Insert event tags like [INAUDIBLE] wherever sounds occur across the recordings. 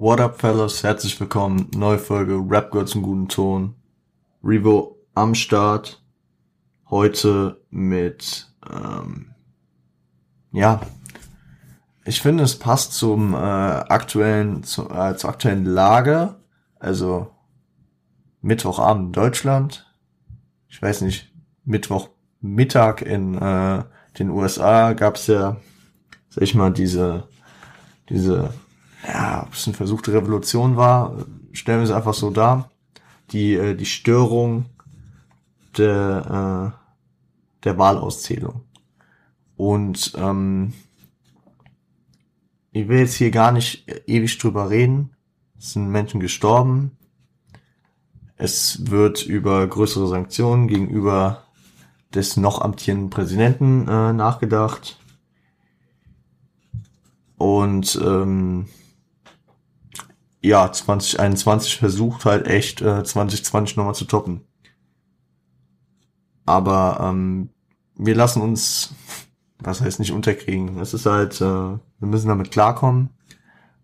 What up, fellas? Herzlich willkommen. Neue Folge Rap gehört zum guten Ton. Revo am Start. Heute mit, ähm, ja, ich finde, es passt zum äh, aktuellen, zu, äh, zur aktuellen Lage. Also Mittwochabend in Deutschland. Ich weiß nicht, Mittwochmittag in äh, den USA gab's ja, sag ich mal, diese, diese ja, ob es eine versuchte Revolution war, stellen wir es einfach so dar. Die, äh, die Störung der, äh, der Wahlauszählung. Und ähm, ich will jetzt hier gar nicht ewig drüber reden. Es sind Menschen gestorben. Es wird über größere Sanktionen gegenüber des noch amtierenden Präsidenten äh, nachgedacht. Und ähm, ja, 2021 versucht halt echt äh, 2020 nochmal zu toppen. Aber ähm, wir lassen uns, was heißt nicht unterkriegen. Es ist halt, äh, wir müssen damit klarkommen.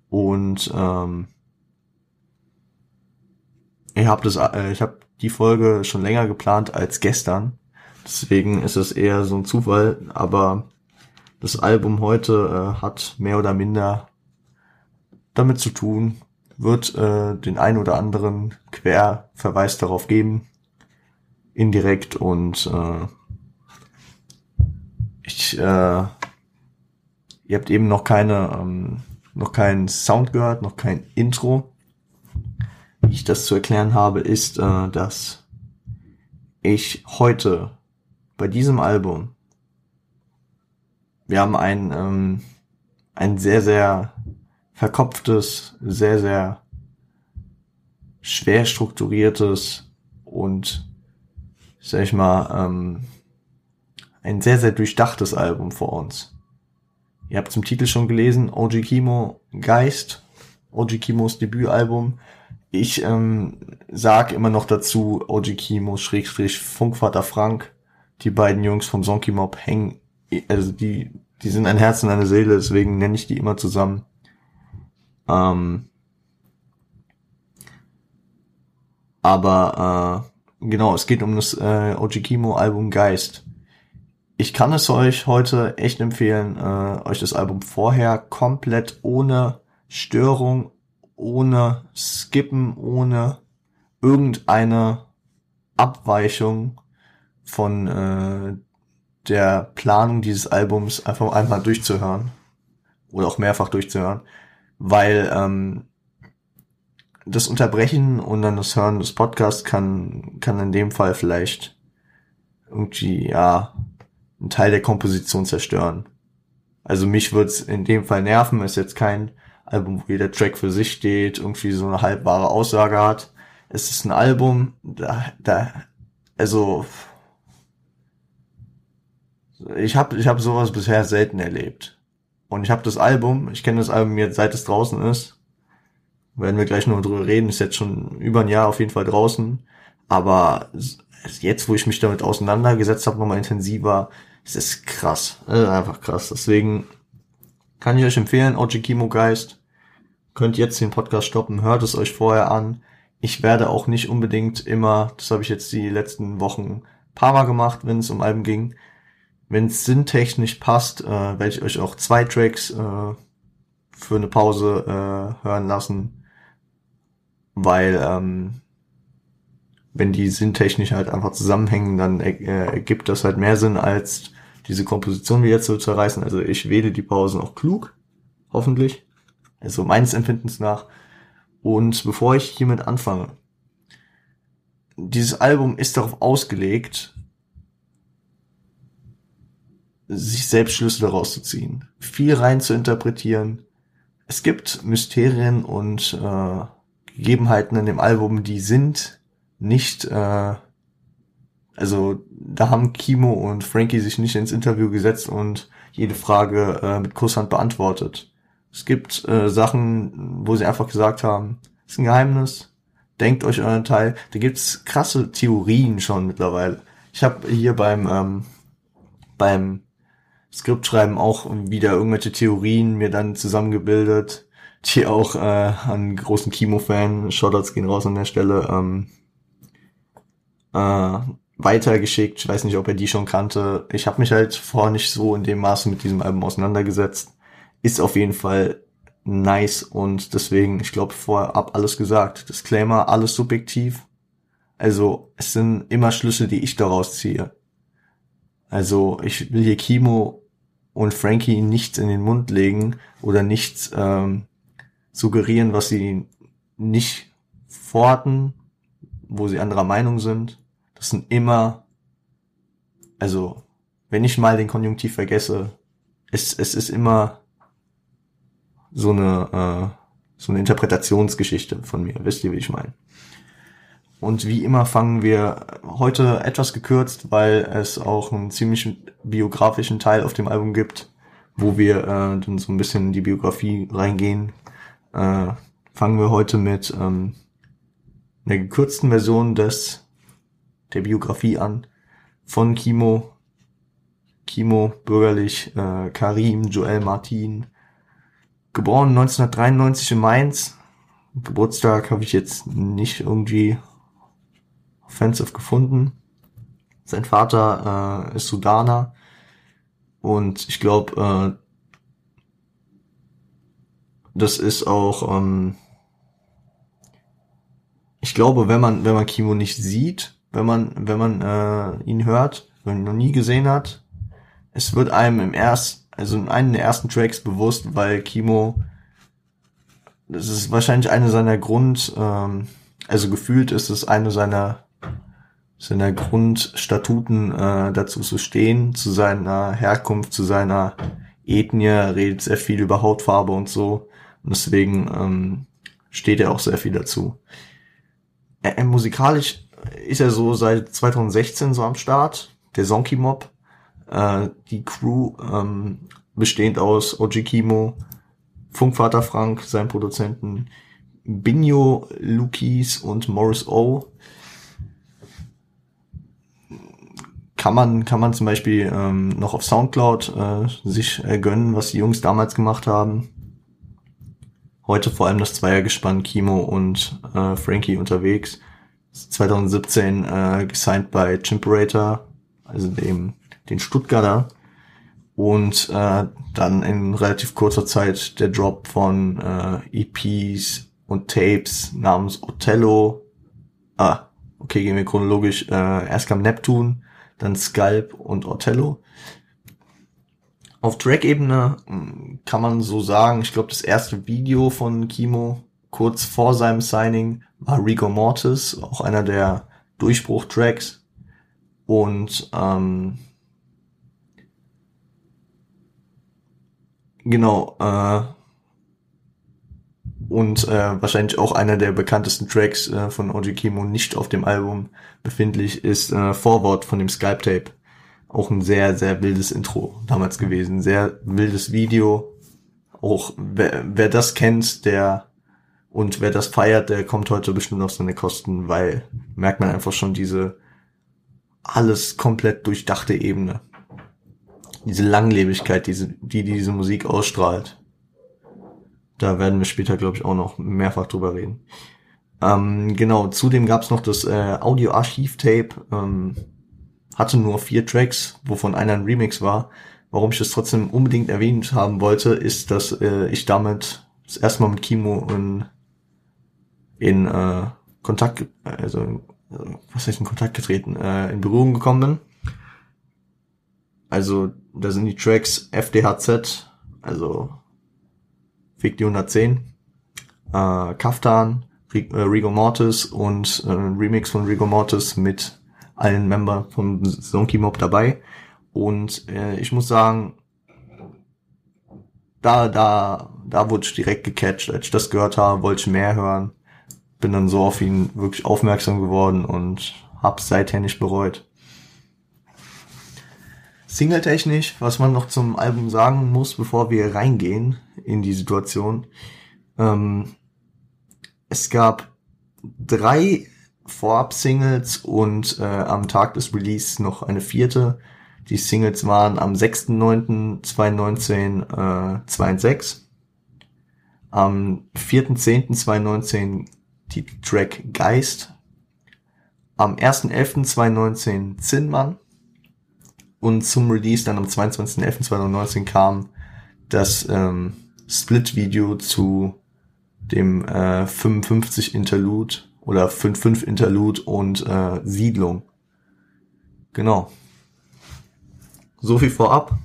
Und ähm, ich habe äh, ich die Folge schon länger geplant als gestern. Deswegen ist es eher so ein Zufall. Aber das Album heute äh, hat mehr oder minder damit zu tun, wird äh, den ein oder anderen Querverweis darauf geben, indirekt und äh, ich, äh, ihr habt eben noch keine, ähm, noch keinen Sound gehört, noch kein Intro. Wie ich das zu erklären habe, ist, äh, dass ich heute bei diesem Album, wir haben ein, ähm, ein sehr, sehr verkopftes, sehr, sehr schwer strukturiertes und, sag ich mal, ähm, ein sehr, sehr durchdachtes Album vor uns. Ihr habt zum Titel schon gelesen, OG Kimo Geist, OG Kimos Debütalbum. Ich ähm, sag immer noch dazu, OG Kimo Schrägstrich Funkvater Frank. Die beiden Jungs vom Sonky Mob hängen, also die, die sind ein Herz und eine Seele, deswegen nenne ich die immer zusammen. Ähm, aber äh, genau, es geht um das äh, Ojikimo Album Geist. Ich kann es euch heute echt empfehlen, äh, euch das Album vorher komplett ohne Störung, ohne Skippen, ohne irgendeine Abweichung von äh, der Planung dieses Albums einfach einmal durchzuhören oder auch mehrfach durchzuhören weil ähm, das Unterbrechen und dann das Hören des Podcasts kann, kann in dem Fall vielleicht irgendwie, ja, einen Teil der Komposition zerstören. Also mich wird's in dem Fall nerven, ist jetzt kein Album, wo jeder Track für sich steht, irgendwie so eine halbwahre Aussage hat. Es ist ein Album, da, da, also ich habe ich hab sowas bisher selten erlebt. Und ich habe das Album, ich kenne das Album jetzt seit es draußen ist. Werden wir gleich noch drüber reden, ist jetzt schon über ein Jahr auf jeden Fall draußen. Aber jetzt, wo ich mich damit auseinandergesetzt habe, nochmal intensiver, ist es krass. Also einfach krass. Deswegen kann ich euch empfehlen, OG Kimo Geist. Könnt jetzt den Podcast stoppen, hört es euch vorher an. Ich werde auch nicht unbedingt immer, das habe ich jetzt die letzten Wochen paar Mal gemacht, wenn es um Alben ging, wenn es sinntechnisch passt, äh, werde ich euch auch zwei Tracks äh, für eine Pause äh, hören lassen, weil ähm, wenn die sinntechnisch halt einfach zusammenhängen, dann äh, ergibt das halt mehr Sinn, als diese Komposition wieder zu zerreißen. Also ich wähle die Pausen auch klug, hoffentlich, also meines Empfindens nach. Und bevor ich hiermit anfange, dieses Album ist darauf ausgelegt, sich selbst Schlüsse daraus zu ziehen, viel rein zu interpretieren. Es gibt Mysterien und äh, Gegebenheiten in dem Album, die sind nicht, äh, also da haben Kimo und Frankie sich nicht ins Interview gesetzt und jede Frage äh, mit Kusshand beantwortet. Es gibt äh, Sachen, wo sie einfach gesagt haben, ist ein Geheimnis, denkt euch euren Teil. Da gibt's krasse Theorien schon mittlerweile. Ich habe hier beim ähm, beim Skriptschreiben auch wieder irgendwelche Theorien mir dann zusammengebildet. die auch äh, an großen Kimo-Fan, Shoutouts gehen raus an der Stelle, ähm, äh, weitergeschickt. Ich weiß nicht, ob er die schon kannte. Ich habe mich halt vorher nicht so in dem Maße mit diesem Album auseinandergesetzt. Ist auf jeden Fall nice und deswegen, ich glaube, vorab alles gesagt. Disclaimer, alles subjektiv. Also es sind immer Schlüsse, die ich daraus ziehe. Also ich will hier Kimo und Frankie nichts in den Mund legen oder nichts ähm, suggerieren, was sie nicht vorhatten, wo sie anderer Meinung sind. Das sind immer, also wenn ich mal den Konjunktiv vergesse, es, es ist immer so eine, äh, so eine Interpretationsgeschichte von mir. Wisst ihr, wie ich meine? Und wie immer fangen wir heute etwas gekürzt, weil es auch einen ziemlich biografischen Teil auf dem Album gibt, wo wir äh, dann so ein bisschen in die Biografie reingehen. Äh, fangen wir heute mit ähm, einer gekürzten Version des der Biografie an von Kimo. Kimo, bürgerlich, äh, Karim, Joel Martin, geboren 1993 in Mainz. Geburtstag habe ich jetzt nicht irgendwie offensive gefunden. Sein Vater äh, ist Sudaner und ich glaube, äh, das ist auch, ähm, ich glaube, wenn man wenn man Kimo nicht sieht, wenn man wenn man äh, ihn hört, wenn man ihn noch nie gesehen hat, es wird einem im ersten, also in einem der ersten Tracks bewusst, weil Kimo, das ist wahrscheinlich eine seiner Grund, ähm, also gefühlt ist es eine seiner seiner Grundstatuten äh, dazu zu stehen, zu seiner Herkunft, zu seiner Ethnie, redet sehr viel über Hautfarbe und so. Und deswegen ähm, steht er auch sehr viel dazu. Er, er, musikalisch ist er so seit 2016 so am Start, der Zonky Mob. Äh, die Crew ähm, bestehend aus OG Kimo, Funkvater Frank, sein Produzenten, Binho, Lukis und Morris O kann man, kann man zum Beispiel ähm, noch auf Soundcloud äh, sich äh, gönnen, was die Jungs damals gemacht haben. Heute vor allem das Zweiergespann Kimo und äh, Frankie unterwegs. 2017 äh, gesigned bei Chimperator, also dem den Stuttgarter. Und äh, dann in relativ kurzer Zeit der Drop von äh, EPs und Tapes namens Othello. Ah, okay, gehen wir chronologisch. Äh, erst kam Neptune, dann Sculp und Othello. Auf Track-Ebene hm, kann man so sagen, ich glaube, das erste Video von Kimo kurz vor seinem Signing war Rigo Mortis, auch einer der Durchbruch-Tracks. Und ähm, genau, äh, und äh, wahrscheinlich auch einer der bekanntesten Tracks äh, von OG Kimo nicht auf dem Album befindlich ist äh, Forward von dem Skype Tape. Auch ein sehr, sehr wildes Intro damals gewesen. Sehr wildes Video. Auch wer, wer das kennt, der und wer das feiert, der kommt heute bestimmt auf seine Kosten, weil merkt man einfach schon diese alles komplett durchdachte Ebene. Diese Langlebigkeit, diese, die diese Musik ausstrahlt. Da werden wir später, glaube ich, auch noch mehrfach drüber reden. Ähm, genau, zudem gab es noch das äh, Audio-Archiv-Tape. Ähm, hatte nur vier Tracks, wovon einer ein Remix war. Warum ich das trotzdem unbedingt erwähnt haben wollte, ist, dass äh, ich damit das erste Mal mit Kimo in, in äh, Kontakt, also was heißt in Kontakt getreten, äh, in Berührung gekommen bin. Also da sind die Tracks FDHZ, also Fick die 110, äh, Kaftan, äh, Rigo Mortis und äh, Remix von Rigo Mortis mit allen Member vom Zonky Mob dabei. Und äh, ich muss sagen, da, da, da wurde ich direkt gecatcht. Als ich das gehört habe, wollte ich mehr hören. Bin dann so auf ihn wirklich aufmerksam geworden und hab's seither nicht bereut. Singletechnisch, was man noch zum Album sagen muss, bevor wir reingehen in die Situation. Ähm, es gab drei Vorab-Singles und äh, am Tag des Release noch eine vierte. Die Singles waren am 6.9.2019 äh, 2 und 6. Am 4.10.2019 die Track Geist. Am 1.11.2019 Zinnmann. Und zum Release dann am 22.11.2019 kam das ähm, Split-Video zu dem äh, 55 Interlude oder 55 Interlude und äh, Siedlung. Genau. So viel vorab.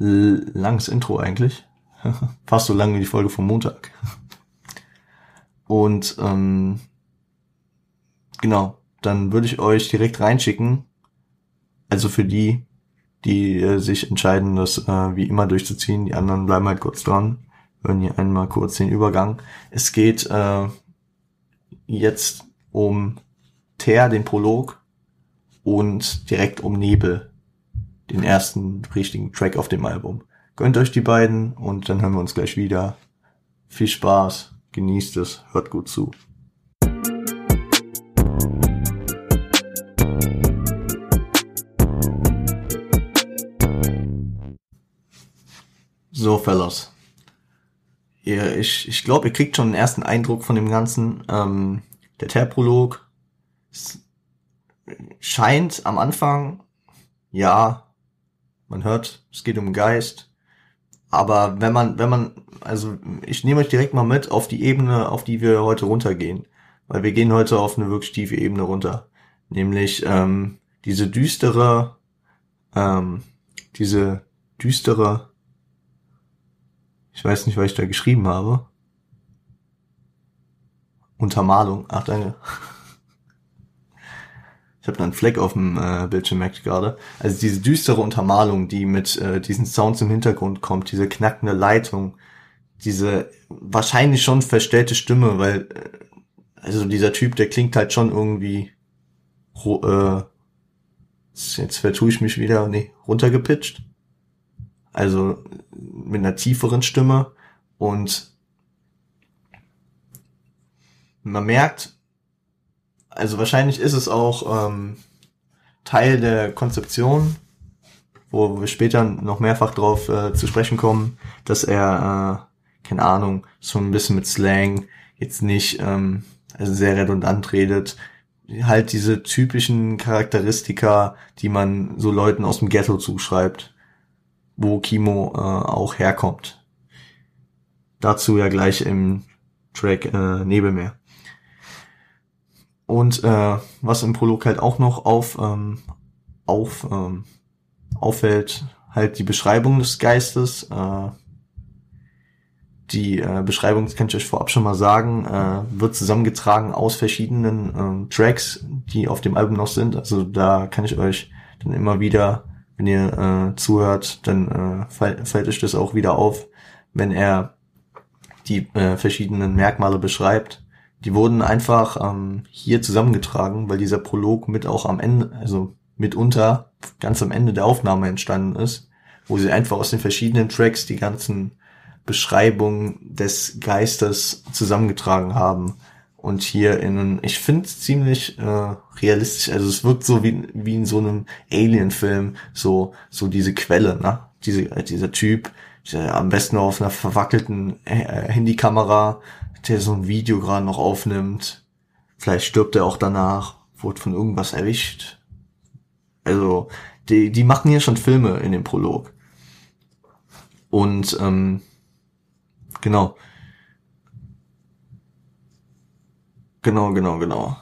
L langes Intro eigentlich. [LAUGHS] Fast so lang wie die Folge vom Montag. [LAUGHS] Und ähm, genau, dann würde ich euch direkt reinschicken. Also für die, die äh, sich entscheiden, das äh, wie immer durchzuziehen, die anderen bleiben halt kurz dran. Hören hier einmal kurz den Übergang. Es geht äh, jetzt um Ter, den Prolog, und direkt um Nebel, den ersten richtigen Track auf dem Album. Gönnt euch die beiden und dann hören wir uns gleich wieder. Viel Spaß, genießt es, hört gut zu. So, Fellas. Ihr, ich ich glaube, ihr kriegt schon einen ersten Eindruck von dem Ganzen. Ähm, der Terprolog scheint am Anfang, ja, man hört, es geht um Geist. Aber wenn man, wenn man, also ich nehme euch direkt mal mit auf die Ebene, auf die wir heute runtergehen. Weil wir gehen heute auf eine wirklich tiefe Ebene runter. Nämlich ähm, diese düstere, ähm, diese düstere, ich weiß nicht, was ich da geschrieben habe. Untermalung. Ach, danke. [LAUGHS] Ich habe da einen Fleck auf dem äh, Bildschirm, merkt gerade. Also diese düstere Untermalung, die mit äh, diesen Sounds im Hintergrund kommt, diese knackende Leitung, diese wahrscheinlich schon verstellte Stimme, weil äh, also dieser Typ, der klingt halt schon irgendwie äh, jetzt vertue ich mich wieder, nee, runtergepitcht. Also mit einer tieferen Stimme und man merkt, also wahrscheinlich ist es auch ähm, Teil der Konzeption, wo wir später noch mehrfach drauf äh, zu sprechen kommen, dass er, äh, keine Ahnung, so ein bisschen mit Slang jetzt nicht ähm, also sehr redundant redet, halt diese typischen Charakteristika, die man so Leuten aus dem Ghetto zuschreibt, wo Kimo äh, auch herkommt. Dazu ja gleich im Track äh, Nebelmeer. Und äh, was im Prolog halt auch noch auf, ähm, auf ähm, auffällt, halt die Beschreibung des Geistes. Äh, die äh, Beschreibung, das kann ich euch vorab schon mal sagen, äh, wird zusammengetragen aus verschiedenen ähm, Tracks, die auf dem Album noch sind. Also da kann ich euch dann immer wieder, wenn ihr äh, zuhört, dann äh, fällt, euch das auch wieder auf, wenn er die äh, verschiedenen Merkmale beschreibt die wurden einfach ähm, hier zusammengetragen, weil dieser Prolog mit auch am Ende, also mitunter ganz am Ende der Aufnahme entstanden ist, wo sie einfach aus den verschiedenen Tracks die ganzen Beschreibungen des Geistes zusammengetragen haben und hier in, ich finde es ziemlich äh, realistisch, also es wirkt so wie, wie in so einem Alien-Film, so, so diese Quelle, ne? Diese, äh, dieser Typ, der am besten auf einer verwackelten äh, Handykamera der so ein Video gerade noch aufnimmt. Vielleicht stirbt er auch danach, wurde von irgendwas erwischt. Also, die, die machen hier schon Filme in dem Prolog. Und ähm, genau. Genau, genau, genau.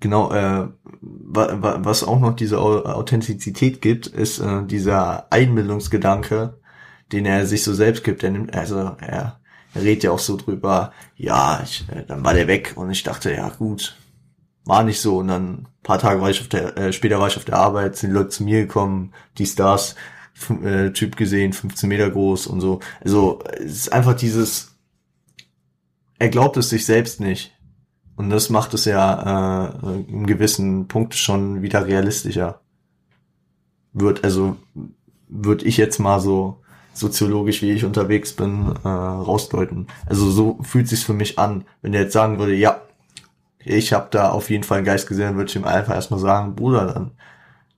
Genau, äh, was auch noch diese Authentizität gibt, ist äh, dieser Einbildungsgedanke, den er sich so selbst gibt. Er nimmt, also er, er redet ja auch so drüber, ja, ich, äh, dann war der weg und ich dachte, ja gut, war nicht so. Und dann paar Tage war ich auf der, äh, später war ich auf der Arbeit, sind Leute zu mir gekommen, die Stars, äh, Typ gesehen, 15 Meter groß und so. Also es ist einfach dieses, er glaubt es sich selbst nicht. Und das macht es ja äh, in gewissen Punkt schon wieder realistischer. Wird, also, würde ich jetzt mal so soziologisch, wie ich unterwegs bin, äh, rausdeuten. Also so fühlt sich's für mich an. Wenn der jetzt sagen würde, ja, ich habe da auf jeden Fall einen Geist gesehen, würde ich ihm einfach erstmal sagen, Bruder,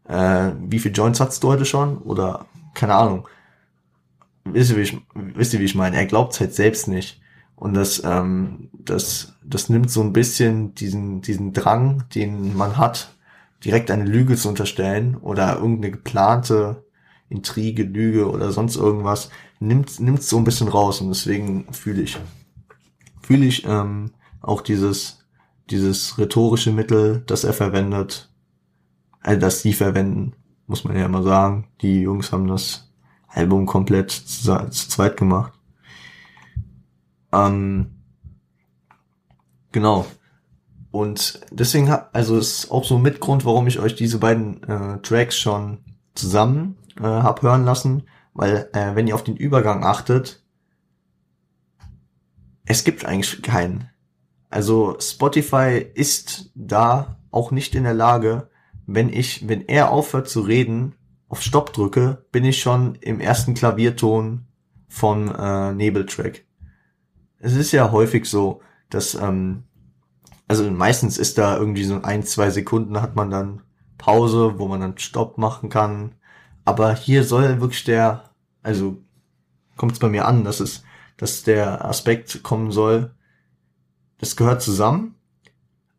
dann, äh, wie viel Joints hattest du heute schon? Oder keine Ahnung. Wisst ihr, wie ich, wisst ihr, wie ich meine? Er glaubt halt selbst nicht. Und das, ähm, das, das nimmt so ein bisschen diesen, diesen Drang, den man hat, direkt eine Lüge zu unterstellen oder irgendeine geplante Intrige, Lüge oder sonst irgendwas, nimmt, nimmt so ein bisschen raus. Und deswegen fühle ich, fühle ich ähm, auch dieses, dieses rhetorische Mittel, das er verwendet, äh, das sie verwenden, muss man ja immer sagen. Die Jungs haben das Album komplett zu, zu zweit gemacht. Ähm, genau. Und deswegen, also ist auch so ein Mitgrund, warum ich euch diese beiden äh, Tracks schon zusammen äh, hab hören lassen, weil äh, wenn ihr auf den Übergang achtet, es gibt eigentlich keinen. Also Spotify ist da auch nicht in der Lage, wenn ich, wenn er aufhört zu reden, auf Stopp drücke, bin ich schon im ersten Klavierton vom äh, Nebeltrack. Es ist ja häufig so, dass, ähm, also meistens ist da irgendwie so ein, zwei Sekunden hat man dann Pause, wo man dann Stopp machen kann. Aber hier soll wirklich der, also kommt es bei mir an, dass es, dass der Aspekt kommen soll. Das gehört zusammen.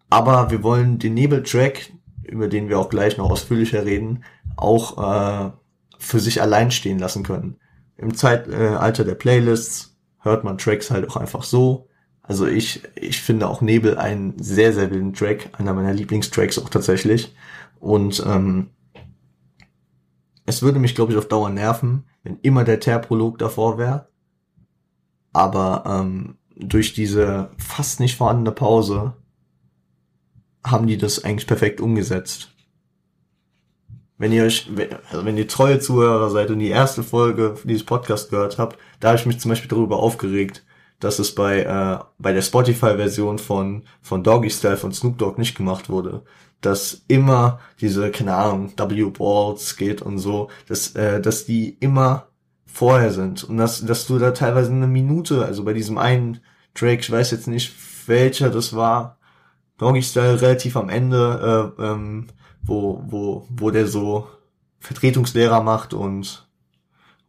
Aber wir wollen den Nebeltrack, über den wir auch gleich noch ausführlicher reden, auch äh, für sich allein stehen lassen können. Im Zeitalter der Playlists hört man Tracks halt auch einfach so. Also ich, ich finde auch Nebel einen sehr, sehr wilden Track, einer meiner Lieblingstracks auch tatsächlich. Und ähm, es würde mich, glaube ich, auf Dauer nerven, wenn immer der Terprolog davor wäre. Aber ähm, durch diese fast nicht vorhandene Pause haben die das eigentlich perfekt umgesetzt. Wenn ihr euch, also wenn ihr treue Zuhörer seid und die erste Folge dieses Podcast gehört habt, da habe ich mich zum Beispiel darüber aufgeregt, dass es bei äh, bei der Spotify-Version von von Doggy Style von Snoop Dogg nicht gemacht wurde, dass immer diese keine Ahnung W Balls geht und so, dass äh, dass die immer vorher sind. Und dass dass du da teilweise eine Minute, also bei diesem einen Track, ich weiß jetzt nicht welcher das war, Doggy Style relativ am Ende, äh, ähm, wo, wo, wo der so Vertretungslehrer macht und,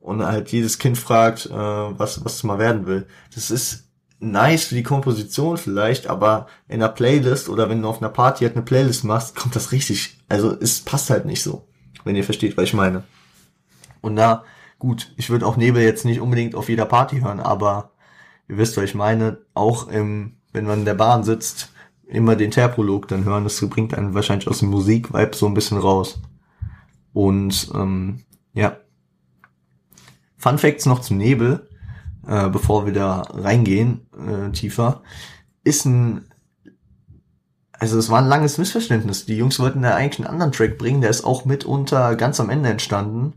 und halt jedes Kind fragt, äh, was, was es mal werden will. Das ist nice für die Komposition vielleicht, aber in einer Playlist oder wenn du auf einer Party halt eine Playlist machst, kommt das richtig, also es passt halt nicht so, wenn ihr versteht, was ich meine. Und da, gut, ich würde auch Nebel jetzt nicht unbedingt auf jeder Party hören, aber ihr wisst, was ich meine, auch im, wenn man in der Bahn sitzt, immer den Terprolog dann hören. Das bringt einen wahrscheinlich aus dem Musikvibe so ein bisschen raus. Und ähm, ja. Fun Facts noch zum Nebel, äh, bevor wir da reingehen, äh, tiefer, ist ein also es war ein langes Missverständnis. Die Jungs wollten da eigentlich einen anderen Track bringen, der ist auch mitunter ganz am Ende entstanden.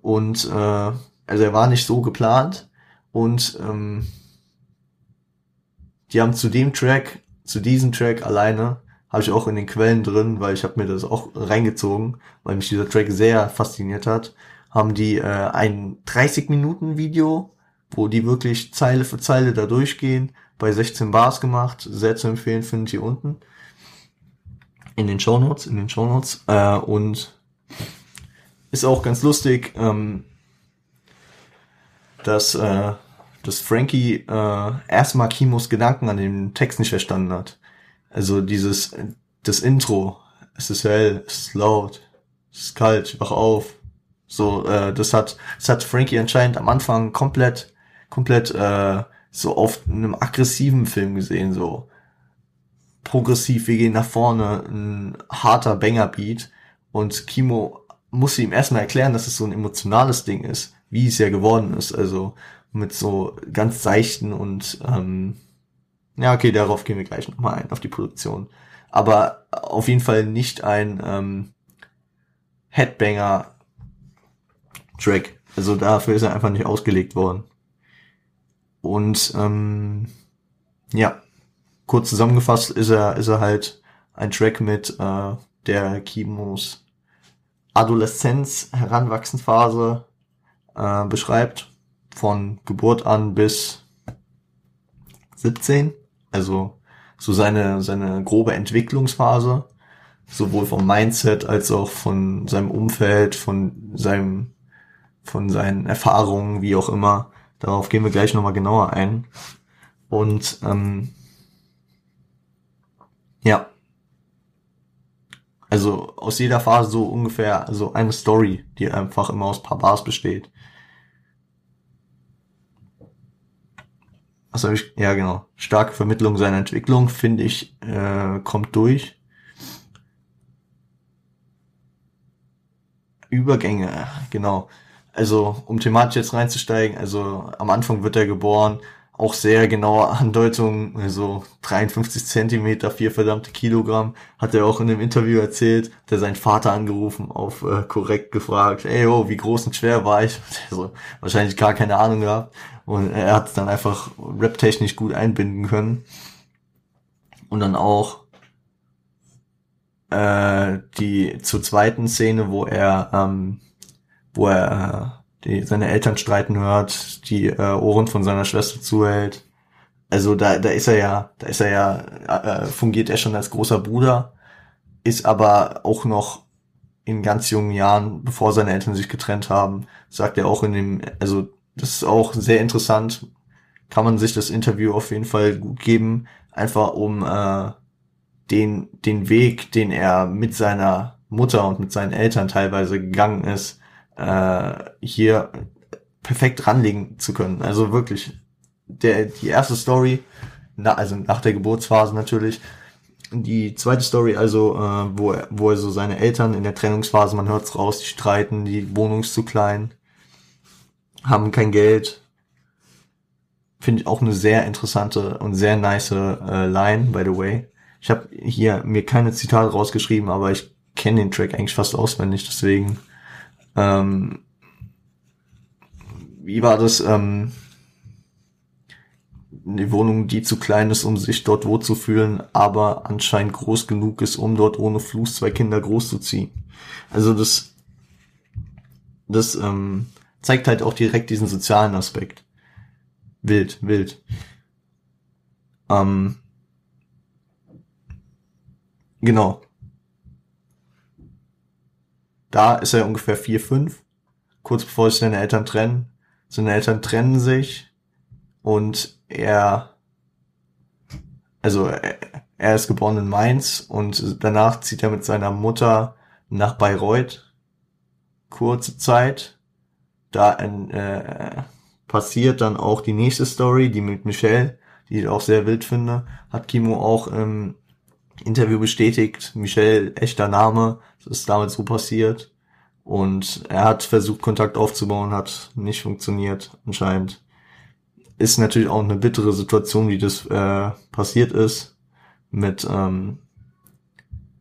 Und äh, also er war nicht so geplant. Und ähm, die haben zu dem Track zu diesem Track alleine habe ich auch in den Quellen drin, weil ich habe mir das auch reingezogen, weil mich dieser Track sehr fasziniert hat, haben die äh, ein 30 Minuten Video, wo die wirklich Zeile für Zeile da durchgehen, bei 16 Bars gemacht, sehr zu empfehlen, findet ihr unten in den Show Notes, in den Show Notes äh, und ist auch ganz lustig, ähm, dass äh, dass Frankie äh, erstmal Kimos Gedanken an dem Text nicht verstanden hat. Also dieses, das Intro, es ist hell, es ist laut, es ist kalt, wach auf. So, äh, das hat, das hat Frankie anscheinend am Anfang komplett, komplett äh, so auf einem aggressiven Film gesehen, so progressiv, wir gehen nach vorne, ein harter Banger-Beat und Kimo musste ihm erstmal erklären, dass es so ein emotionales Ding ist, wie es ja geworden ist. Also mit so ganz seichten und ähm, ja, okay, darauf gehen wir gleich nochmal ein, auf die Produktion. Aber auf jeden Fall nicht ein ähm, Headbanger-Track. Also dafür ist er einfach nicht ausgelegt worden. Und ähm, ja, kurz zusammengefasst ist er, ist er halt ein Track mit äh, der Kimos Adoleszenz, Heranwachsensphase äh, beschreibt von Geburt an bis 17, also so seine, seine grobe Entwicklungsphase, sowohl vom Mindset als auch von seinem Umfeld, von seinem, von seinen Erfahrungen, wie auch immer. Darauf gehen wir gleich nochmal genauer ein. Und ähm, ja, also aus jeder Phase so ungefähr so eine Story, die einfach immer aus paar Bars besteht. Habe ich? Ja, genau. Starke Vermittlung seiner Entwicklung, finde ich, äh, kommt durch. Übergänge, genau. Also, um thematisch jetzt reinzusteigen, also am Anfang wird er geboren, auch sehr genaue Andeutungen, also 53 Zentimeter, vier verdammte Kilogramm, hat er auch in dem Interview erzählt, der seinen Vater angerufen, auf äh, korrekt gefragt, ey, oh, wie groß und schwer war ich? [LAUGHS] Also, wahrscheinlich gar keine Ahnung gehabt. Und er hat dann einfach rap-technisch gut einbinden können. Und dann auch äh, die zur zweiten Szene, wo er, ähm, wo er äh, die seine Eltern streiten hört, die äh, Ohren von seiner Schwester zuhält. Also da, da ist er ja, da ist er ja, äh, fungiert er schon als großer Bruder, ist aber auch noch in ganz jungen Jahren, bevor seine Eltern sich getrennt haben, sagt er auch in dem, also das ist auch sehr interessant, kann man sich das Interview auf jeden Fall gut geben, einfach um äh, den, den Weg, den er mit seiner Mutter und mit seinen Eltern teilweise gegangen ist, äh, hier perfekt ranlegen zu können. Also wirklich, der, die erste Story, na, also nach der Geburtsphase natürlich, die zweite Story, also äh, wo, er, wo er so seine Eltern in der Trennungsphase, man hört's raus, die streiten, die Wohnung ist zu klein, haben kein Geld. Finde ich auch eine sehr interessante und sehr nice äh, Line, by the way. Ich habe hier mir keine Zitate rausgeschrieben, aber ich kenne den Track eigentlich fast auswendig, deswegen ähm, wie war das? Ähm, eine Wohnung, die zu klein ist, um sich dort wohlzufühlen, aber anscheinend groß genug ist, um dort ohne Fluss zwei Kinder großzuziehen. Also das, das ähm, zeigt halt auch direkt diesen sozialen Aspekt. Wild, wild. Ähm, genau da ist er ungefähr vier fünf kurz bevor sich seine Eltern trennen. Seine Eltern trennen sich und er, also er ist geboren in Mainz und danach zieht er mit seiner Mutter nach Bayreuth. Kurze Zeit. Da äh, passiert dann auch die nächste Story, die mit Michelle, die ich auch sehr wild finde, hat Kimo auch im Interview bestätigt. Michelle, echter Name, das ist damals so passiert. Und er hat versucht, Kontakt aufzubauen, hat nicht funktioniert, anscheinend. Ist natürlich auch eine bittere Situation, wie das äh, passiert ist, mit, ähm,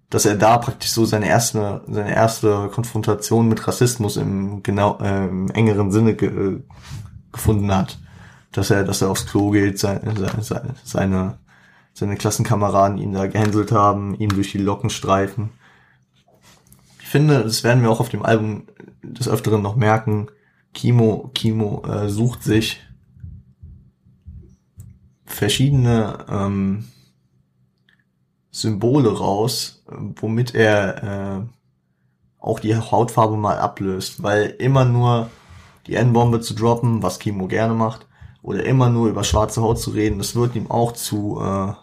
dass er da praktisch so seine erste, seine erste Konfrontation mit Rassismus im genau äh, im engeren Sinne ge gefunden hat. Dass er, dass er aufs Klo geht, seine, seine, seine, seine Klassenkameraden ihn da gehänselt haben, ihm durch die Locken streifen finde, das werden wir auch auf dem Album des Öfteren noch merken, Kimo, Kimo äh, sucht sich verschiedene ähm, Symbole raus, womit er äh, auch die Hautfarbe mal ablöst, weil immer nur die N-Bombe zu droppen, was Kimo gerne macht, oder immer nur über schwarze Haut zu reden, das wird ihm auch zu äh,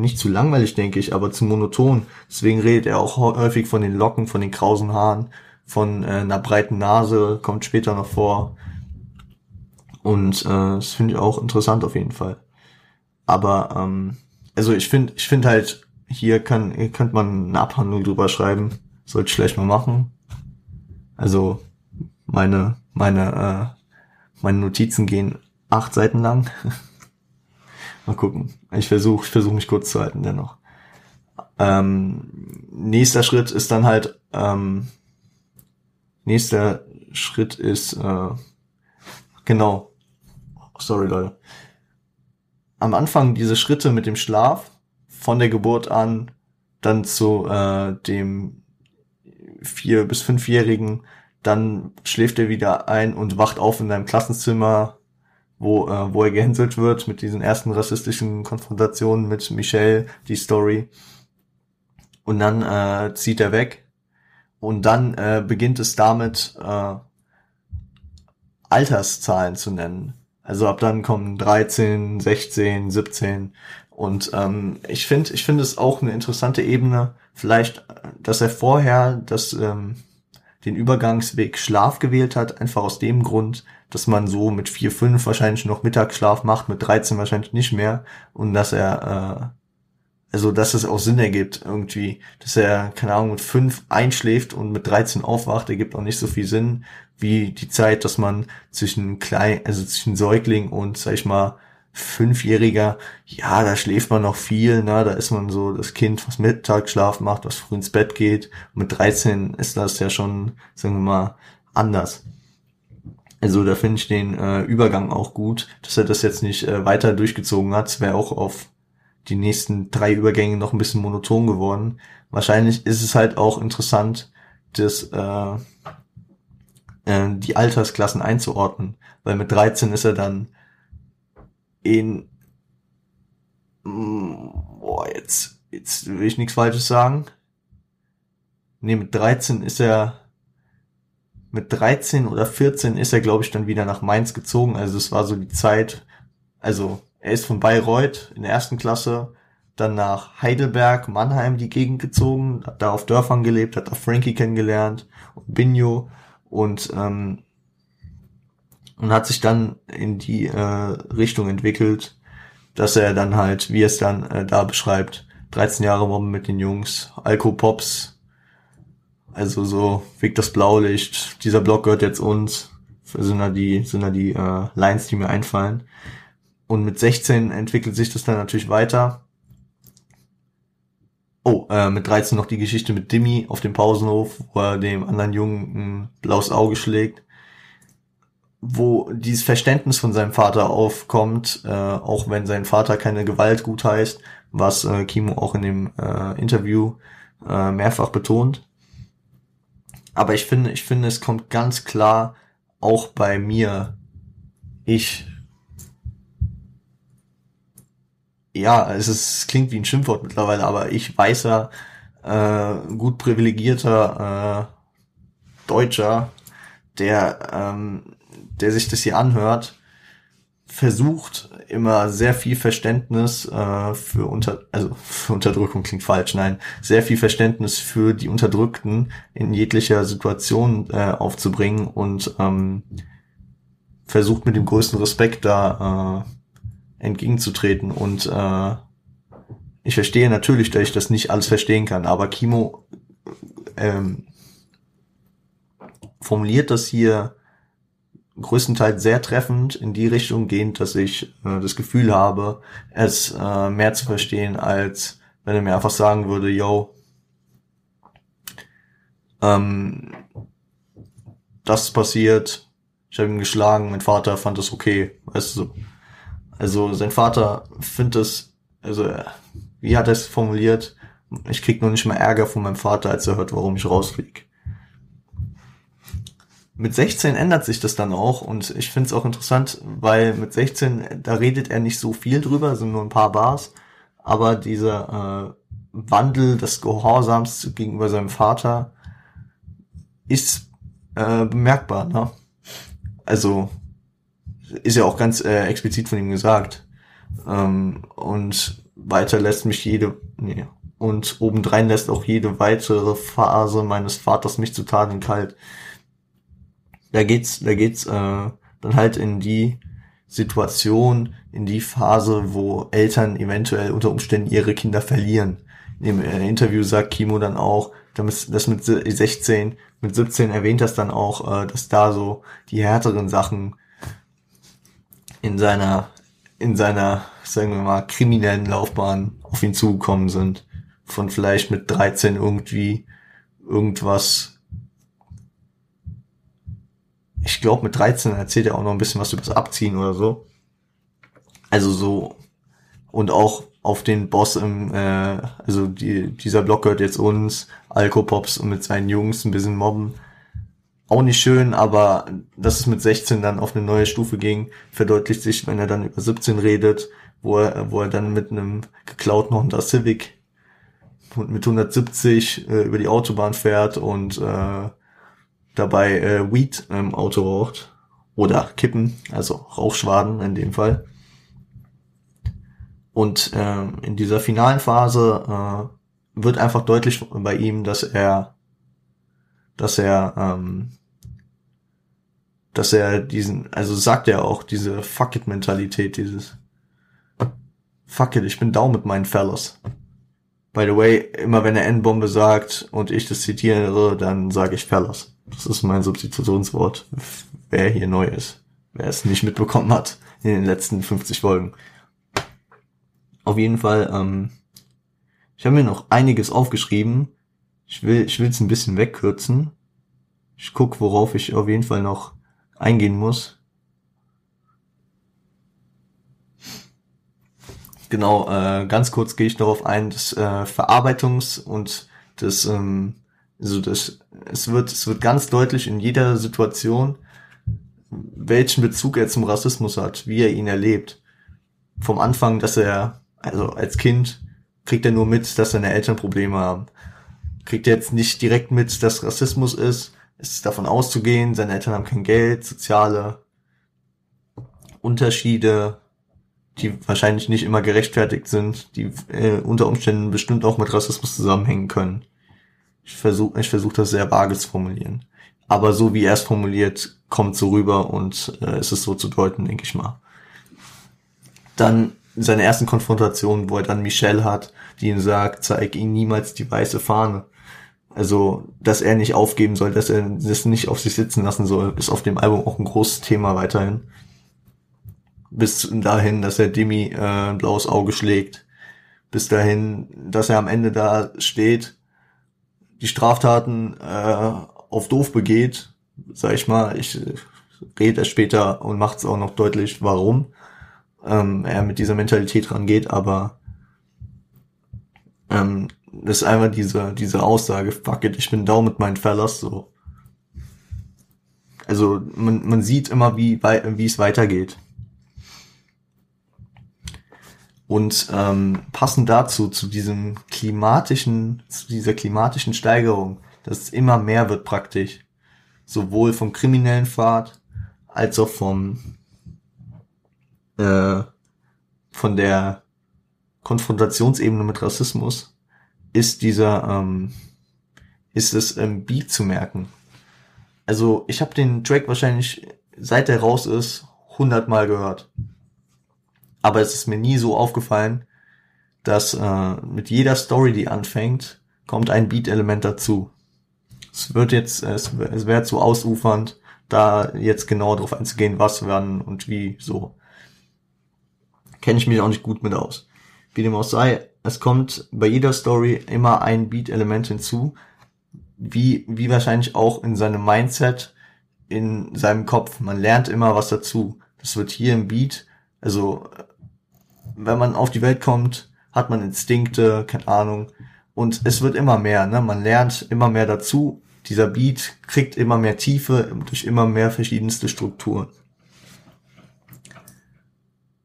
nicht zu langweilig, denke ich, aber zu monoton. Deswegen redet er auch häufig von den Locken, von den krausen Haaren, von äh, einer breiten Nase, kommt später noch vor. Und äh, das finde ich auch interessant auf jeden Fall. Aber ähm, also ich finde, ich finde halt, hier kann, hier könnte man eine Abhandlung drüber schreiben. Sollte ich vielleicht mal machen. Also meine, meine, äh, meine Notizen gehen acht Seiten lang. [LAUGHS] Mal gucken. Ich versuche ich versuch mich kurz zu halten dennoch. Ähm, nächster Schritt ist dann halt, ähm, nächster Schritt ist, äh, genau, sorry Leute. Am Anfang diese Schritte mit dem Schlaf, von der Geburt an, dann zu äh, dem vier- bis fünfjährigen, dann schläft er wieder ein und wacht auf in seinem Klassenzimmer, wo, äh, wo er gehänselt wird mit diesen ersten rassistischen Konfrontationen mit Michelle, die Story. Und dann äh, zieht er weg. Und dann äh, beginnt es damit, äh, Alterszahlen zu nennen. Also ab dann kommen 13, 16, 17 und ähm, ich finde, ich finde es auch eine interessante Ebene, vielleicht, dass er vorher das, ähm, den Übergangsweg Schlaf gewählt hat, einfach aus dem Grund, dass man so mit 4, 5 wahrscheinlich noch Mittagsschlaf macht, mit 13 wahrscheinlich nicht mehr und dass er äh, also dass es auch Sinn ergibt irgendwie, dass er, keine Ahnung, mit fünf einschläft und mit 13 aufwacht, ergibt auch nicht so viel Sinn, wie die Zeit, dass man zwischen klein, also zwischen Säugling und, sag ich mal, Fünfjähriger, ja, da schläft man noch viel, ne, da ist man so das Kind, was Mittagsschlaf macht, was früh ins Bett geht. Mit 13 ist das ja schon, sagen wir mal, anders. Also da finde ich den äh, Übergang auch gut, dass er das jetzt nicht äh, weiter durchgezogen hat. wäre auch auf die nächsten drei Übergänge noch ein bisschen monoton geworden. Wahrscheinlich ist es halt auch interessant, das, äh, äh, die Altersklassen einzuordnen, weil mit 13 ist er dann in mm, boah, jetzt, jetzt will ich nichts Falsches sagen. Nee, mit 13 ist er mit 13 oder 14 ist er, glaube ich, dann wieder nach Mainz gezogen. Also es war so die Zeit, also er ist von Bayreuth in der ersten Klasse dann nach Heidelberg, Mannheim die Gegend gezogen, hat da auf Dörfern gelebt, hat da Frankie kennengelernt und Binjo und ähm, und hat sich dann in die äh, Richtung entwickelt, dass er dann halt, wie er es dann äh, da beschreibt, 13 Jahre Mobben mit den Jungs, Alko Pops, also so Weg das Blaulicht, dieser Blog gehört jetzt uns, sind da die, sind da die äh, Lines, die mir einfallen. Und mit 16 entwickelt sich das dann natürlich weiter. Oh, äh, mit 13 noch die Geschichte mit Dimmy auf dem Pausenhof, wo er dem anderen Jungen ein blaues Auge schlägt. Wo dieses Verständnis von seinem Vater aufkommt, äh, auch wenn sein Vater keine Gewalt gut heißt, was äh, Kimo auch in dem äh, Interview äh, mehrfach betont. Aber ich finde, ich finde, es kommt ganz klar auch bei mir, ich ja, es ist, es klingt wie ein Schimpfwort mittlerweile, aber ich weißer, äh, gut privilegierter äh, Deutscher, der, ähm, der sich das hier anhört, versucht immer sehr viel Verständnis äh, für unter also für [LAUGHS] Unterdrückung klingt falsch nein sehr viel Verständnis für die Unterdrückten in jeglicher Situation äh, aufzubringen und ähm, versucht mit dem größten Respekt da äh, entgegenzutreten. Und äh, ich verstehe natürlich, dass ich das nicht alles verstehen kann, aber Kimo ähm, formuliert das hier größtenteils sehr treffend in die Richtung gehend, dass ich äh, das Gefühl habe, es äh, mehr zu verstehen, als wenn er mir einfach sagen würde, yo, ähm, das passiert, ich habe ihn geschlagen, mein Vater fand das okay, weißt du, also sein Vater findet es, also wie hat er es formuliert? Ich krieg noch nicht mal Ärger von meinem Vater, als er hört, warum ich rausflieg. Mit 16 ändert sich das dann auch und ich finde es auch interessant, weil mit 16, da redet er nicht so viel drüber, sind nur ein paar Bars, aber dieser äh, Wandel des Gehorsams gegenüber seinem Vater ist äh, bemerkbar. Ne? Also ist ja auch ganz äh, explizit von ihm gesagt. Ähm, und weiter lässt mich jede, nee, und obendrein lässt auch jede weitere Phase meines Vaters mich zu Taten kalt. Da geht's, da geht's äh, dann halt in die Situation, in die Phase, wo Eltern eventuell unter Umständen ihre Kinder verlieren. Im äh, Interview sagt Kimo dann auch, das mit 16, mit 17 erwähnt das dann auch, äh, dass da so die härteren Sachen in seiner, in seiner, sagen wir mal, kriminellen Laufbahn auf ihn zugekommen sind. Von vielleicht mit 13 irgendwie irgendwas. Ich glaube, mit 13 erzählt er auch noch ein bisschen was übers Abziehen oder so. Also so. Und auch auf den Boss im, äh, also die, dieser Block gehört jetzt uns, Alkopops und mit seinen Jungs ein bisschen mobben auch nicht schön, aber dass es mit 16 dann auf eine neue Stufe ging, verdeutlicht sich, wenn er dann über 17 redet, wo er, wo er dann mit einem geklauten Honda Civic mit 170 äh, über die Autobahn fährt und äh, dabei äh, Weed im Auto raucht. Oder Kippen, also Rauchschwaden in dem Fall. Und äh, in dieser finalen Phase äh, wird einfach deutlich bei ihm, dass er, dass er, ähm, dass er diesen, also sagt er auch, diese Fuck it Mentalität, dieses Fuck it, ich bin down mit meinen Fellows. By the way, immer wenn er N-Bombe sagt und ich das zitiere, dann sage ich Fellows. Das ist mein Substitutionswort, wer hier neu ist, wer es nicht mitbekommen hat in den letzten 50 Folgen. Auf jeden Fall, ähm, ich habe mir noch einiges aufgeschrieben. Ich will ich will es ein bisschen wegkürzen. Ich guck, worauf ich auf jeden Fall noch eingehen muss. Genau, äh, ganz kurz gehe ich darauf ein, dass äh, Verarbeitungs- und das, ähm, also das, es wird, es wird ganz deutlich in jeder Situation, welchen Bezug er zum Rassismus hat, wie er ihn erlebt. Vom Anfang, dass er, also als Kind, kriegt er nur mit, dass seine Eltern Probleme haben. Kriegt er jetzt nicht direkt mit, dass Rassismus ist, es ist davon auszugehen, seine Eltern haben kein Geld, soziale Unterschiede, die wahrscheinlich nicht immer gerechtfertigt sind, die äh, unter Umständen bestimmt auch mit Rassismus zusammenhängen können. Ich versuche ich versuch das sehr vage zu formulieren. Aber so wie er es formuliert, kommt so rüber und äh, es ist so zu deuten, denke ich mal. Dann seine ersten Konfrontationen, wo er dann Michelle hat, die ihm sagt, zeig ihm niemals die weiße Fahne. Also, dass er nicht aufgeben soll, dass er das nicht auf sich sitzen lassen soll, ist auf dem Album auch ein großes Thema weiterhin bis dahin, dass er Demi äh, ein blaues Auge schlägt, bis dahin, dass er am Ende da steht, die Straftaten äh, auf doof begeht, sag ich mal, ich äh, rede es später und macht es auch noch deutlich, warum ähm, er mit dieser Mentalität rangeht, aber ähm, das ist einfach diese, diese Aussage, fuck it, ich bin down mit meinen Fellas, so. Also man, man sieht immer, wie, wie es weitergeht. Und ähm, passend dazu, zu diesem klimatischen, zu dieser klimatischen Steigerung, dass es immer mehr wird praktisch, sowohl vom kriminellen Pfad als auch vom äh, von der Konfrontationsebene mit Rassismus, ist dieser ähm, ist es im Beat zu merken. Also ich habe den Track wahrscheinlich seit er raus ist hundertmal gehört aber es ist mir nie so aufgefallen, dass äh, mit jeder Story, die anfängt, kommt ein Beat-Element dazu. Es wird jetzt, es, es wäre zu ausufernd, da jetzt genau darauf einzugehen, was, wann und wie, so. Kenne ich mich auch nicht gut mit aus. Wie dem auch sei, es kommt bei jeder Story immer ein Beat-Element hinzu, wie, wie wahrscheinlich auch in seinem Mindset, in seinem Kopf. Man lernt immer was dazu. Das wird hier im Beat, also wenn man auf die Welt kommt, hat man Instinkte, keine Ahnung. Und es wird immer mehr, ne? Man lernt immer mehr dazu. Dieser Beat kriegt immer mehr Tiefe durch immer mehr verschiedenste Strukturen.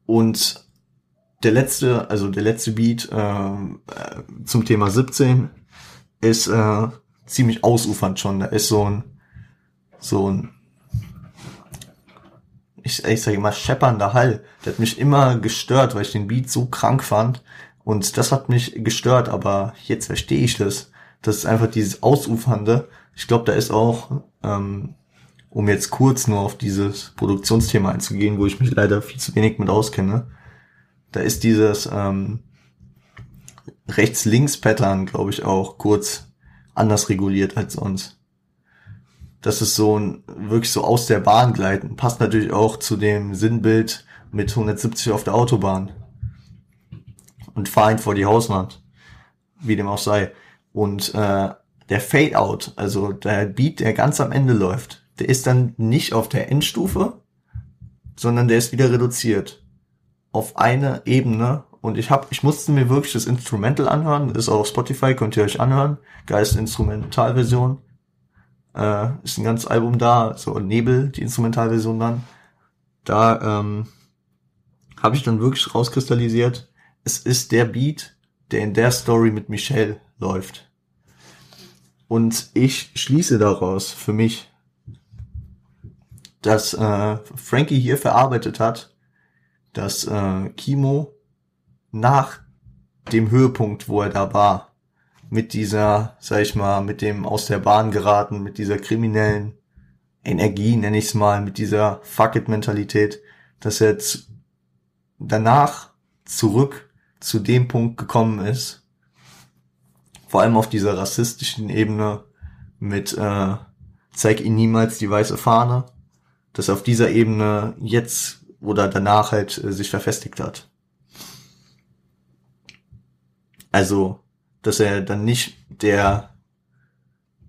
Und der letzte, also der letzte Beat äh, zum Thema 17 ist äh, ziemlich ausufernd schon. Da ist so ein so ein ich, ich sage immer, scheppernder Hall. Der hat mich immer gestört, weil ich den Beat so krank fand. Und das hat mich gestört, aber jetzt verstehe ich das. Das ist einfach dieses Ausufernde. Ich glaube, da ist auch, ähm, um jetzt kurz nur auf dieses Produktionsthema einzugehen, wo ich mich leider viel zu wenig mit auskenne, da ist dieses ähm, Rechts-Links-Pattern, glaube ich, auch kurz anders reguliert als sonst das ist so ein wirklich so aus der Bahn gleiten. Passt natürlich auch zu dem Sinnbild mit 170 auf der Autobahn. Und fahr ihn vor die Hauswand. Wie dem auch sei. Und äh, der Fade-Out, also der Beat, der ganz am Ende läuft, der ist dann nicht auf der Endstufe, sondern der ist wieder reduziert auf eine Ebene. Und ich hab, ich musste mir wirklich das Instrumental anhören, ist auch auf Spotify, könnt ihr euch anhören. Geist Instrumentalversion äh, ist ein ganzes Album da, so Nebel, die Instrumentalversion dann. Da ähm, habe ich dann wirklich rauskristallisiert, es ist der Beat, der in der Story mit Michelle läuft. Und ich schließe daraus für mich, dass äh, Frankie hier verarbeitet hat, dass äh, Kimo nach dem Höhepunkt, wo er da war, mit dieser, sag ich mal, mit dem aus der Bahn geraten, mit dieser kriminellen Energie, nenne ich es mal, mit dieser Fuck-it-Mentalität, dass er jetzt danach zurück zu dem Punkt gekommen ist, vor allem auf dieser rassistischen Ebene mit äh, zeig ihm niemals die weiße Fahne, dass auf dieser Ebene jetzt oder danach halt äh, sich verfestigt hat. Also, dass er dann nicht der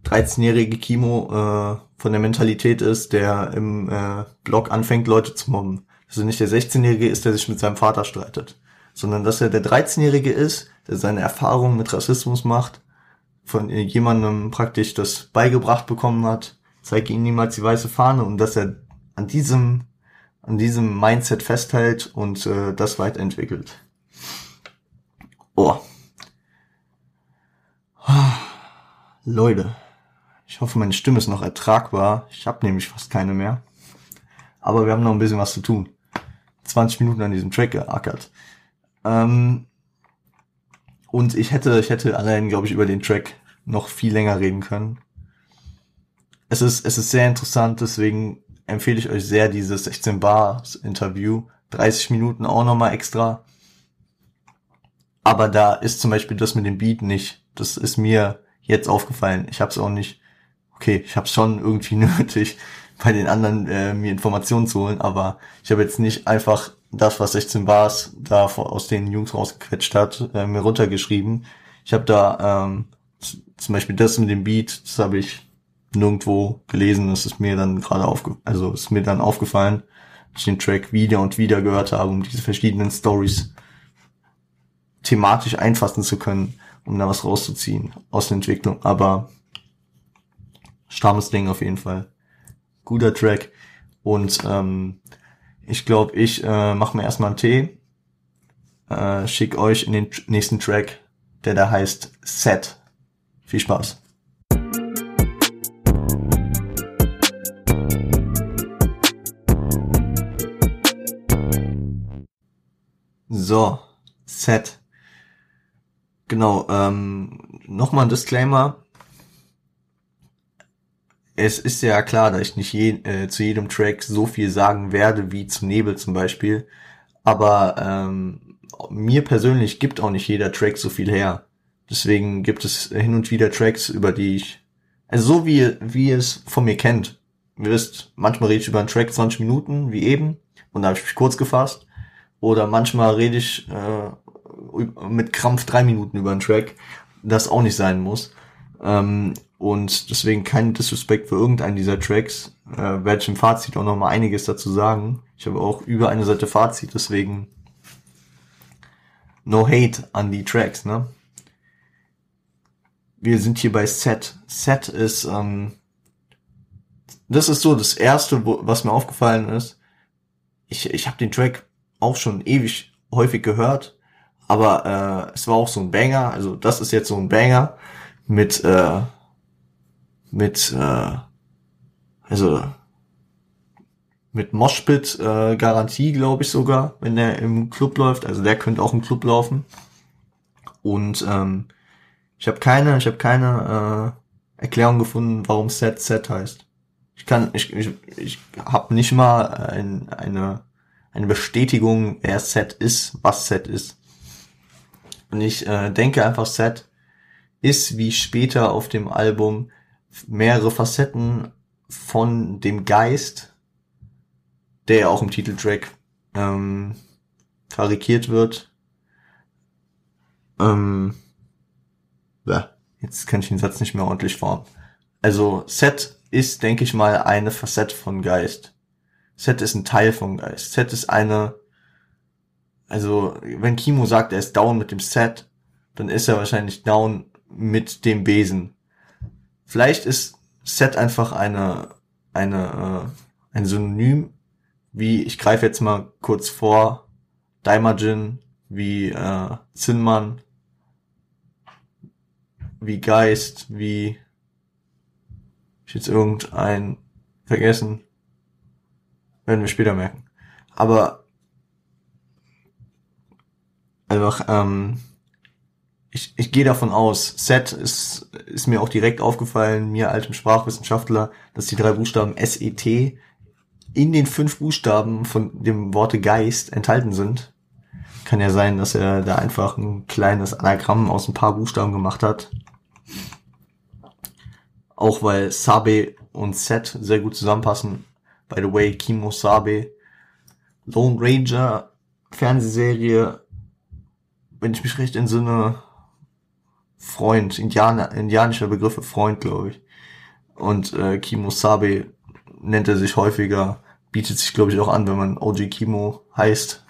13-jährige Kimo äh, von der Mentalität ist, der im äh, Blog anfängt, Leute zu mobben. Also nicht der 16-jährige ist, der sich mit seinem Vater streitet, sondern dass er der 13-jährige ist, der seine Erfahrungen mit Rassismus macht, von jemandem praktisch das beigebracht bekommen hat, zeige ihm niemals die weiße Fahne und dass er an diesem an diesem Mindset festhält und äh, das weiterentwickelt. Oh, Leute, ich hoffe, meine Stimme ist noch ertragbar. Ich habe nämlich fast keine mehr. Aber wir haben noch ein bisschen was zu tun. 20 Minuten an diesem Track geackert. Ähm, und ich hätte, ich hätte allein, glaube ich, über den Track noch viel länger reden können. Es ist, es ist sehr interessant, deswegen empfehle ich euch sehr dieses 16 Bars Interview. 30 Minuten auch nochmal extra. Aber da ist zum Beispiel das mit dem Beat nicht das ist mir jetzt aufgefallen. Ich habe es auch nicht, okay, ich habe es schon irgendwie [LAUGHS] nötig, bei den anderen äh, mir Informationen zu holen, aber ich habe jetzt nicht einfach das, was 16 Bars da aus den Jungs rausgequetscht hat, äh, mir runtergeschrieben. Ich habe da ähm, zum Beispiel das mit dem Beat, das habe ich nirgendwo gelesen, das ist mir dann gerade aufge also ist mir dann aufgefallen, dass ich den Track wieder und wieder gehört habe, um diese verschiedenen Stories thematisch einfassen zu können um da was rauszuziehen aus der Entwicklung. Aber strammes Ding auf jeden Fall. Guter Track. Und ähm, ich glaube, ich äh, mache mir erstmal einen Tee, äh, schick euch in den nächsten Track, der da heißt Set. Viel Spaß. So, Set. Genau, ähm, nochmal ein Disclaimer. Es ist ja klar, dass ich nicht je, äh, zu jedem Track so viel sagen werde wie zu Nebel zum Beispiel. Aber ähm, mir persönlich gibt auch nicht jeder Track so viel her. Deswegen gibt es hin und wieder Tracks, über die ich, also so wie, wie ihr es von mir kennt. Ihr wisst, manchmal rede ich über einen Track 20 Minuten, wie eben, und da habe ich mich kurz gefasst. Oder manchmal rede ich äh, mit Krampf drei Minuten über einen Track, das auch nicht sein muss. Ähm, und deswegen kein Disrespect für irgendeinen dieser Tracks. Äh, werde ich im Fazit auch noch mal einiges dazu sagen. Ich habe auch über eine Seite Fazit, deswegen no hate an die Tracks, ne? Wir sind hier bei Set. Set ist, ähm, das ist so das erste, wo, was mir aufgefallen ist. Ich, ich habe den Track auch schon ewig häufig gehört, aber äh, es war auch so ein Banger, also das ist jetzt so ein Banger mit äh, mit äh, also mit Moshpit äh, Garantie, glaube ich sogar, wenn der im Club läuft. Also der könnte auch im Club laufen. Und ähm, ich habe keine, ich habe keine äh, Erklärung gefunden, warum Set Set heißt. Ich kann, ich, ich, ich habe nicht mal ein, eine eine Bestätigung, wer Set ist, was Set ist. Und ich äh, denke einfach, Set ist wie später auf dem Album mehrere Facetten von dem Geist, der ja auch im Titeltrack ähm, karikiert wird. Ähm, ja, jetzt kann ich den Satz nicht mehr ordentlich formen. Also Set ist, denke ich mal, eine Facette von Geist. Set ist ein Teil von Geist. Set ist eine also wenn Kimo sagt, er ist down mit dem Set, dann ist er wahrscheinlich down mit dem Besen. Vielleicht ist Set einfach eine, eine, äh, ein Synonym, wie, ich greife jetzt mal kurz vor, Daimajin, wie äh, Zinnmann, wie Geist, wie ich jetzt irgendein vergessen. Werden wir später merken. Aber einfach, ähm, ich, ich gehe davon aus, Set ist, ist mir auch direkt aufgefallen, mir altem Sprachwissenschaftler, dass die drei Buchstaben SET in den fünf Buchstaben von dem Worte Geist enthalten sind. Kann ja sein, dass er da einfach ein kleines Anagramm aus ein paar Buchstaben gemacht hat. Auch weil Sabe und Set sehr gut zusammenpassen. By the way, Kimo Sabe, Lone Ranger, Fernsehserie, wenn ich mich recht entsinne, Freund, Indianer, indianischer Begriffe Freund, glaube ich. Und äh, Kimo Sabe nennt er sich häufiger, bietet sich, glaube ich, auch an, wenn man OG Kimo heißt.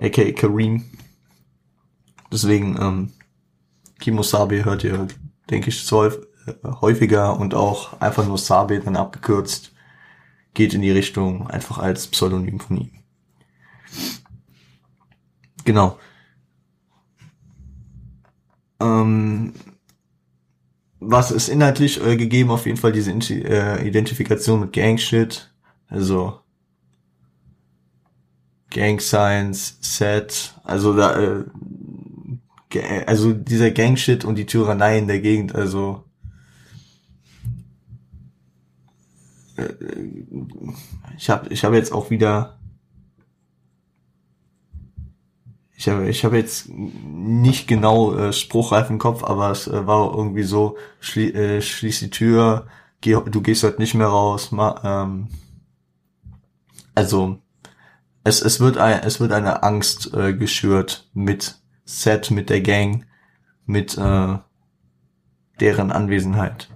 aka Kareem. Deswegen, ähm, Kimo Sabe hört ihr, denke ich, zu äh, häufiger und auch einfach nur Sabe dann abgekürzt geht in die Richtung einfach als Pseudonym von ihm. Genau. Ähm, was ist inhaltlich äh, gegeben? Auf jeden Fall diese äh, Identifikation mit Gangshit. Also Gang Science, Set, also da, äh, also dieser Gangshit und die Tyrannei in der Gegend, also äh, ich habe ich hab jetzt auch wieder ich habe ich hab jetzt nicht genau äh, spruchreif im Kopf, aber es äh, war irgendwie so, schlie äh, schließ die Tür, geh, du gehst heute nicht mehr raus. Ma, ähm, also es, es, wird ein, es wird eine Angst äh, geschürt mit Set, mit der Gang, mit äh, deren Anwesenheit.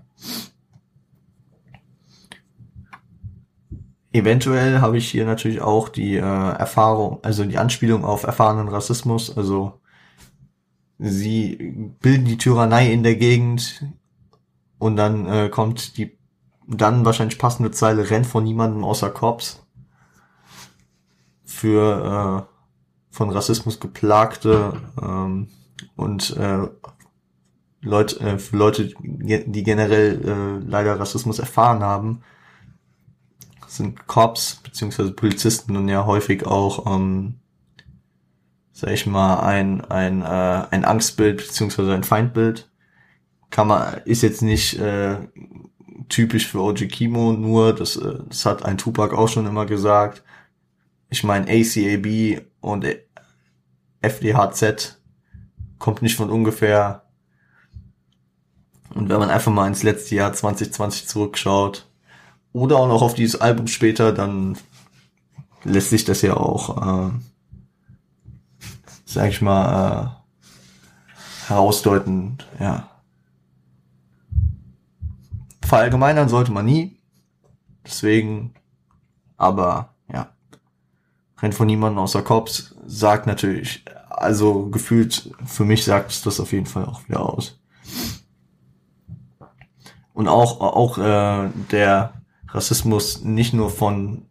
Eventuell habe ich hier natürlich auch die äh, Erfahrung, also die Anspielung auf erfahrenen Rassismus. Also sie bilden die Tyrannei in der Gegend und dann äh, kommt die dann wahrscheinlich passende Zeile, rennt von niemandem außer Cops. Für äh, von Rassismus geplagte ähm, und äh, Leute, äh, für Leute, die generell äh, leider Rassismus erfahren haben, sind Cops beziehungsweise Polizisten nun ja häufig auch, ähm, sag ich mal, ein, ein, äh, ein Angstbild beziehungsweise ein Feindbild. Kann man, ist jetzt nicht äh, typisch für OG Kimo, nur das, äh, das hat ein Tupac auch schon immer gesagt. Ich meine, ACAB und FDHZ kommt nicht von ungefähr. Und wenn man einfach mal ins letzte Jahr 2020 zurückschaut, oder auch noch auf dieses Album später, dann lässt sich das ja auch, äh, sag ich mal, äh, herausdeuten, ja. Verallgemeinern sollte man nie. Deswegen, aber ja, rennt von niemandem außer Cops, sagt natürlich, also gefühlt, für mich sagt es das auf jeden Fall auch wieder aus. Und auch, auch äh, der Rassismus nicht nur von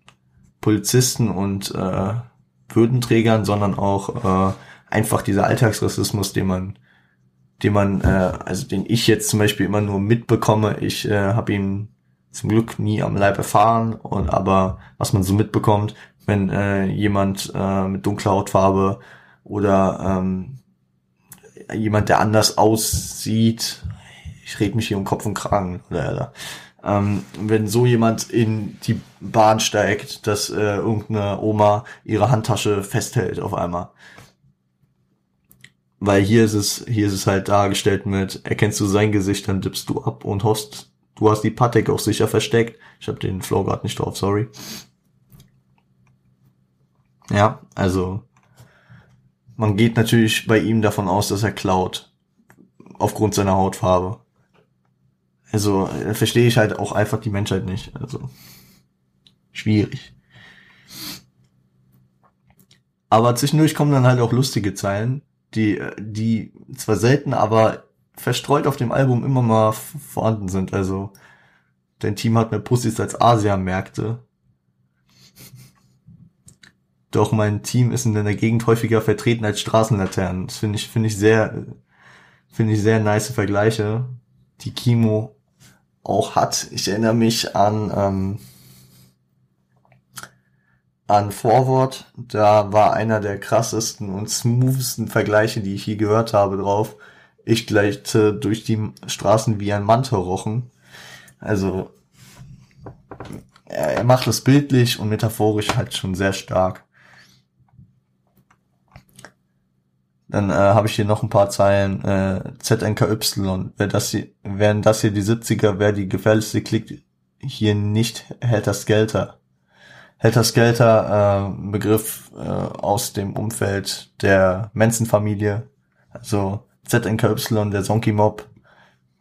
Polizisten und äh, Würdenträgern, sondern auch äh, einfach dieser Alltagsrassismus, den man, den man, äh, also den ich jetzt zum Beispiel immer nur mitbekomme. Ich äh, habe ihn zum Glück nie am Leib erfahren und aber was man so mitbekommt, wenn äh, jemand äh, mit dunkler Hautfarbe oder ähm, jemand, der anders aussieht, ich reg mich hier um Kopf und Kragen oder ähm, wenn so jemand in die Bahn steigt, dass äh, irgendeine Oma ihre Handtasche festhält auf einmal. Weil hier ist es, hier ist es halt dargestellt mit, erkennst du sein Gesicht, dann dippst du ab und host, du hast die Patek auch sicher versteckt. Ich habe den Flow gerade nicht drauf, sorry. Ja, also man geht natürlich bei ihm davon aus, dass er klaut. Aufgrund seiner Hautfarbe. Also äh, verstehe ich halt auch einfach die Menschheit nicht. Also schwierig. Aber zwischendurch kommen dann halt auch lustige Zeilen, die, äh, die zwar selten, aber verstreut auf dem Album immer mal vorhanden sind. Also dein Team hat mehr Pussys als Asia-Märkte. Doch mein Team ist in der Gegend häufiger vertreten als Straßenlaternen. Das finde ich, finde ich sehr, finde ich sehr nice Vergleiche, die Kimo auch hat. Ich erinnere mich an, ähm, an Forward. Da war einer der krassesten und smoothesten Vergleiche, die ich je gehört habe, drauf. Ich gleite durch die Straßen wie ein Mantelrochen. Also, er, macht es bildlich und metaphorisch halt schon sehr stark. Dann äh, habe ich hier noch ein paar Zeilen. Äh, ZNKY. Wer das hier, wären das hier die 70er, wäre die gefährlichste Klick hier nicht Helter Skelter. Helter Skelter, äh, Begriff äh, aus dem Umfeld der Manson-Familie. Also ZNKY, der Zonky Mob.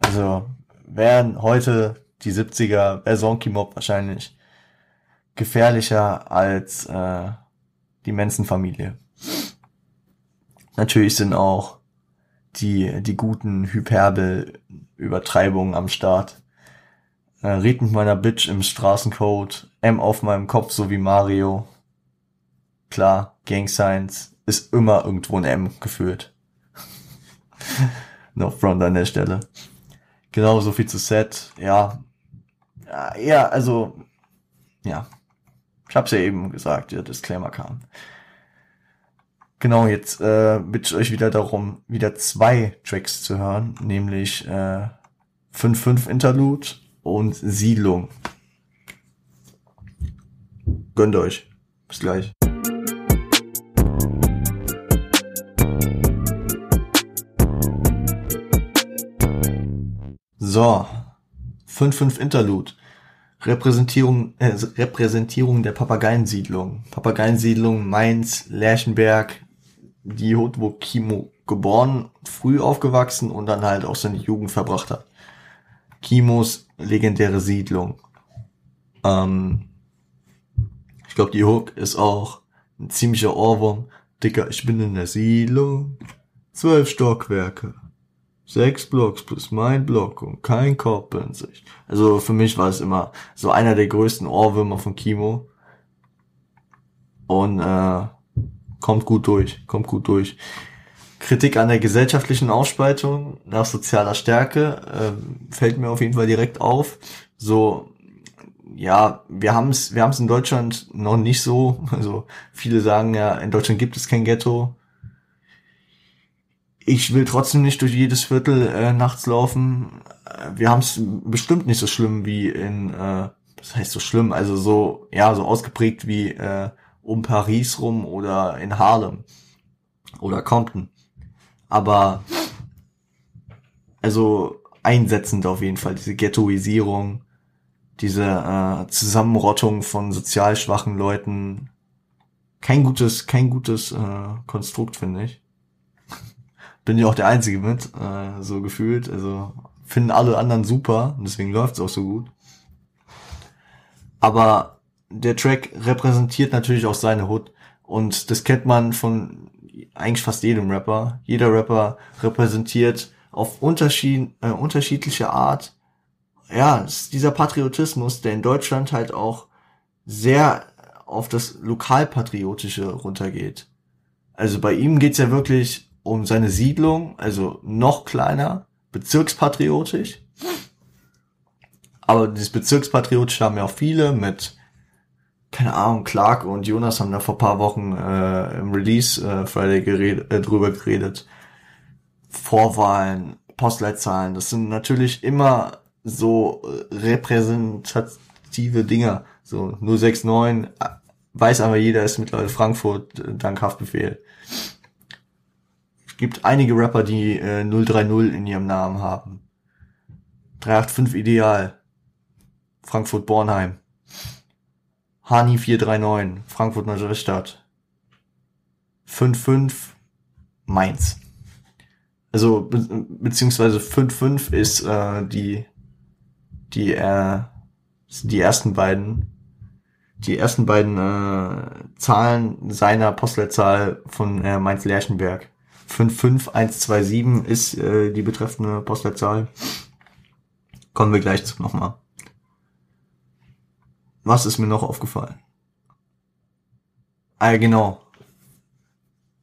Also wären heute die 70er, wäre Zonky Mob wahrscheinlich gefährlicher als äh, die Manson-Familie. Natürlich sind auch die, die guten Hyperbel-Übertreibungen am Start. Äh, red mit meiner Bitch im Straßencode, M auf meinem Kopf, so wie Mario. Klar, Gang Signs ist immer irgendwo ein M geführt. [LAUGHS] Noch Front an der Stelle. Genau, so viel zu Set. Ja. Ja, also, ja. Ich hab's ja eben gesagt, der Disclaimer kam. Genau, jetzt äh, bitte ich euch wieder darum, wieder zwei Tracks zu hören, nämlich äh, 5-5 Interlude und Siedlung. Gönnt euch. Bis gleich. So, 5-5 Interlude. Repräsentierung, äh, Repräsentierung der Papageiensiedlung. Papageiensiedlung Mainz, Lerchenberg, die Hut, wo Kimo geboren, früh aufgewachsen und dann halt auch seine Jugend verbracht hat. Kimos legendäre Siedlung. Ähm, ich glaube, die Hook ist auch ein ziemlicher Ohrwurm. Dicker, ich bin in der Siedlung. Zwölf Stockwerke. Sechs Blocks plus mein Block und kein Korb in sich. Also für mich war es immer so einer der größten Ohrwürmer von Kimo. Und äh, kommt gut durch, kommt gut durch. Kritik an der gesellschaftlichen Ausspaltung nach sozialer Stärke äh, fällt mir auf jeden Fall direkt auf. So, ja, wir haben es, wir haben es in Deutschland noch nicht so. Also viele sagen ja, in Deutschland gibt es kein Ghetto. Ich will trotzdem nicht durch jedes Viertel äh, nachts laufen. Wir haben es bestimmt nicht so schlimm wie in, äh, das heißt so schlimm, also so, ja, so ausgeprägt wie äh, um Paris rum oder in Harlem oder Compton. Aber also einsetzend auf jeden Fall diese Ghettoisierung, diese äh, Zusammenrottung von sozial schwachen Leuten. Kein gutes, kein gutes äh, Konstrukt, finde ich. Bin ja auch der Einzige mit, äh, so gefühlt. Also finden alle anderen super und deswegen läuft's auch so gut. Aber der Track repräsentiert natürlich auch seine Hood. Und das kennt man von eigentlich fast jedem Rapper. Jeder Rapper repräsentiert auf Unterschied, äh, unterschiedliche Art, ja, ist dieser Patriotismus, der in Deutschland halt auch sehr auf das Lokalpatriotische runtergeht. Also bei ihm geht's ja wirklich um seine Siedlung, also noch kleiner, bezirkspatriotisch. Aber dieses bezirkspatriotische haben ja auch viele mit keine Ahnung, Clark und Jonas haben da vor paar Wochen äh, im Release äh, Friday gered äh, drüber geredet. Vorwahlen, Postleitzahlen, das sind natürlich immer so äh, repräsentative Dinger. So 069, äh, weiß aber jeder ist mittlerweile Frankfurt äh, dank Haftbefehl. Es gibt einige Rapper, die äh, 030 in ihrem Namen haben. 385 Ideal. Frankfurt Bornheim. Hani 439, Frankfurt Neustadt. 55 Mainz. Also be beziehungsweise 55 ist äh, die die äh, die ersten beiden die ersten beiden äh, Zahlen seiner Postleitzahl von äh, Mainz Lerchenberg. 55127 ist äh, die betreffende Postleitzahl. Kommen wir gleich zu nochmal. Was ist mir noch aufgefallen? Ah, genau.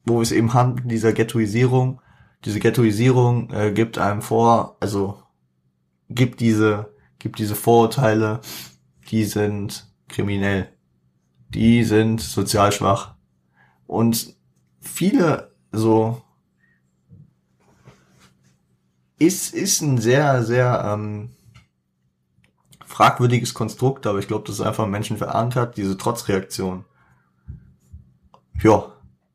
Wo es eben handelt, dieser Ghettoisierung. Diese Ghettoisierung äh, gibt einem vor, also gibt diese, gibt diese Vorurteile, die sind kriminell. die sind sozial schwach. Und viele so ist, ist ein sehr, sehr ähm, fragwürdiges Konstrukt, aber ich glaube, das ist einfach Menschen verankert, diese Trotzreaktion. Ja,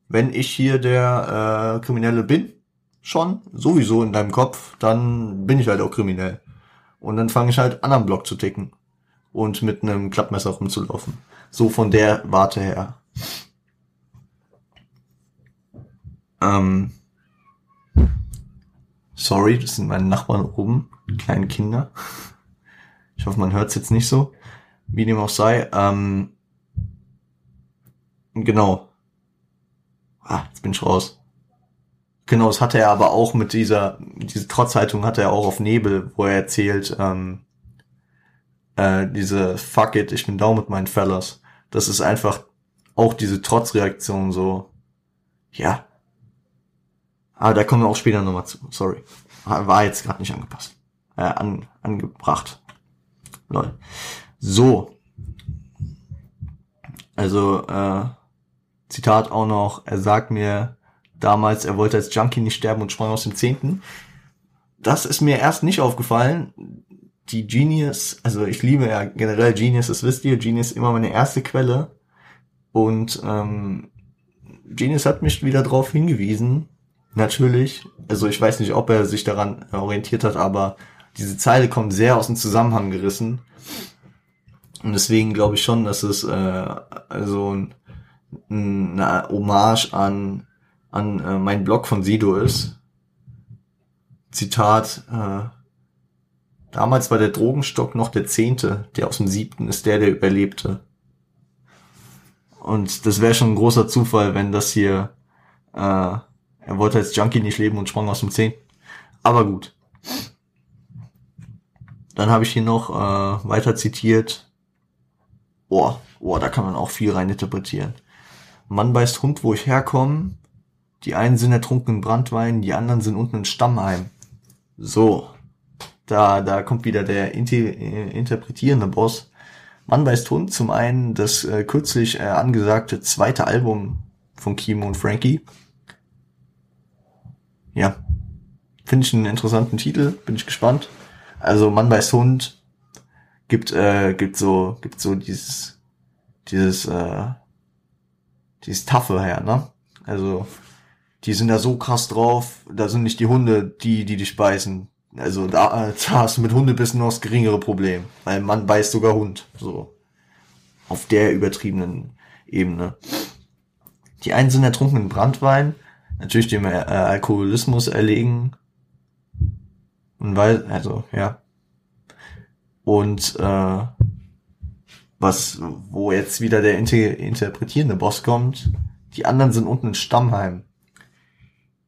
wenn ich hier der äh, Kriminelle bin, schon, sowieso in deinem Kopf, dann bin ich halt auch kriminell. Und dann fange ich halt an am Block zu ticken und mit einem Klappmesser rumzulaufen. So von der Warte her. Ähm, sorry, das sind meine Nachbarn oben, kleine Kinder. Ich hoffe, man hört es jetzt nicht so. Wie dem auch sei. Ähm, genau. Ah, jetzt bin ich raus. Genau, das hatte er aber auch mit dieser, diese Trotzhaltung hatte er auch auf Nebel, wo er erzählt, ähm, äh, diese Fuck it, ich bin down mit meinen Fellas. Das ist einfach auch diese Trotzreaktion so, ja. Aber da kommen wir auch später nochmal zu, sorry. War jetzt gerade nicht angepasst. Äh, an, angebracht. Lol. So. Also, äh, Zitat auch noch, er sagt mir, damals, er wollte als Junkie nicht sterben und sprang aus dem Zehnten. Das ist mir erst nicht aufgefallen. Die Genius, also ich liebe ja generell Genius, das wisst ihr, Genius ist immer meine erste Quelle. Und ähm, Genius hat mich wieder darauf hingewiesen, natürlich. Also ich weiß nicht, ob er sich daran orientiert hat, aber diese Zeile kommt sehr aus dem Zusammenhang gerissen. Und deswegen glaube ich schon, dass es äh, also ein, eine Hommage an an äh, mein Blog von Sido ist. Zitat, äh, damals war der Drogenstock noch der Zehnte, der aus dem Siebten ist der, der überlebte. Und das wäre schon ein großer Zufall, wenn das hier, äh, er wollte als Junkie nicht leben und sprang aus dem Zehnten. Aber gut. Dann habe ich hier noch äh, weiter zitiert. Boah, boah, da kann man auch viel rein interpretieren. Mann beißt Hund, wo ich herkomme. Die einen sind ertrunken in Brandwein, die anderen sind unten in Stammheim. So. Da, da kommt wieder der inter äh, interpretierende Boss. Mann beißt Hund. Zum einen das äh, kürzlich äh, angesagte zweite Album von Kimo und Frankie. Ja. Finde ich einen interessanten Titel. Bin ich gespannt. Also Mann beißt Hund gibt, äh, gibt so, gibt so dieses, dieses, äh, dieses Taffe her, ne? Also die sind da so krass drauf, da sind nicht die Hunde, die, die dich beißen. Also da, da hast du mit Hundebissen noch das geringere Problem. Weil man beißt sogar Hund. So. Auf der übertriebenen Ebene. Die einen sind ertrunken in Brandwein, natürlich dem äh, Alkoholismus erlegen. Und weil, also, ja. Und äh, was, wo jetzt wieder der inter interpretierende Boss kommt, die anderen sind unten in Stammheim.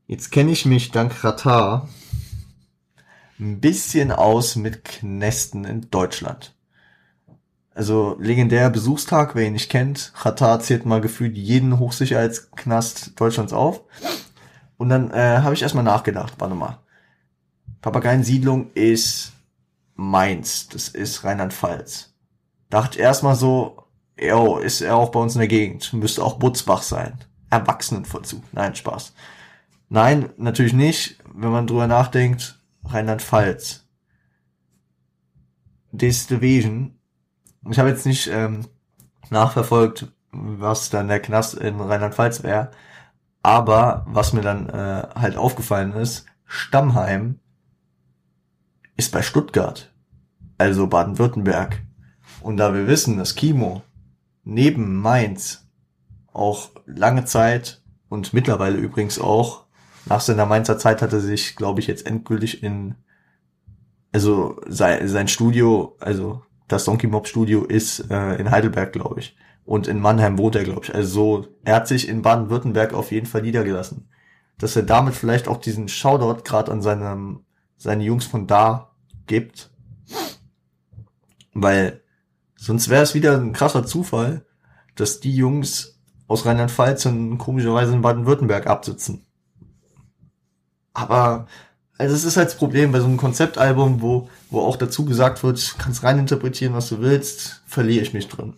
Jetzt kenne ich mich dank Ratar ein bisschen aus mit Knästen in Deutschland. Also legendär Besuchstag, wer ihn nicht kennt. Ratar zählt mal gefühlt jeden Hochsicherheitsknast Deutschlands auf. Und dann äh, habe ich erstmal nachgedacht, warte mal. Papageiensiedlung ist Mainz, das ist Rheinland-Pfalz. Dachte erstmal so, yo, ist er auch bei uns in der Gegend, müsste auch Butzbach sein. Erwachsenenvollzug. Nein, Spaß. Nein, natürlich nicht. Wenn man drüber nachdenkt, Rheinland-Pfalz. Division. Ich habe jetzt nicht ähm, nachverfolgt, was dann der Knast in Rheinland-Pfalz wäre. Aber was mir dann äh, halt aufgefallen ist, Stammheim ist bei Stuttgart, also Baden-Württemberg. Und da wir wissen, dass Kimo neben Mainz auch lange Zeit und mittlerweile übrigens auch nach seiner Mainzer Zeit hat er sich, glaube ich, jetzt endgültig in, also sein, sein Studio, also das Donkey Mob Studio ist äh, in Heidelberg, glaube ich. Und in Mannheim wohnt er, glaube ich. Also so, er hat sich in Baden-Württemberg auf jeden Fall niedergelassen. Dass er damit vielleicht auch diesen Shoutout gerade an seinem, seine Jungs von da gibt. Weil sonst wäre es wieder ein krasser Zufall, dass die Jungs aus Rheinland-Pfalz und komischerweise in Baden-Württemberg absitzen. Aber also es ist halt das Problem bei so einem Konzeptalbum, wo, wo auch dazu gesagt wird, kannst reininterpretieren, was du willst, verliere ich mich drin.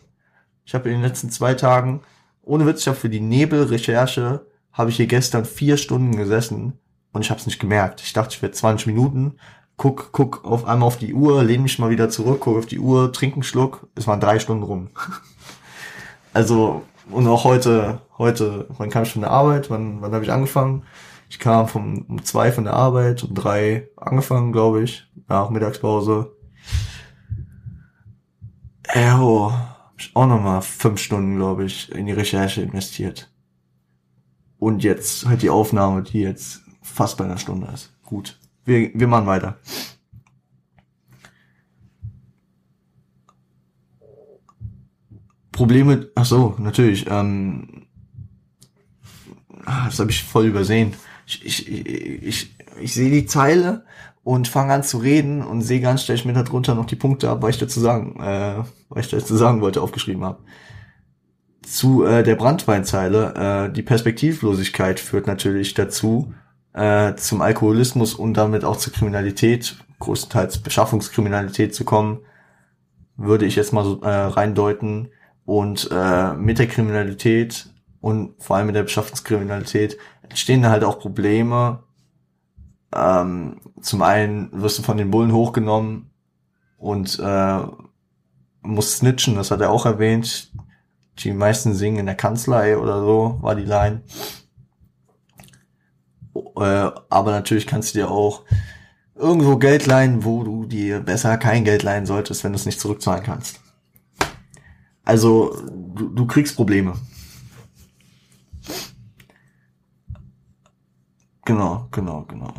Ich habe in den letzten zwei Tagen, ohne Witz, ich habe für die Nebelrecherche, habe ich hier gestern vier Stunden gesessen und ich habe es nicht gemerkt. Ich dachte, ich werde 20 Minuten, guck, guck auf einmal auf die Uhr, lehne mich mal wieder zurück, guck auf die Uhr, trink einen Schluck. Es waren drei Stunden rum. [LAUGHS] also, und auch heute, heute, wann kam ich von der Arbeit? Wann, wann habe ich angefangen? Ich kam vom, um zwei von der Arbeit, um drei angefangen, glaube ich, nach Mittagspause. Hab ich auch nochmal fünf Stunden, glaube ich, in die Recherche investiert. Und jetzt halt die Aufnahme, die jetzt fast bei einer Stunde ist. Gut, wir, wir machen weiter. Probleme, ach so, natürlich, ähm, ah, das habe ich voll übersehen. Ich, ich, ich, ich, ich sehe die Zeile und fange an zu reden und sehe ganz schnell ich mir darunter noch die Punkte ab, was ich dazu sagen, äh, was ich dazu sagen wollte, aufgeschrieben habe. Zu äh, der Brandweinzeile, äh, die Perspektivlosigkeit führt natürlich dazu, äh, zum Alkoholismus und damit auch zur Kriminalität, größtenteils Beschaffungskriminalität zu kommen, würde ich jetzt mal so äh, reindeuten. Und äh, mit der Kriminalität und vor allem mit der Beschaffungskriminalität entstehen halt auch Probleme. Ähm, zum einen wirst du von den Bullen hochgenommen und äh, musst snitchen, das hat er auch erwähnt. Die meisten singen in der Kanzlei oder so, war die Line. Äh, aber natürlich kannst du dir auch irgendwo Geld leihen, wo du dir besser kein Geld leihen solltest, wenn du es nicht zurückzahlen kannst. Also du, du kriegst Probleme. Genau, genau, genau.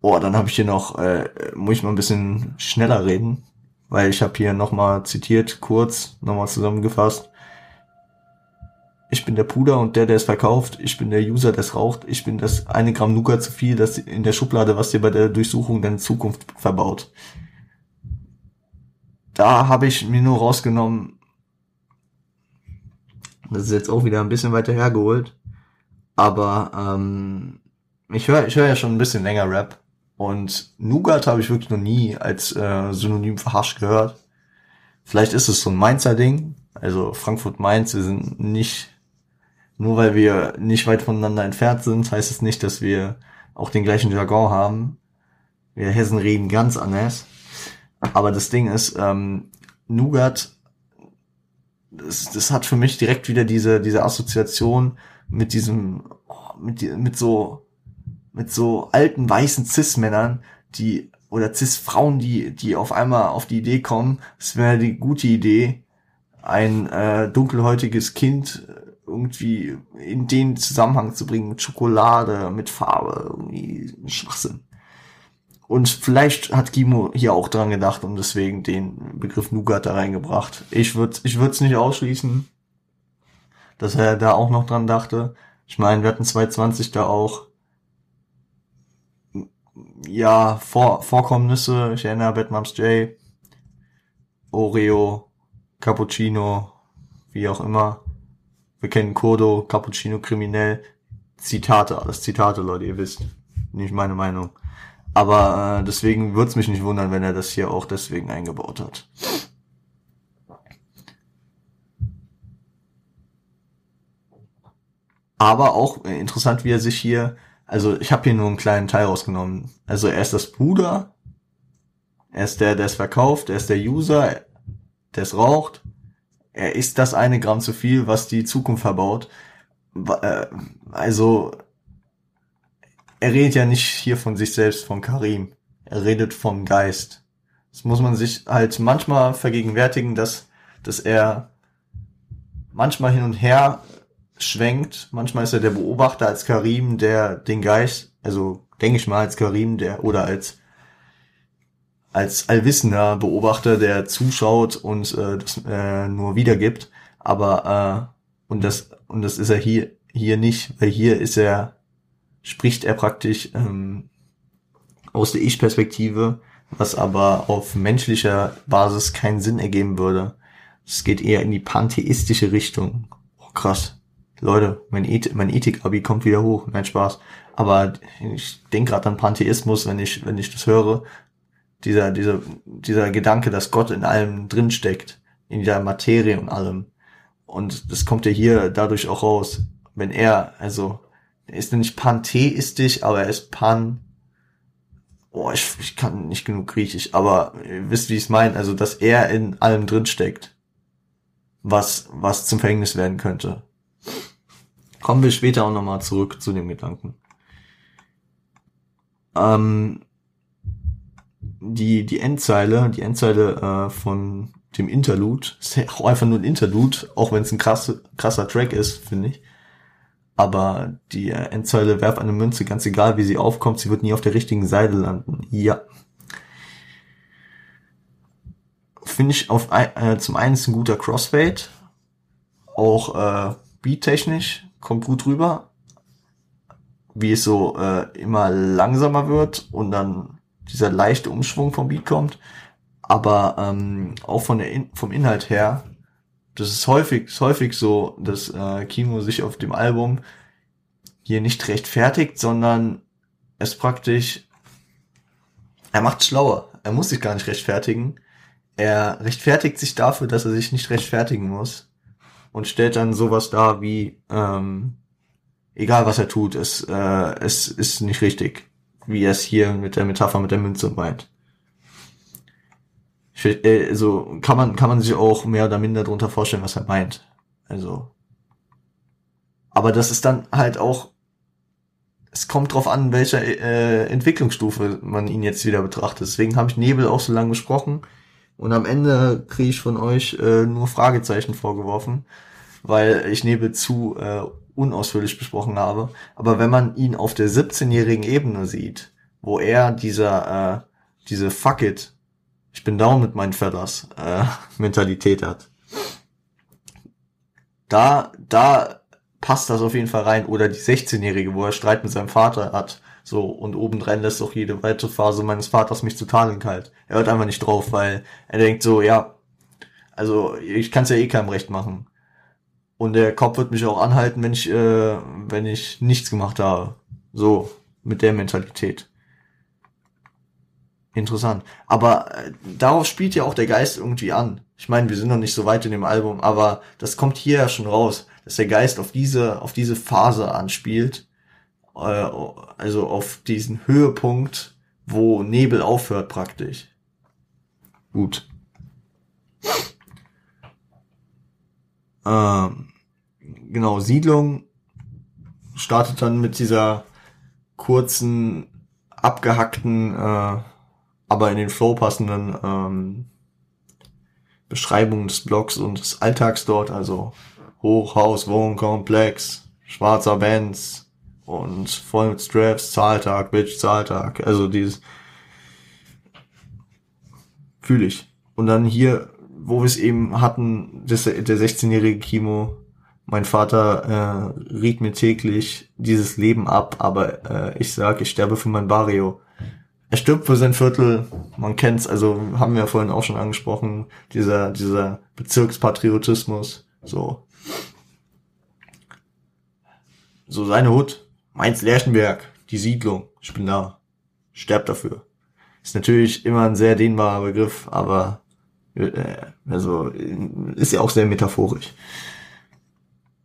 Oh, dann habe ich hier noch, äh, muss ich mal ein bisschen schneller reden, weil ich habe hier nochmal zitiert, kurz, nochmal zusammengefasst ich bin der Puder und der, der es verkauft, ich bin der User, der es raucht, ich bin das eine Gramm Nougat zu viel, das in der Schublade, was dir bei der Durchsuchung deine Zukunft verbaut. Da habe ich mir nur rausgenommen, das ist jetzt auch wieder ein bisschen weiter hergeholt, aber ähm, ich höre ich hör ja schon ein bisschen länger Rap. Und Nougat habe ich wirklich noch nie als äh, Synonym für Hasch gehört. Vielleicht ist es so ein Mainzer Ding, also Frankfurt-Mainz, wir sind nicht nur weil wir nicht weit voneinander entfernt sind, heißt es nicht, dass wir auch den gleichen Jargon haben. Wir Hessen reden ganz anders. Aber das Ding ist, ähm, Nougat, das, das hat für mich direkt wieder diese, diese Assoziation mit diesem, mit, mit so, mit so alten weißen Cis-Männern, die, oder Cis-Frauen, die, die auf einmal auf die Idee kommen, es wäre die gute Idee, ein äh, dunkelhäutiges Kind irgendwie in den Zusammenhang zu bringen mit Schokolade, mit Farbe, irgendwie Schwachsinn. Und vielleicht hat Gimo hier auch dran gedacht und deswegen den Begriff Nougat da reingebracht. Ich würde ich würde es nicht ausschließen, dass er da auch noch dran dachte. Ich meine, wir hatten 220 da auch ja, Vor Vorkommnisse, ich erinnere Batmums J, Oreo, Cappuccino, wie auch immer. Wir kennen Kurdo, Cappuccino kriminell. Zitate, alles Zitate, Leute, ihr wisst. Nicht meine Meinung. Aber äh, deswegen würde es mich nicht wundern, wenn er das hier auch deswegen eingebaut hat. Aber auch äh, interessant, wie er sich hier, also ich habe hier nur einen kleinen Teil rausgenommen. Also er ist das Bruder, er ist der, der es verkauft, er ist der User, der es raucht, er ist das eine Gramm zu viel, was die Zukunft verbaut. Äh, also, er redet ja nicht hier von sich selbst, von Karim. Er redet vom Geist. Das muss man sich halt manchmal vergegenwärtigen, dass, dass er manchmal hin und her schwenkt. Manchmal ist er der Beobachter als Karim, der den Geist, also denke ich mal als Karim, der, oder als als allwissender Beobachter, der zuschaut und äh, das äh, nur wiedergibt. Aber äh, und das und das ist er hier hier nicht, weil hier ist er spricht er praktisch ähm, aus der Ich-Perspektive, was aber auf menschlicher Basis keinen Sinn ergeben würde. Es geht eher in die pantheistische Richtung. Oh, krass. Leute, mein, Eth mein Ethik-Abi kommt wieder hoch. Nein, Spaß. Aber ich denke gerade an Pantheismus, wenn ich, wenn ich das höre Dieser, dieser, dieser Gedanke, dass Gott in allem drinsteckt, in der Materie und allem. Und das kommt ja hier dadurch auch raus. Wenn er, also, er ist nicht pantheistisch, aber er ist pan, oh, ich, ich kann nicht genug Griechisch, aber ihr wisst, wie ich es meine, also, dass er in allem drinsteckt, was, was zum Verhängnis werden könnte. Kommen wir später auch nochmal zurück zu dem Gedanken. Ähm, die, die Endzeile, die Endzeile äh, von dem Interlude, ist ja auch einfach nur ein Interlude, auch wenn es ein krass, krasser Track ist, finde ich. Aber die äh, Endzeile werf eine Münze, ganz egal wie sie aufkommt, sie wird nie auf der richtigen Seite landen. Ja. Finde ich auf äh, zum einen ist ein guter Crossfade, auch äh, beattechnisch kommt gut rüber, wie es so äh, immer langsamer wird und dann dieser leichte Umschwung vom Beat kommt. Aber ähm, auch von der In vom Inhalt her, das ist häufig, ist häufig so, dass äh, Kimo sich auf dem Album hier nicht rechtfertigt, sondern es praktisch, er macht schlauer. Er muss sich gar nicht rechtfertigen. Er rechtfertigt sich dafür, dass er sich nicht rechtfertigen muss und stellt dann sowas dar wie, ähm, egal was er tut, es, äh, es ist nicht richtig, wie er es hier mit der Metapher mit der Münze meint. Also kann man, kann man sich auch mehr oder minder darunter vorstellen, was er meint. Also. Aber das ist dann halt auch, es kommt drauf an, welcher äh, Entwicklungsstufe man ihn jetzt wieder betrachtet. Deswegen habe ich Nebel auch so lange besprochen. Und am Ende kriege ich von euch äh, nur Fragezeichen vorgeworfen, weil ich Nebel zu äh, unausführlich besprochen habe. Aber wenn man ihn auf der 17-jährigen Ebene sieht, wo er dieser, äh, diese Fuck it, ich bin down mit meinen Fellas, äh, [LAUGHS] Mentalität hat. Da, da passt das auf jeden Fall rein. Oder die 16-Jährige, wo er Streit mit seinem Vater hat. So, und obendrein lässt auch jede weitere Phase meines Vaters mich zu Tadeln kalt. Er hört einfach nicht drauf, weil er denkt so, ja, also ich kann es ja eh keinem recht machen. Und der Kopf wird mich auch anhalten, wenn ich, äh, wenn ich nichts gemacht habe. So, mit der Mentalität. Interessant. Aber äh, darauf spielt ja auch der Geist irgendwie an. Ich meine, wir sind noch nicht so weit in dem Album, aber das kommt hier ja schon raus, dass der Geist auf diese, auf diese Phase anspielt. Äh, also auf diesen Höhepunkt, wo Nebel aufhört praktisch. Gut. Ähm, genau, Siedlung startet dann mit dieser kurzen, abgehackten, äh, aber in den Flow passenden ähm, Beschreibung des Blogs und des Alltags dort, also Hochhaus, Wohnkomplex, schwarzer Benz und voll mit Straps, Zahltag, Bitch, Zahltag, also dieses fühle ich. Und dann hier wo wir es eben hatten, das, der 16-jährige Kimo, mein Vater äh, riet mir täglich dieses Leben ab, aber äh, ich sag, ich sterbe für mein Barrio. Er stirbt für sein Viertel, man kennt's, also haben wir ja vorhin auch schon angesprochen, dieser, dieser Bezirkspatriotismus, so. So seine Hut, Mainz-Lerchenberg, die Siedlung, ich bin da, sterb dafür. Ist natürlich immer ein sehr dehnbarer Begriff, aber äh, also ist ja auch sehr metaphorisch.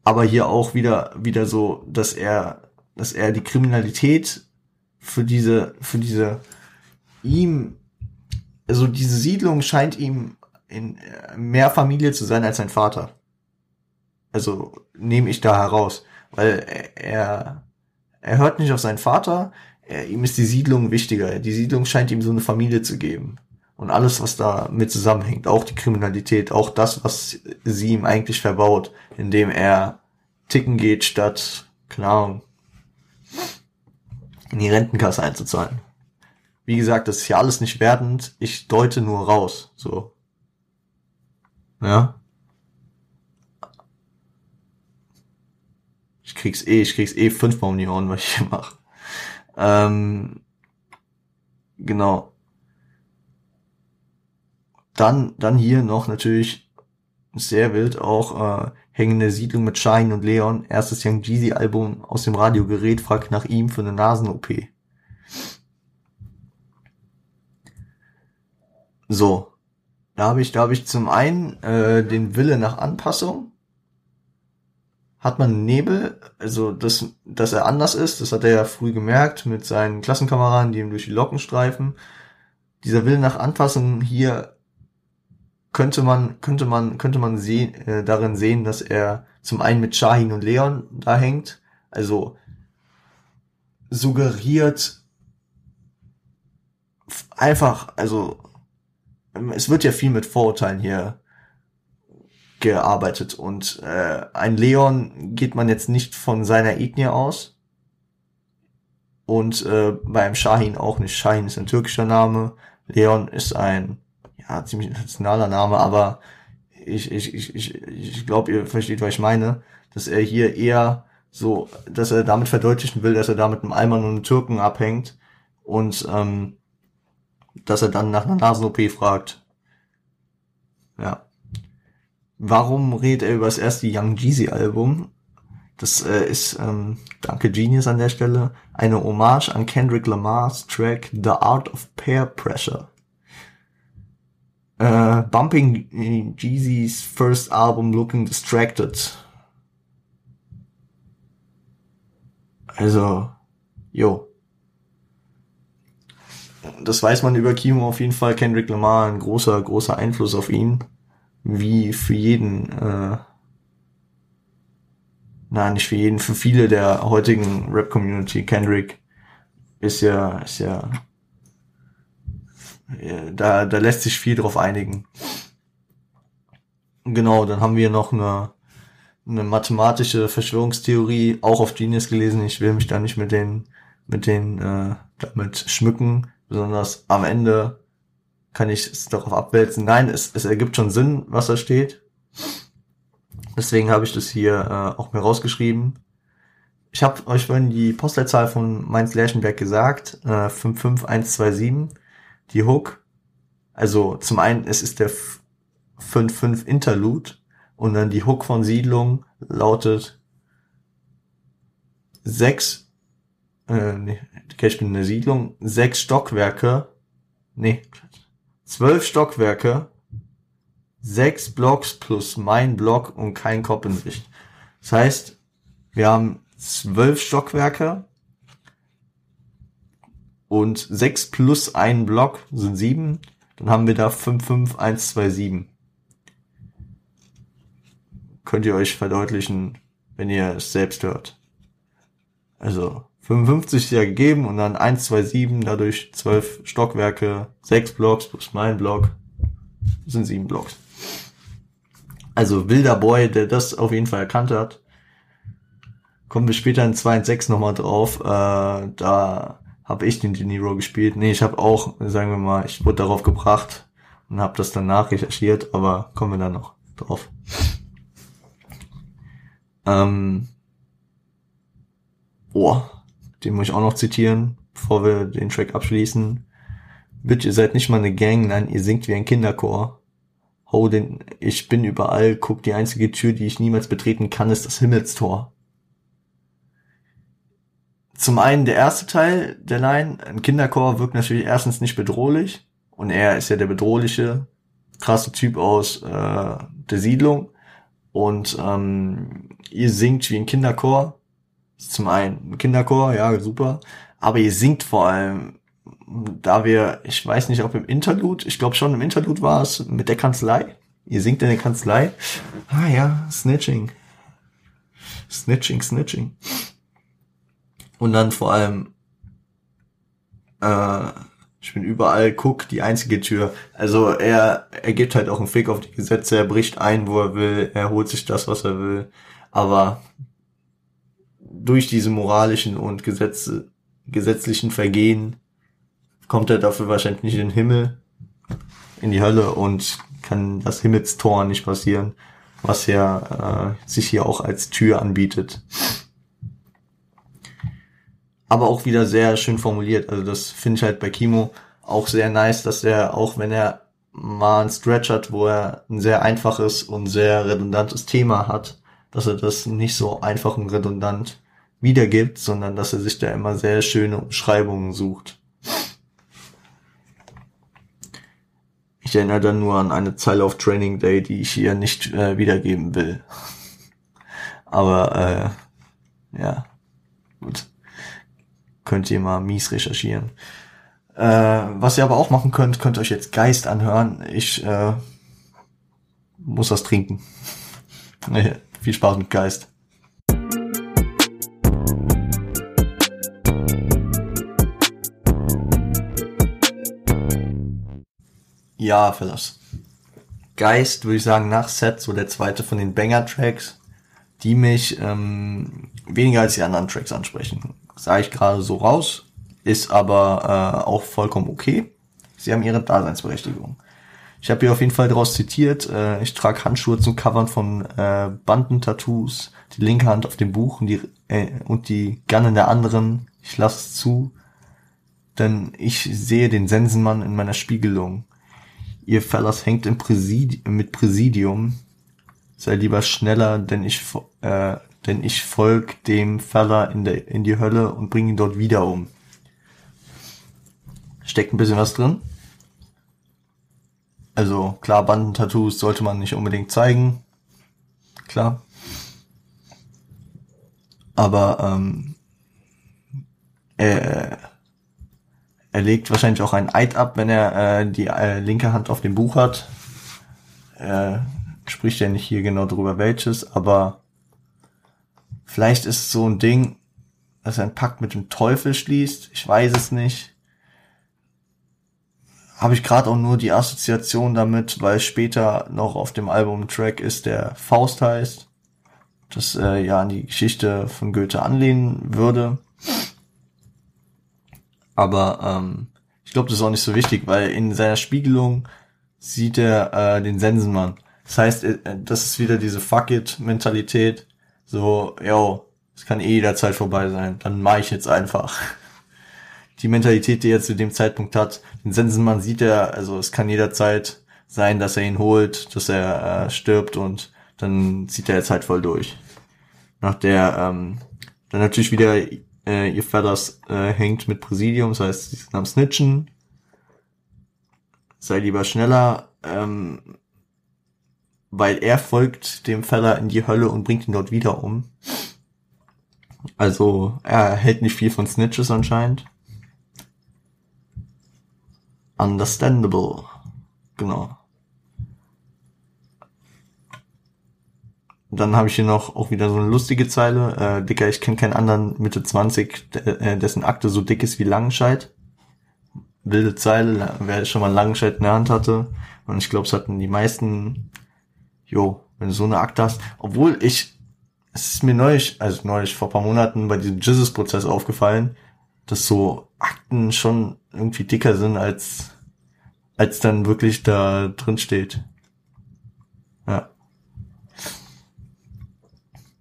Aber hier auch wieder wieder so, dass er dass er die Kriminalität für diese für diese ihm also diese Siedlung scheint ihm in mehr Familie zu sein als sein Vater. Also nehme ich da heraus, weil er er hört nicht auf seinen Vater, er, ihm ist die Siedlung wichtiger. Die Siedlung scheint ihm so eine Familie zu geben und alles, was da mit zusammenhängt, auch die Kriminalität, auch das, was sie ihm eigentlich verbaut, indem er ticken geht, statt, keine Ahnung, in die Rentenkasse einzuzahlen. Wie gesagt, das ist ja alles nicht wertend, ich deute nur raus, so. Ja. Ich krieg's eh, ich krieg's eh fünfmal um die Ohren, was ich hier mache. Ähm, genau. Dann, dann hier noch natürlich sehr wild auch äh, hängende Siedlung mit Shine und Leon, erstes Young Jeezy Album aus dem Radiogerät, fragt nach ihm für eine Nasen-OP. So. Da habe ich, habe ich zum einen äh, den Wille nach Anpassung. Hat man Nebel, also dass, dass er anders ist, das hat er ja früh gemerkt mit seinen Klassenkameraden, die ihm durch die Locken streifen. Dieser Wille nach Anpassung hier könnte man, könnte man, könnte man sehen, äh, darin sehen, dass er zum einen mit Shahin und Leon da hängt, also suggeriert einfach, also es wird ja viel mit Vorurteilen hier gearbeitet und äh, ein Leon geht man jetzt nicht von seiner Ethnie aus und äh, beim Shahin auch nicht. Shahin ist ein türkischer Name, Leon ist ein ja ziemlich internationaler Name, aber ich ich ich ich, ich glaube ihr versteht was ich meine, dass er hier eher so, dass er damit verdeutlichen will, dass er da mit einem Alman und einem Türken abhängt und ähm, dass er dann nach einer Nasen-OP fragt. Ja. Warum redet er über das erste Young Jeezy Album? Das äh, ist, ähm, danke Genius an der Stelle, eine Hommage an Kendrick Lamar's Track The Art of Peer Pressure. Äh, bumping Jeezy's first album Looking Distracted. Also, jo das weiß man über Kimo auf jeden Fall. Kendrick Lamar, ein großer, großer Einfluss auf ihn. Wie für jeden, äh, nein, nicht für jeden, für viele der heutigen Rap-Community. Kendrick ist ja, ist ja, da, da lässt sich viel drauf einigen. Genau, dann haben wir noch eine, eine mathematische Verschwörungstheorie, auch auf Genius gelesen. Ich will mich da nicht mit den, mit den, äh, damit schmücken. Besonders am Ende kann ich es darauf abwälzen. Nein, es, es ergibt schon Sinn, was da steht. Deswegen habe ich das hier äh, auch mir rausgeschrieben. Ich habe euch vorhin die Postleitzahl von Mainz-Lerchenberg gesagt, äh, 55127. Die Hook, also zum einen, es ist der 55 Interlude und dann die Hook von Siedlung lautet 6 äh, nee, ich bin in der Siedlung, sechs Stockwerke, nee, zwölf Stockwerke, sechs Blocks plus mein Block und kein Kopf in Sicht. Das heißt, wir haben zwölf Stockwerke und sechs plus ein Block sind sieben. Dann haben wir da fünf, fünf, eins, zwei, sieben. Könnt ihr euch verdeutlichen, wenn ihr es selbst hört. Also 55 ist ja gegeben und dann 1, 2, 7, dadurch 12 Stockwerke, 6 Blocks plus mein Block, sind 7 Blocks. Also wilder Boy, der das auf jeden Fall erkannt hat. Kommen wir später in 2 und 6 nochmal drauf. Äh, da habe ich den De Niro gespielt. Nee, ich habe auch, sagen wir mal, ich wurde darauf gebracht und habe das dann nachrecherchiert, aber kommen wir dann noch drauf. Ähm, oh, den muss ich auch noch zitieren, bevor wir den Track abschließen. Bitte, ihr seid nicht mal eine Gang, nein, ihr singt wie ein Kinderchor. Ho, den, ich bin überall, guck, die einzige Tür, die ich niemals betreten kann, ist das Himmelstor. Zum einen der erste Teil der Line, ein Kinderchor wirkt natürlich erstens nicht bedrohlich und er ist ja der bedrohliche, krasse Typ aus äh, der Siedlung und ähm, ihr singt wie ein Kinderchor zum einen Kinderchor, ja, super. Aber ihr singt vor allem, da wir, ich weiß nicht, ob im Interlude, ich glaube schon im Interlude war es, mit der Kanzlei. Ihr singt in der Kanzlei. Ah ja, Snitching. Snitching, Snitching. Und dann vor allem, äh, ich bin überall, guck, die einzige Tür. Also er, er gibt halt auch einen Fick auf die Gesetze, er bricht ein, wo er will, er holt sich das, was er will. Aber durch diese moralischen und Gesetze, gesetzlichen Vergehen kommt er dafür wahrscheinlich nicht in den Himmel, in die Hölle und kann das Himmelstor nicht passieren, was ja äh, sich hier auch als Tür anbietet. Aber auch wieder sehr schön formuliert. Also das finde ich halt bei Kimo auch sehr nice, dass er, auch wenn er mal einen Stretch hat, wo er ein sehr einfaches und sehr redundantes Thema hat, dass er das nicht so einfach und redundant wiedergibt, sondern dass er sich da immer sehr schöne Umschreibungen sucht. Ich erinnere dann nur an eine Zeile auf Training Day, die ich hier nicht äh, wiedergeben will. [LAUGHS] Aber äh, ja. Könnt ihr mal mies recherchieren. Äh, was ihr aber auch machen könnt, könnt euch jetzt Geist anhören. Ich äh, muss was trinken. [LAUGHS] Viel Spaß mit Geist. Ja, Fellas. Geist, würde ich sagen, nach Set, so der zweite von den Banger-Tracks, die mich ähm, weniger als die anderen Tracks ansprechen. Sage ich gerade so raus, ist aber äh, auch vollkommen okay. Sie haben ihre Daseinsberechtigung. Ich habe hier auf jeden Fall daraus zitiert, äh, ich trage Handschuhe zum Covern von äh, Bandentattoos, die linke Hand auf dem Buch und die, äh, und die Gun in der anderen. Ich lasse zu, denn ich sehe den Sensenmann in meiner Spiegelung. Ihr Fellas hängt im Präsidi mit Präsidium. Sei lieber schneller, denn ich, äh, denn ich folg dem Feller in, der, in die Hölle und bring ihn dort wieder um. Steckt ein bisschen was drin. Also klar, Bandentattoos sollte man nicht unbedingt zeigen. Klar. Aber ähm, äh, er legt wahrscheinlich auch einen Eid ab, wenn er äh, die äh, linke Hand auf dem Buch hat. Er spricht ja nicht hier genau drüber welches, aber vielleicht ist es so ein Ding, dass er einen Pakt mit dem Teufel schließt. Ich weiß es nicht. Habe ich gerade auch nur die Assoziation damit, weil später noch auf dem Album Track ist, der Faust heißt. Das äh, ja an die Geschichte von Goethe anlehnen würde. Aber ähm, ich glaube, das ist auch nicht so wichtig, weil in seiner Spiegelung sieht er äh, den Sensenmann. Das heißt, äh, das ist wieder diese Fuck it-Mentalität. So, yo, es kann eh jederzeit vorbei sein. Dann mache ich jetzt einfach. [LAUGHS] Die Mentalität, die er zu dem Zeitpunkt hat, den Sensenmann sieht er, also es kann jederzeit sein, dass er ihn holt, dass er äh, stirbt und dann zieht er jetzt halt voll durch. Nach der ähm, dann natürlich wieder äh, ihr Fellas äh, hängt mit Präsidium, das heißt, sie sind am Snitchen. Sei lieber schneller, ähm, weil er folgt dem Feller in die Hölle und bringt ihn dort wieder um. Also er hält nicht viel von Snitches anscheinend. Understandable. Genau. Dann habe ich hier noch auch wieder so eine lustige Zeile. Äh, Dicker, ich kenne keinen anderen Mitte 20, äh, dessen Akte so dick ist wie Langenscheid. Wilde Zeile, wer schon mal Langenscheid in der Hand hatte. Und ich glaube, es hatten die meisten, jo, wenn du so eine Akte hast. Obwohl ich, es ist mir neulich, also neulich vor paar Monaten bei diesem Jizzes-Prozess aufgefallen, dass so Akten schon irgendwie dicker sind, als, als dann wirklich da drin steht. Ja.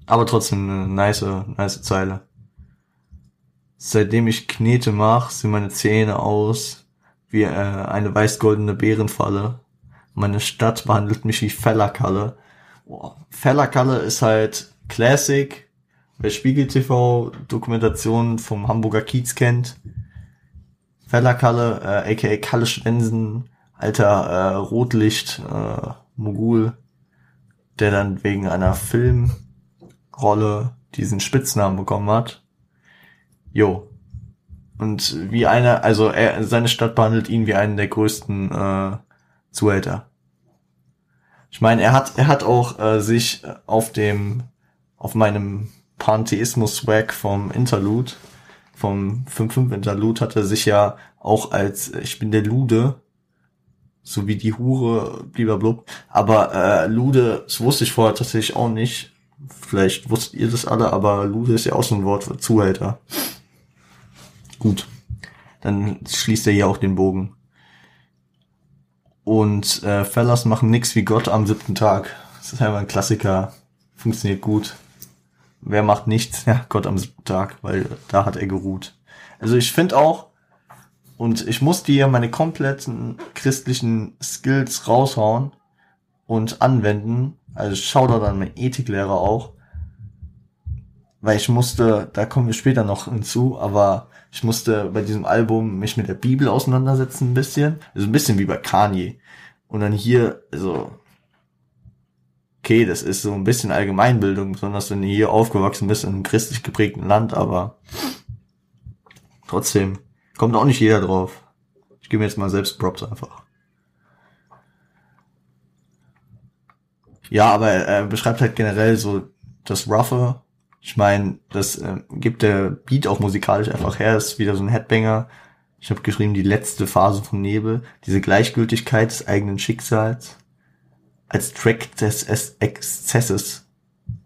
Aber trotzdem eine nice, nice Zeile. Seitdem ich Knete mach, sehen meine Zähne aus wie äh, eine weiß-goldene Bärenfalle. Meine Stadt behandelt mich wie Fellerkalle. Boah, Fellerkalle ist halt Classic. Wer Spiegel TV Dokumentationen vom Hamburger Kiez kennt. Fellerkalle, äh, aka Kalle Schwensen, alter äh, Rotlicht, äh, Mogul, der dann wegen einer Film Rolle diesen Spitznamen bekommen hat. Jo. Und wie einer, also er, seine Stadt behandelt ihn wie einen der größten äh, Zuhälter. Ich meine, er hat, er hat auch äh, sich auf dem, auf meinem Pantheismus-Swag vom Interlude, vom 5-5 Interlude, hat er sich ja auch als ich bin der Lude, so wie die Hure, blablabla. Aber äh, Lude, das wusste ich vorher tatsächlich auch nicht, Vielleicht wusstet ihr das alle, aber Lude ist ja auch so ein Wort für Zuhälter. Gut. Dann schließt er hier auch den Bogen. Und äh, Fellas machen nix wie Gott am siebten Tag. Das ist einfach ein Klassiker. Funktioniert gut. Wer macht nichts? [LAUGHS] Ja, Gott am siebten Tag, weil da hat er geruht. Also ich finde auch, und ich muss dir meine kompletten christlichen Skills raushauen und anwenden, also schau da dann mein Ethiklehrer auch. Weil ich musste, da kommen wir später noch hinzu, aber ich musste bei diesem Album mich mit der Bibel auseinandersetzen ein bisschen. Also ein bisschen wie bei Kanye. Und dann hier, also, okay, das ist so ein bisschen Allgemeinbildung, besonders wenn du hier aufgewachsen bist in einem christlich geprägten Land, aber trotzdem kommt auch nicht jeder drauf. Ich gebe mir jetzt mal selbst Props einfach. Ja, aber er beschreibt halt generell so das Roughe. Ich meine, das äh, gibt der Beat auch musikalisch einfach her, ist wieder so ein Headbanger. Ich habe geschrieben, die letzte Phase von Nebel, diese Gleichgültigkeit des eigenen Schicksals als Track des Exzesses.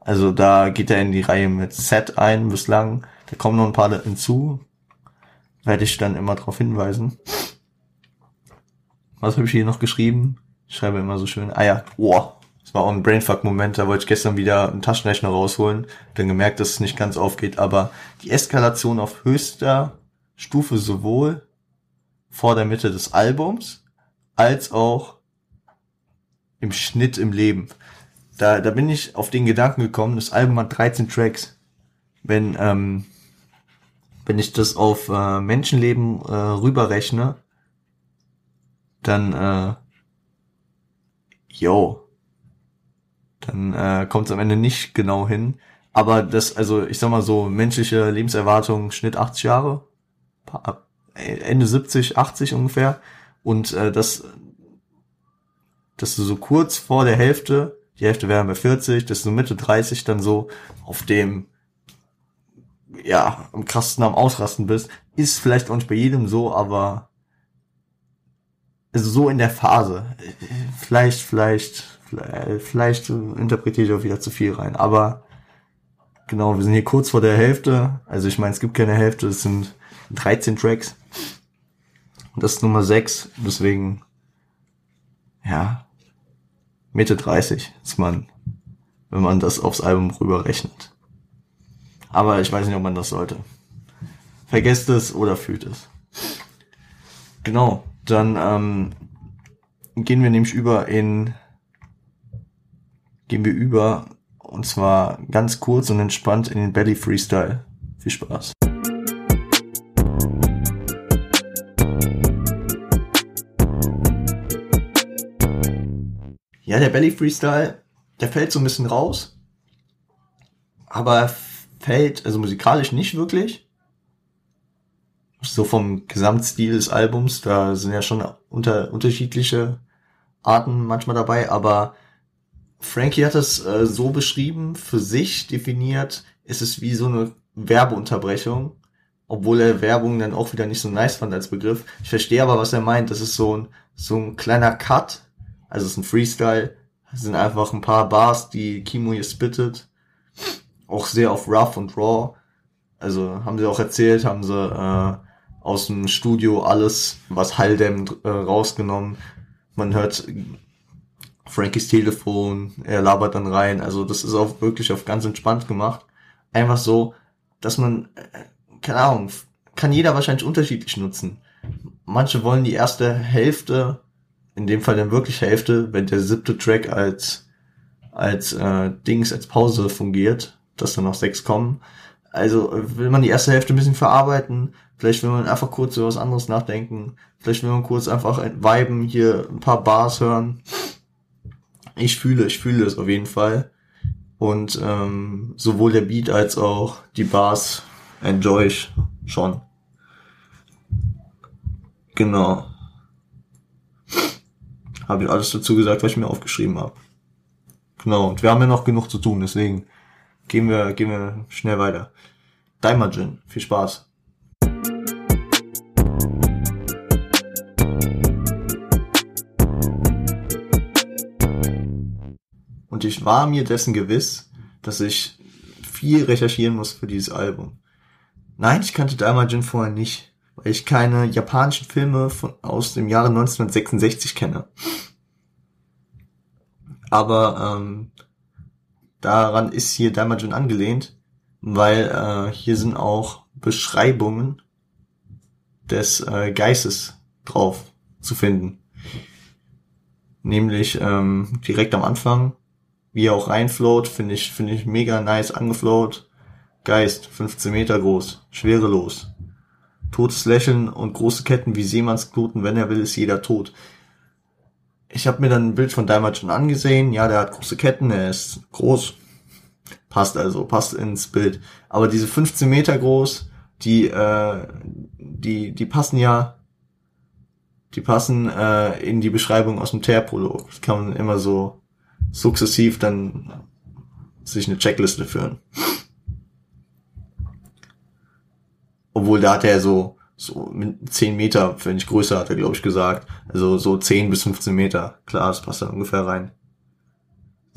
Also da geht er in die Reihe mit Set ein bislang. Da kommen noch ein paar hinzu. Werde ich dann immer darauf hinweisen. Was habe ich hier noch geschrieben? Ich schreibe immer so schön. Ah ja, boah, das war auch ein Brainfuck-Moment, da wollte ich gestern wieder einen Taschenrechner rausholen, dann gemerkt, dass es nicht ganz aufgeht, aber die Eskalation auf höchster Stufe sowohl vor der Mitte des Albums als auch im Schnitt im Leben. Da, da bin ich auf den Gedanken gekommen, das Album hat 13 Tracks. Wenn, ähm, wenn ich das auf äh, Menschenleben äh, rüberrechne, dann, äh, yo, dann äh, kommt es am Ende nicht genau hin. Aber das, also ich sag mal so, menschliche Lebenserwartung, Schnitt 80 Jahre, Ende 70, 80 ungefähr. Und äh, das, dass du so kurz vor der Hälfte, die Hälfte wäre bei 40, dass du Mitte 30 dann so auf dem, ja, am krassesten am Ausrasten bist, ist vielleicht auch nicht bei jedem so, aber also so in der Phase. Vielleicht, vielleicht vielleicht interpretiere ich auch wieder zu viel rein. Aber genau, wir sind hier kurz vor der Hälfte. Also ich meine, es gibt keine Hälfte, es sind 13 Tracks. Und das ist Nummer 6. Deswegen, ja, Mitte 30 ist man, wenn man das aufs Album rüberrechnet. Aber ich weiß nicht, ob man das sollte. Vergesst es oder fühlt es. Genau, dann ähm, gehen wir nämlich über in gehen wir über und zwar ganz kurz und entspannt in den Belly Freestyle. Viel Spaß. Ja, der Belly Freestyle, der fällt so ein bisschen raus, aber fällt also musikalisch nicht wirklich. So vom Gesamtstil des Albums, da sind ja schon unter, unterschiedliche Arten manchmal dabei, aber Frankie hat es äh, so beschrieben, für sich definiert, ist es wie so eine Werbeunterbrechung, obwohl er Werbung dann auch wieder nicht so nice fand als Begriff. Ich verstehe aber, was er meint. Das ist so ein, so ein kleiner Cut, also es ist ein Freestyle, es sind einfach ein paar Bars, die Kimo hier spittet, auch sehr auf rough und raw. Also haben sie auch erzählt, haben sie äh, aus dem Studio alles, was Halldämm äh, rausgenommen. Man hört Frankies Telefon, er labert dann rein. Also das ist auch wirklich auf ganz entspannt gemacht. Einfach so, dass man, äh, keine Ahnung, kann jeder wahrscheinlich unterschiedlich nutzen. Manche wollen die erste Hälfte, in dem Fall dann wirklich Hälfte, wenn der siebte Track als als äh, Dings als Pause fungiert, dass dann noch sechs kommen. Also will man die erste Hälfte ein bisschen verarbeiten, vielleicht will man einfach kurz über was anderes nachdenken, vielleicht will man kurz einfach viben, hier ein paar Bars hören ich fühle, ich fühle es auf jeden Fall. Und ähm, sowohl der Beat als auch die Bars enjoy ich schon. Genau. Habe ich alles dazu gesagt, was ich mir aufgeschrieben habe. Genau, und wir haben ja noch genug zu tun, deswegen gehen wir, gehen wir schnell weiter. Daimajin, viel Spaß. Ich war mir dessen gewiss, dass ich viel recherchieren muss für dieses Album. Nein, ich kannte Daimajin vorher nicht, weil ich keine japanischen Filme von, aus dem Jahre 1966 kenne. Aber ähm, daran ist hier Daimajin angelehnt, weil äh, hier sind auch Beschreibungen des äh, Geistes drauf zu finden. Nämlich ähm, direkt am Anfang wie er auch reinfloat, finde ich, finde ich mega nice angefloat. Geist, 15 Meter groß, schwerelos. Totes Lächeln und große Ketten wie Seemannsknoten, wenn er will, ist jeder tot. ich habe mir dann ein Bild von Diamond schon angesehen. Ja, der hat große Ketten, er ist groß. Passt also, passt ins Bild. Aber diese 15 Meter groß, die, äh, die, die passen ja, die passen äh, in die Beschreibung aus dem Tear-Prolog. Das kann man immer so sukzessiv dann sich eine Checkliste führen. Obwohl da hat er so so 10 Meter, wenn ich größer hatte, glaube ich, gesagt. Also so 10 bis 15 Meter. Klar, das passt da ungefähr rein.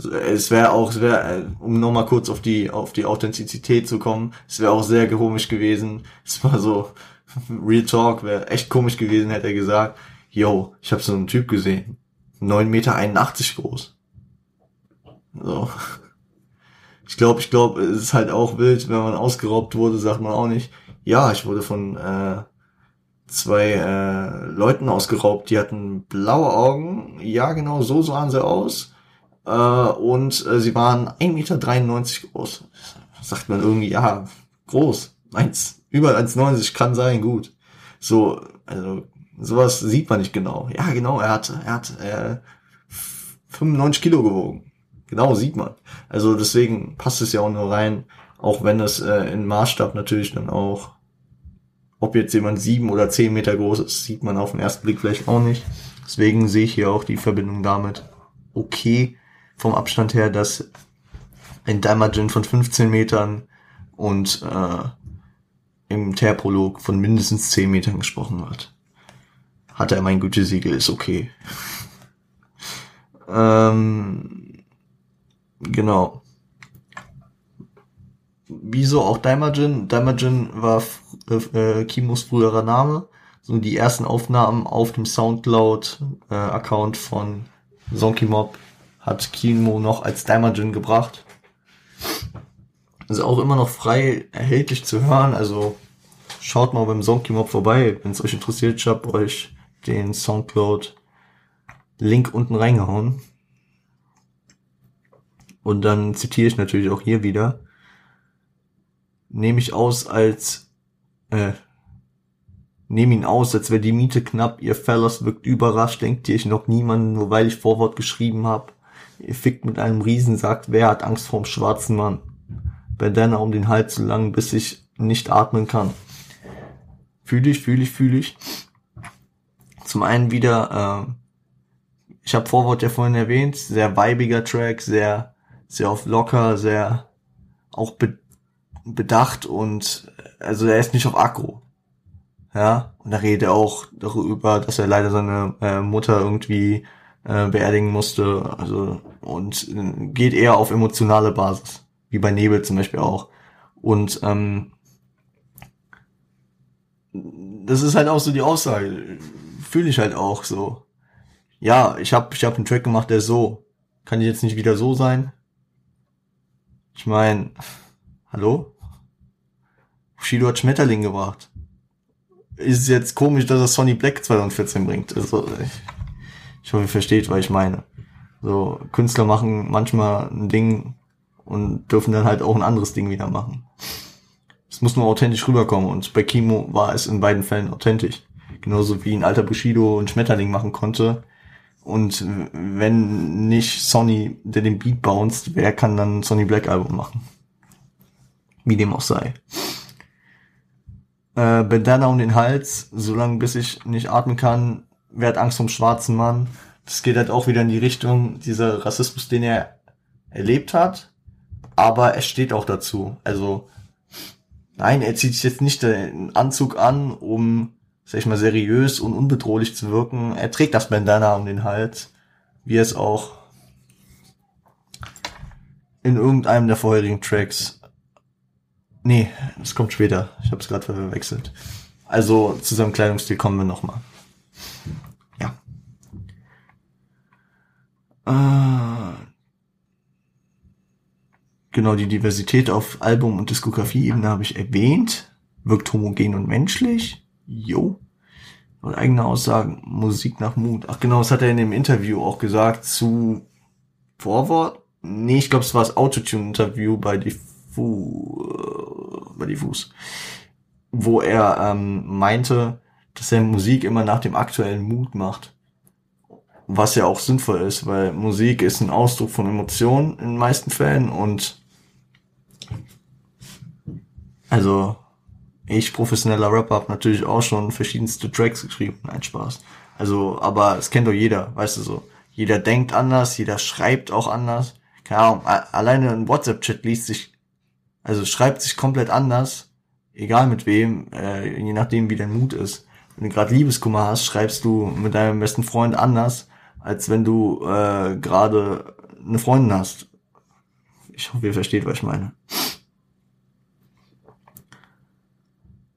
Es wäre auch, es wäre, äh, um nochmal kurz auf die, auf die Authentizität zu kommen, es wäre auch sehr komisch gewesen. Es war so, [LAUGHS] Real Talk wäre echt komisch gewesen, hätte er gesagt, yo, ich habe so einen Typ gesehen. 9,81 Meter groß. So. Ich glaube, ich glaube, es ist halt auch wild, wenn man ausgeraubt wurde, sagt man auch nicht, ja, ich wurde von äh, zwei äh, Leuten ausgeraubt, die hatten blaue Augen. Ja, genau, so sahen sie aus. Äh, und äh, sie waren 1,93 Meter groß. Sagt man irgendwie, ja, groß. Eins, über 1,90 kann sein, gut. So, also sowas sieht man nicht genau. Ja, genau, er hat, er hat äh, 95 Kilo gewogen. Genau, sieht man. Also deswegen passt es ja auch nur rein, auch wenn es äh, in Maßstab natürlich dann auch ob jetzt jemand sieben oder zehn Meter groß ist, sieht man auf den ersten Blick vielleicht auch nicht. Deswegen sehe ich hier auch die Verbindung damit okay vom Abstand her, dass ein Daimajin von 15 Metern und äh, im Terprolog von mindestens 10 Metern gesprochen wird. Hat er mein Gütesiegel, ist okay. ähm, genau wieso auch Daimajin? Daimajin war äh, Kimos früherer Name. So die ersten Aufnahmen auf dem Soundcloud-Account äh, von Zonky Mob hat Kimo noch als Daimajin gebracht. Ist auch immer noch frei erhältlich zu hören, also schaut mal beim Zonky Mob vorbei, wenn es euch interessiert. Ich habe euch den Soundcloud-Link unten reingehauen. Und dann zitiere ich natürlich auch hier wieder nehme ich aus als, äh, nehme ihn aus, als wäre die Miete knapp. Ihr Fellas wirkt überrascht, denkt ihr ich noch niemanden, nur weil ich Vorwort geschrieben hab. Ihr fickt mit einem Riesen, sagt, wer hat Angst vorm schwarzen Mann? Bandana um den Hals so lang, bis ich nicht atmen kann. Fühle ich, fühle ich, fühle ich. Zum einen wieder, äh, ich habe Vorwort ja vorhin erwähnt, sehr weibiger Track, sehr, sehr auf locker, sehr auch be bedacht und also er ist nicht auf Akku. Ja, und da redet er auch darüber, dass er leider seine äh, Mutter irgendwie äh, beerdigen musste. Also und äh, geht eher auf emotionale Basis, wie bei Nebel zum Beispiel auch. Und ähm, das ist halt auch so die Aussage. Fühle ich halt auch so. Ja, ich habe ich hab einen Track gemacht, der so. Kann jetzt nicht wieder so sein? Ich meine, hallo? Bushido hat Schmetterling gebracht. Ist jetzt komisch, dass er Sonny Black 2014 bringt. Also, ich, ich hoffe, ihr versteht, was ich meine. So, Künstler machen manchmal ein Ding und dürfen dann halt auch ein anderes Ding wieder machen. Es muss nur authentisch rüberkommen und bei Kimo war es in beiden Fällen authentisch. Genauso wie ein alter Bushido ein Schmetterling machen konnte. Und wenn nicht Sonny, der den Beat bounced, wer kann dann Sonny Black Album machen? Wie dem auch sei äh, Bandana um den Hals, solange bis ich nicht atmen kann, wer hat Angst vom schwarzen Mann. Das geht halt auch wieder in die Richtung dieser Rassismus, den er erlebt hat, aber er steht auch dazu. Also nein, er zieht sich jetzt nicht den Anzug an, um, sag ich mal, seriös und unbedrohlich zu wirken. Er trägt das Bandana um den Hals, wie es auch in irgendeinem der vorherigen Tracks Nee, das kommt später. Ich habe es gerade verwechselt. Also zu seinem Kleidungsstil kommen wir nochmal. Ja. Äh, genau, die Diversität auf Album- und Diskografie-Ebene habe ich erwähnt. Wirkt homogen und menschlich. Jo. Und eigene Aussagen, Musik nach Mut. Ach genau, das hat er in dem Interview auch gesagt zu Vorwort. Nee, ich glaube, es war das Autotune-Interview bei die Fu, bei Diffus, wo er ähm, meinte, dass er Musik immer nach dem aktuellen Mut macht. Was ja auch sinnvoll ist, weil Musik ist ein Ausdruck von Emotionen in den meisten Fällen und also ich, professioneller Rapper, habe natürlich auch schon verschiedenste Tracks geschrieben. Nein, Spaß. Also, aber es kennt doch jeder, weißt du so. Jeder denkt anders, jeder schreibt auch anders. Keine Ahnung, alleine ein WhatsApp-Chat liest sich, also schreibt sich komplett anders, egal mit wem, äh, je nachdem wie dein Mut ist. Wenn du gerade Liebeskummer hast, schreibst du mit deinem besten Freund anders, als wenn du äh, gerade eine Freundin hast. Ich hoffe, ihr versteht, was ich meine.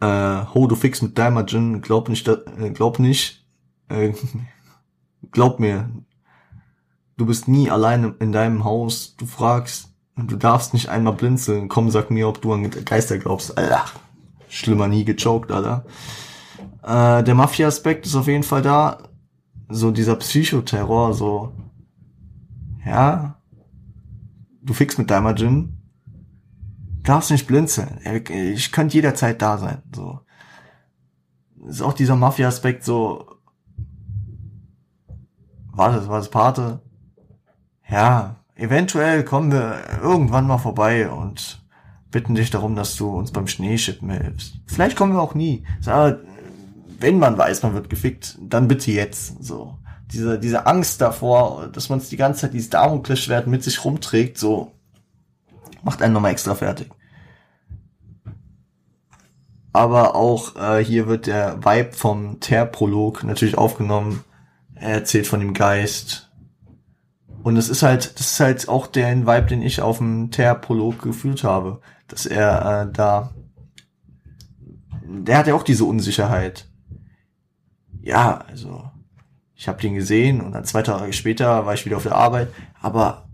Äh, ho, du fix mit Daimajin, glaub nicht, äh, glaub nicht, äh, [LAUGHS] glaub mir, du bist nie alleine in deinem Haus, du fragst, du darfst nicht einmal blinzeln, komm, sag mir, ob du an Geister glaubst, Alter, schlimmer nie gechoked, Alter. Äh, der Mafia-Aspekt ist auf jeden Fall da, so dieser Psychoterror, so, ja, du fix mit Daimajin, darfst nicht blinzeln. Ich könnte jederzeit da sein. So ist auch dieser Mafia-Aspekt so. War das, war das Pate? Ja, eventuell kommen wir irgendwann mal vorbei und bitten dich darum, dass du uns beim Schneeschippen hilfst. Vielleicht kommen wir auch nie. Aber wenn man weiß, man wird gefickt, dann bitte jetzt. So diese diese Angst davor, dass man es die ganze Zeit dieses Damoklesschwert mit sich rumträgt, so macht einen nochmal extra fertig. Aber auch äh, hier wird der Vibe vom Ter-Prolog natürlich aufgenommen. Er erzählt von dem Geist. Und es ist halt, das ist halt auch der Vibe, den ich auf dem Ter-Prolog gefühlt habe. Dass er äh, da, der hat ja auch diese Unsicherheit. Ja, also, ich habe den gesehen und dann zwei Tage später war ich wieder auf der Arbeit. Aber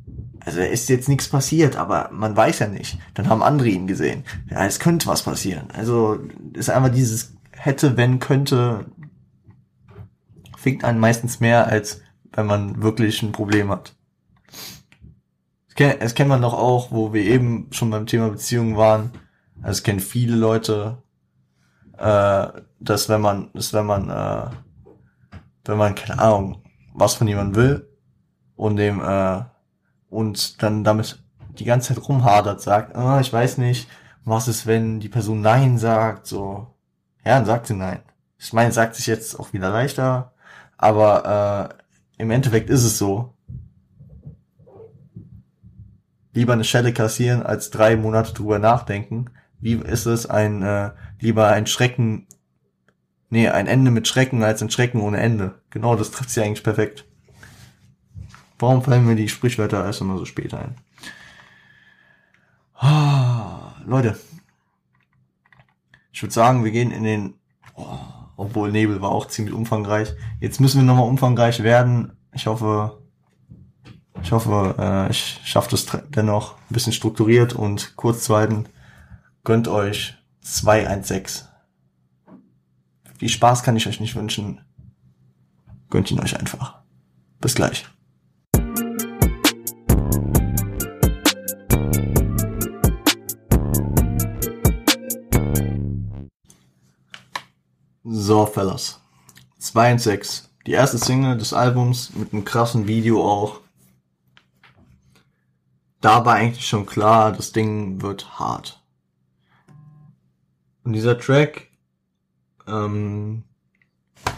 also ist jetzt nichts passiert, aber man weiß ja nicht. Dann haben andere ihn gesehen. Ja, es könnte was passieren. Also ist einfach dieses hätte, wenn, könnte, fickt einen meistens mehr, als wenn man wirklich ein Problem hat. Es kennt man doch auch, wo wir eben schon beim Thema Beziehungen waren. Also es kennen viele Leute, äh, dass wenn man, dass wenn man, äh, wenn man keine Ahnung, was von jemandem will und dem äh, und dann damit die ganze Zeit rumhadert, sagt, oh, ich weiß nicht, was ist, wenn die Person Nein sagt, so. Ja, dann sagt sie Nein. Ich meine, sagt sich jetzt auch wieder leichter, aber äh, im Endeffekt ist es so. Lieber eine Schelle kassieren, als drei Monate drüber nachdenken. Wie ist es, ein äh, lieber ein Schrecken, nee, ein Ende mit Schrecken als ein Schrecken ohne Ende. Genau, das trifft sie eigentlich perfekt. Warum fallen mir die Sprichwörter erst immer so spät ein? Oh, Leute, ich würde sagen, wir gehen in den, oh, obwohl Nebel war auch ziemlich umfangreich. Jetzt müssen wir nochmal umfangreich werden. Ich hoffe, ich hoffe, äh, ich schaffe das dennoch ein bisschen strukturiert und kurz zweiten. Gönnt euch 216. Viel Spaß kann ich euch nicht wünschen. Gönnt ihn euch einfach. Bis gleich. So, Fellas. 2 und 6. Die erste Single des Albums mit einem krassen Video auch. Da war eigentlich schon klar, das Ding wird hart. Und dieser Track, ähm,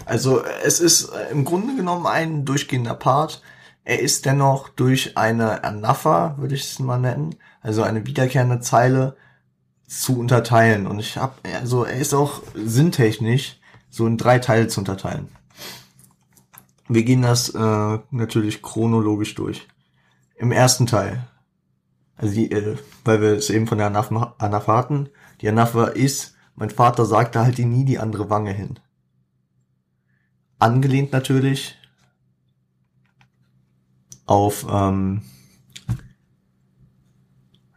also es ist im Grunde genommen ein durchgehender Part. Er ist dennoch durch eine Anapha, würde ich es mal nennen, also eine wiederkehrende Zeile, zu unterteilen. Und ich habe, also er ist auch sinntechnisch so in drei Teile zu unterteilen. Wir gehen das äh, natürlich chronologisch durch. Im ersten Teil, also die, äh, weil wir es eben von der Anafa, Anafa hatten, die Anafa ist, mein Vater sagte halt nie die andere Wange hin. Angelehnt natürlich auf, ähm,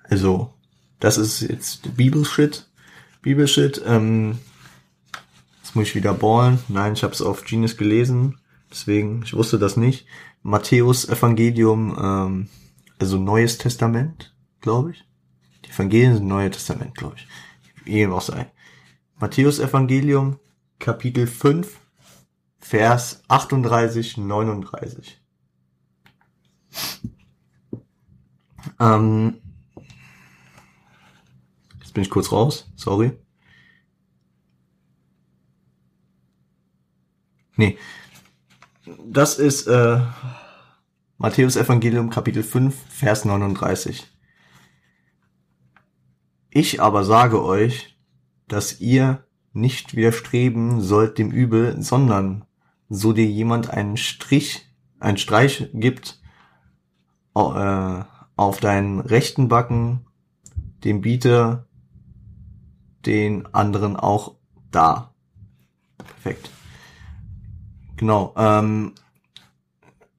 also, das ist jetzt Bibelshit. Bibelshit, ähm, Jetzt muss ich wieder ballen. Nein, ich habe es auf Genius gelesen. Deswegen, ich wusste das nicht. Matthäus Evangelium, ähm, also Neues Testament, glaube ich. Die Evangelien sind Neue Testament, glaube ich. Irgendwas sei. Matthäus Evangelium, Kapitel 5, Vers 38, 39. Ähm, jetzt bin ich kurz raus, sorry. Nee. Das ist äh, Matthäus Evangelium Kapitel 5, Vers 39. Ich aber sage euch, dass ihr nicht widerstreben sollt dem Übel, sondern so dir jemand einen Strich, einen Streich gibt, äh, auf deinen rechten Backen, dem biete den anderen auch da. Perfekt. Genau. Ähm,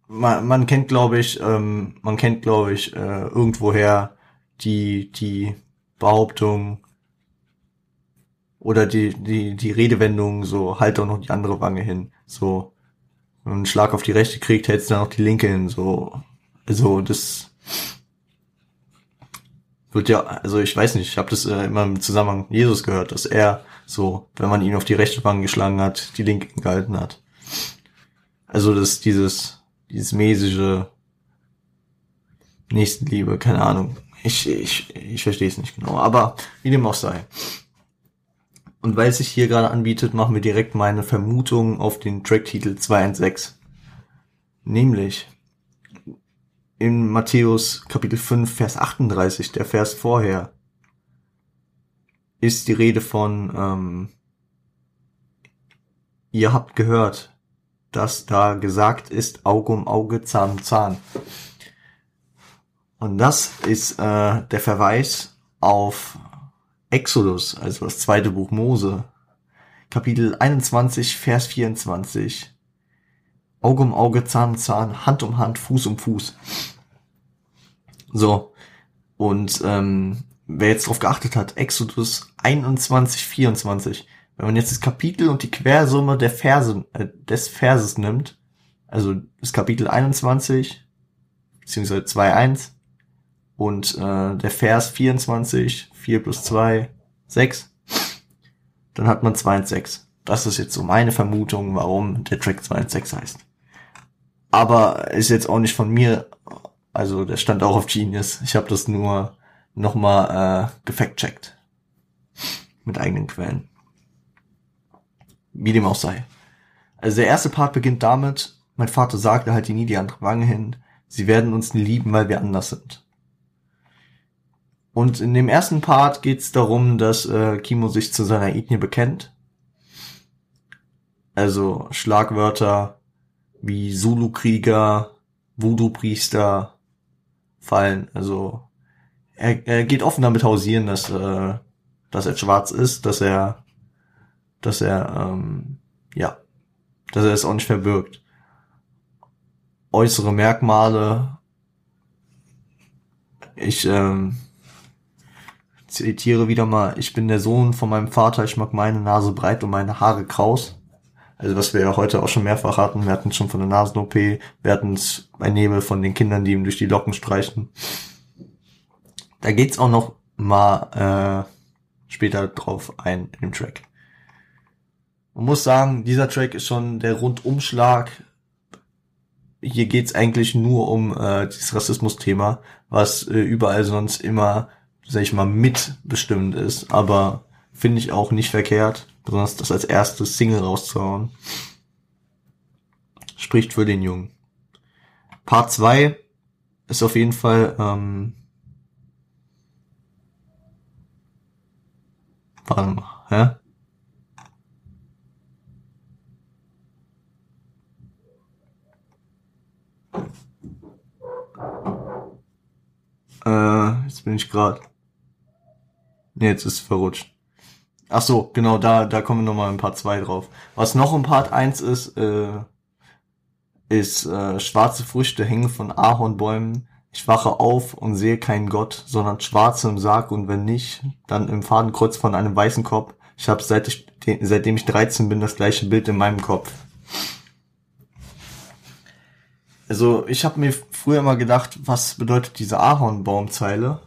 man, man kennt, glaube ich, ähm, man kennt, glaube ich, äh, irgendwoher die die Behauptung oder die, die, die Redewendung so, halt doch noch die andere Wange hin. So, wenn man einen Schlag auf die rechte kriegt, hältst du dann auch die linke hin. So, also das wird ja, also ich weiß nicht, ich habe das äh, immer im Zusammenhang mit Jesus gehört, dass er so, wenn man ihn auf die rechte Wange geschlagen hat, die linke gehalten hat. Also das dieses, dieses mäßige Nächstenliebe, keine Ahnung. Ich, ich, ich verstehe es nicht genau, aber wie dem auch sei. Und weil es sich hier gerade anbietet, machen wir direkt meine Vermutung auf den Tracktitel 216. Nämlich in Matthäus Kapitel 5, Vers 38, der Vers vorher, ist die Rede von, ähm, ihr habt gehört, dass da gesagt ist, Auge um Auge, Zahn um Zahn. Und das ist äh, der Verweis auf Exodus, also das zweite Buch Mose, Kapitel 21, Vers 24. Auge um Auge, Zahn um Zahn, Hand um Hand, Fuß um Fuß. So. Und ähm, wer jetzt darauf geachtet hat, Exodus 21, 24. Wenn man jetzt das Kapitel und die Quersumme der Verse, äh, des Verses nimmt, also das Kapitel 21, beziehungsweise 2.1, und äh, der Vers 24, 4 plus 2, 6, dann hat man 2 und 6. Das ist jetzt so meine Vermutung, warum der Track 2 und 6 heißt. Aber ist jetzt auch nicht von mir, also der stand auch auf Genius. Ich habe das nur nochmal äh, gefact-checkt. Mit eigenen Quellen. Wie dem auch sei. Also der erste Part beginnt damit, mein Vater sagte halt nie die andere Wange hin, sie werden uns nie lieben, weil wir anders sind. Und in dem ersten Part geht es darum, dass äh, Kimo sich zu seiner Ethnie bekennt. Also Schlagwörter wie Zulu-Krieger, Voodoo-Priester fallen. Also er, er geht offen damit hausieren, dass, äh, dass er schwarz ist, dass er, dass er, ähm, ja, dass er es auch nicht verbirgt. Äußere Merkmale. Ich, ähm, zitiere wieder mal, ich bin der Sohn von meinem Vater, ich mag meine Nase breit und meine Haare kraus. Also was wir ja heute auch schon mehrfach hatten, wir hatten es schon von der Nasen-OP, wir hatten es bei Nebel von den Kindern, die ihm durch die Locken streichen. Da geht's auch noch mal äh, später drauf ein in dem Track. Man muss sagen, dieser Track ist schon der Rundumschlag. Hier geht's eigentlich nur um äh, dieses Rassismus-Thema, was äh, überall sonst immer sag ich mal, mitbestimmt ist, aber finde ich auch nicht verkehrt, besonders das als erstes Single rauszuhauen. Spricht für den Jungen. Part 2 ist auf jeden Fall, ähm, warte mal, hä? Äh, jetzt bin ich gerade. Nee, jetzt ist es verrutscht. Ach so, genau, da, da kommen wir nochmal in Part 2 drauf. Was noch in Part 1 ist, äh, ist äh, schwarze Früchte hängen von Ahornbäumen. Ich wache auf und sehe keinen Gott, sondern schwarze im Sarg und wenn nicht, dann im Fadenkreuz von einem weißen Kopf. Ich habe seit ich, seitdem ich 13 bin das gleiche Bild in meinem Kopf. Also ich habe mir früher immer gedacht, was bedeutet diese Ahornbaumzeile?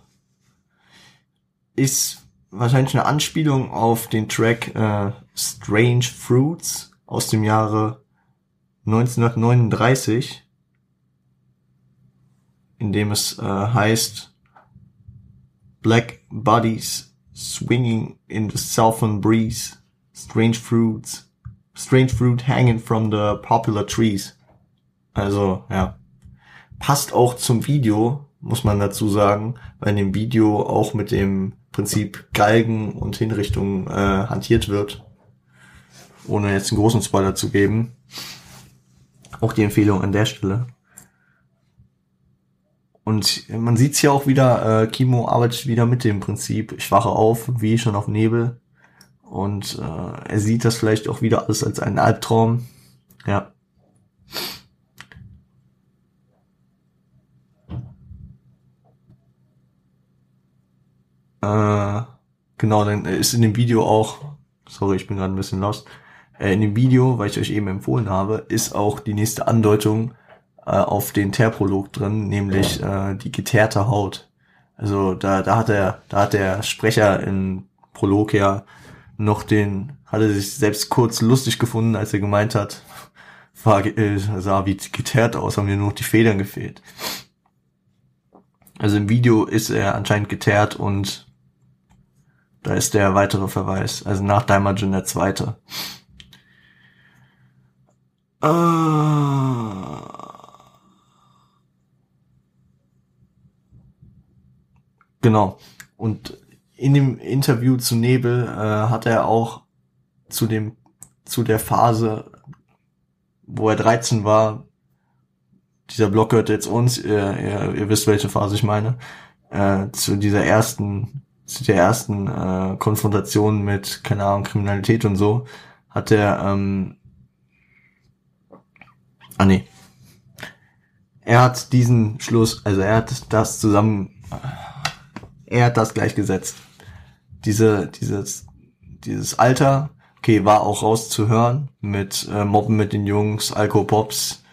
ist wahrscheinlich eine Anspielung auf den Track äh, Strange Fruits aus dem Jahre 1939, in dem es äh, heißt Black Bodies swinging in the southern breeze, strange fruits, strange fruit hanging from the popular trees. Also, ja. Passt auch zum Video, muss man dazu sagen, weil in dem Video auch mit dem Prinzip Galgen und Hinrichtung äh, hantiert wird. Ohne jetzt einen großen Spoiler zu geben. Auch die Empfehlung an der Stelle. Und man sieht's ja auch wieder, äh, Kimo arbeitet wieder mit dem Prinzip, ich wache auf, wie schon auf Nebel. Und äh, er sieht das vielleicht auch wieder alles als einen Albtraum. Ja. Äh, genau, dann ist in dem Video auch, sorry, ich bin gerade ein bisschen lost, äh, in dem Video, weil ich euch eben empfohlen habe, ist auch die nächste Andeutung äh, auf den Teerprolog drin, nämlich äh, die geteerte Haut. Also da, da hat er, da hat der Sprecher in Prolog ja noch den, hat er sich selbst kurz lustig gefunden, als er gemeint hat, [LAUGHS] war, äh, sah wie geteert aus, haben mir nur noch die Federn gefehlt. Also im Video ist er anscheinend geteert und da ist der weitere Verweis. Also nach Daimajin der zweite. Ah. Genau. Und in dem Interview zu Nebel äh, hat er auch zu dem zu der Phase, wo er 13 war, dieser Blog gehört jetzt uns, ihr, ihr, ihr wisst, welche Phase ich meine, äh, zu dieser ersten, der ersten äh, Konfrontation mit, keine Ahnung, Kriminalität und so, hat er, ähm, ah nee, er hat diesen Schluss, also er hat das zusammen, er hat das gleichgesetzt. Diese, dieses, dieses Alter, okay, war auch rauszuhören mit äh, Mobben mit den Jungs, Alkopops,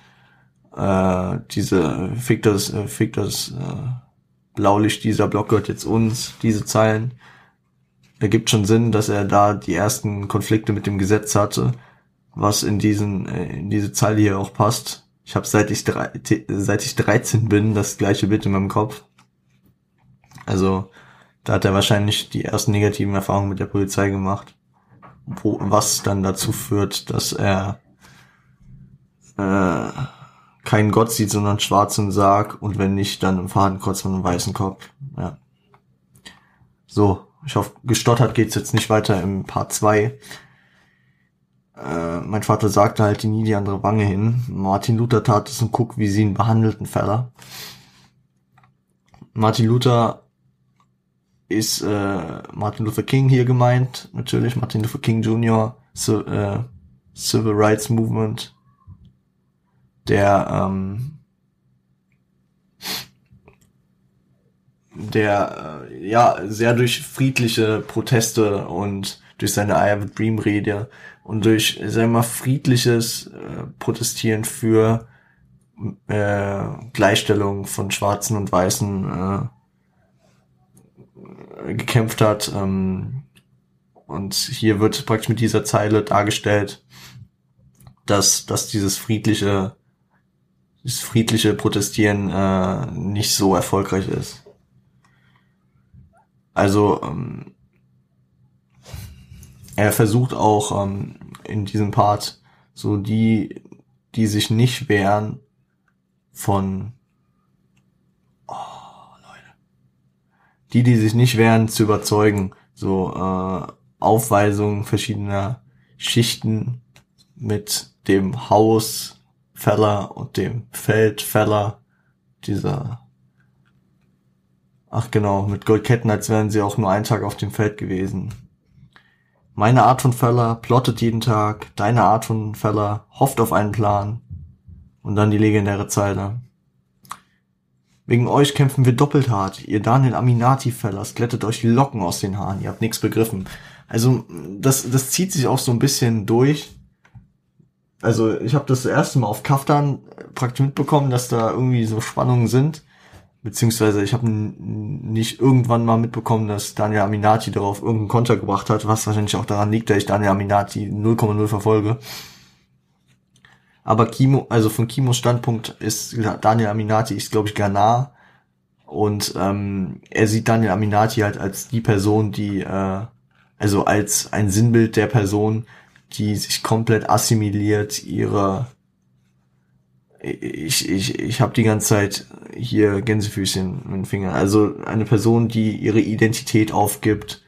äh, diese Fick das, äh, Fick das äh, Blaulicht, dieser Block gehört jetzt uns, diese Zeilen. Ergibt schon Sinn, dass er da die ersten Konflikte mit dem Gesetz hatte, was in diesen, äh, in diese Zeile hier auch passt. Ich habe seit ich drei, seit ich 13 bin das gleiche Bild in meinem Kopf. Also da hat er wahrscheinlich die ersten negativen Erfahrungen mit der Polizei gemacht, wo, was dann dazu führt, dass er äh, keinen Gott sieht, sondern schwarzen Sarg und wenn nicht, dann im Fadenkreuz von einem weißen Kopf. Ja. So, ich hoffe, gestottert geht's jetzt nicht weiter im Part 2. Äh, mein Vater sagte halt nie die andere Wange hin. Martin Luther tat es und guck, wie sie ihn behandelten, Feller. Martin Luther ist äh, Martin Luther King hier gemeint, natürlich Martin Luther King Jr., so, äh, Civil Rights Movement, der ähm, der äh, ja sehr durch friedliche Proteste und durch seine I Have a Dream Rede und durch wir mal friedliches äh, Protestieren für äh, Gleichstellung von Schwarzen und Weißen äh, gekämpft hat. Ähm, und hier wird praktisch mit dieser Zeile dargestellt, dass, dass dieses friedliche das friedliche Protestieren äh, nicht so erfolgreich ist. Also ähm, er versucht auch ähm, in diesem Part so die, die sich nicht wehren von oh, Leute. Die, die sich nicht wehren, zu überzeugen. So äh, Aufweisungen verschiedener Schichten mit dem Haus Feller und dem Feldfeller, dieser Ach genau, mit Goldketten, als wären sie auch nur einen Tag auf dem Feld gewesen. Meine Art von Feller plottet jeden Tag, deine Art von Feller hofft auf einen Plan. Und dann die legendäre Zeile. Wegen euch kämpfen wir doppelt hart. Ihr Daniel Aminati-Fellers glättet euch die Locken aus den Haaren. Ihr habt nichts begriffen. Also das, das zieht sich auch so ein bisschen durch also ich habe das erste Mal auf Kaftan praktisch mitbekommen, dass da irgendwie so Spannungen sind. Beziehungsweise ich habe nicht irgendwann mal mitbekommen, dass Daniel Aminati darauf irgendeinen Konter gebracht hat, was wahrscheinlich auch daran liegt, dass ich Daniel Aminati 0,0 verfolge. Aber Kimo, also von Kimos Standpunkt ist Daniel Aminati, ist glaube ich Ghana. Und ähm, er sieht Daniel Aminati halt als die Person, die, äh, also als ein Sinnbild der Person, die sich komplett assimiliert, ihre ich, ich, ich habe die ganze Zeit hier Gänsefüßchen mit den Fingern. Also eine Person, die ihre Identität aufgibt,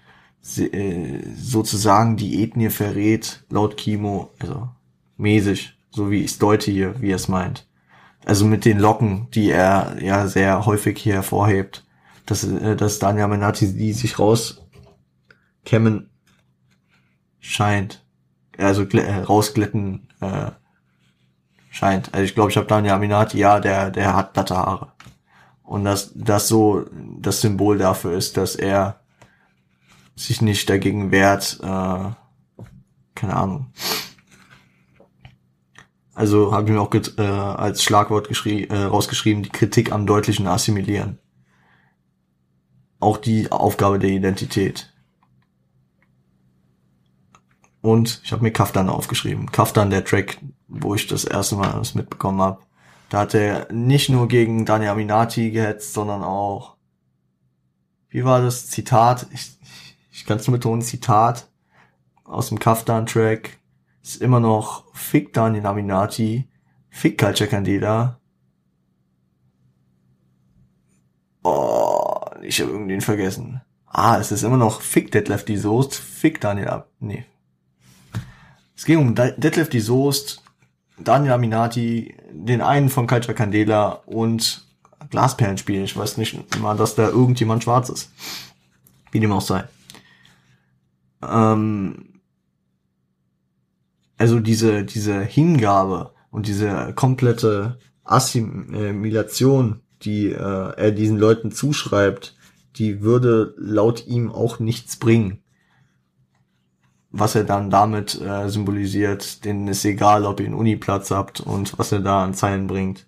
äh, sozusagen die Ethnie verrät, laut Kimo, also mäßig, so wie ich es deute hier, wie er es meint. Also mit den Locken, die er ja sehr häufig hier hervorhebt, dass, äh, dass Daniel Menati die sich rauskämmen scheint, also äh, rausglätten äh, scheint. Also ich glaube, ich habe Daniel Aminati, ja, der, der hat glatte Haare. Und dass das so das Symbol dafür ist, dass er sich nicht dagegen wehrt, äh, keine Ahnung. Also habe ich mir auch äh, als Schlagwort äh, rausgeschrieben, die Kritik am deutlichen Assimilieren. Auch die Aufgabe der Identität. Und ich habe mir Kaftan aufgeschrieben. Kaftan, der Track, wo ich das erste Mal das mitbekommen habe. Da hat er nicht nur gegen Dani Aminati gehetzt, sondern auch, wie war das Zitat? Ich, ich kann es nur betonen, Zitat aus dem Kaftan-Track ist immer noch Fick Daniel Aminati, Fick Culture Candida. Oh, ich habe irgendwie den vergessen. Ah, es ist immer noch Fick Deadlift die Soest, Fick Daniel Ab. Nee, es ging um Detlef die Soest, Daniel Aminati, den einen von Culture Candela und Glasperlenspiel. Ich weiß nicht mal, dass da irgendjemand schwarz ist. Wie dem auch sei. Ähm, also diese, diese Hingabe und diese komplette Assimilation, die äh, er diesen Leuten zuschreibt, die würde laut ihm auch nichts bringen was er dann damit äh, symbolisiert, denen ist egal, ob ihr einen Uniplatz habt und was er da an Zeilen bringt.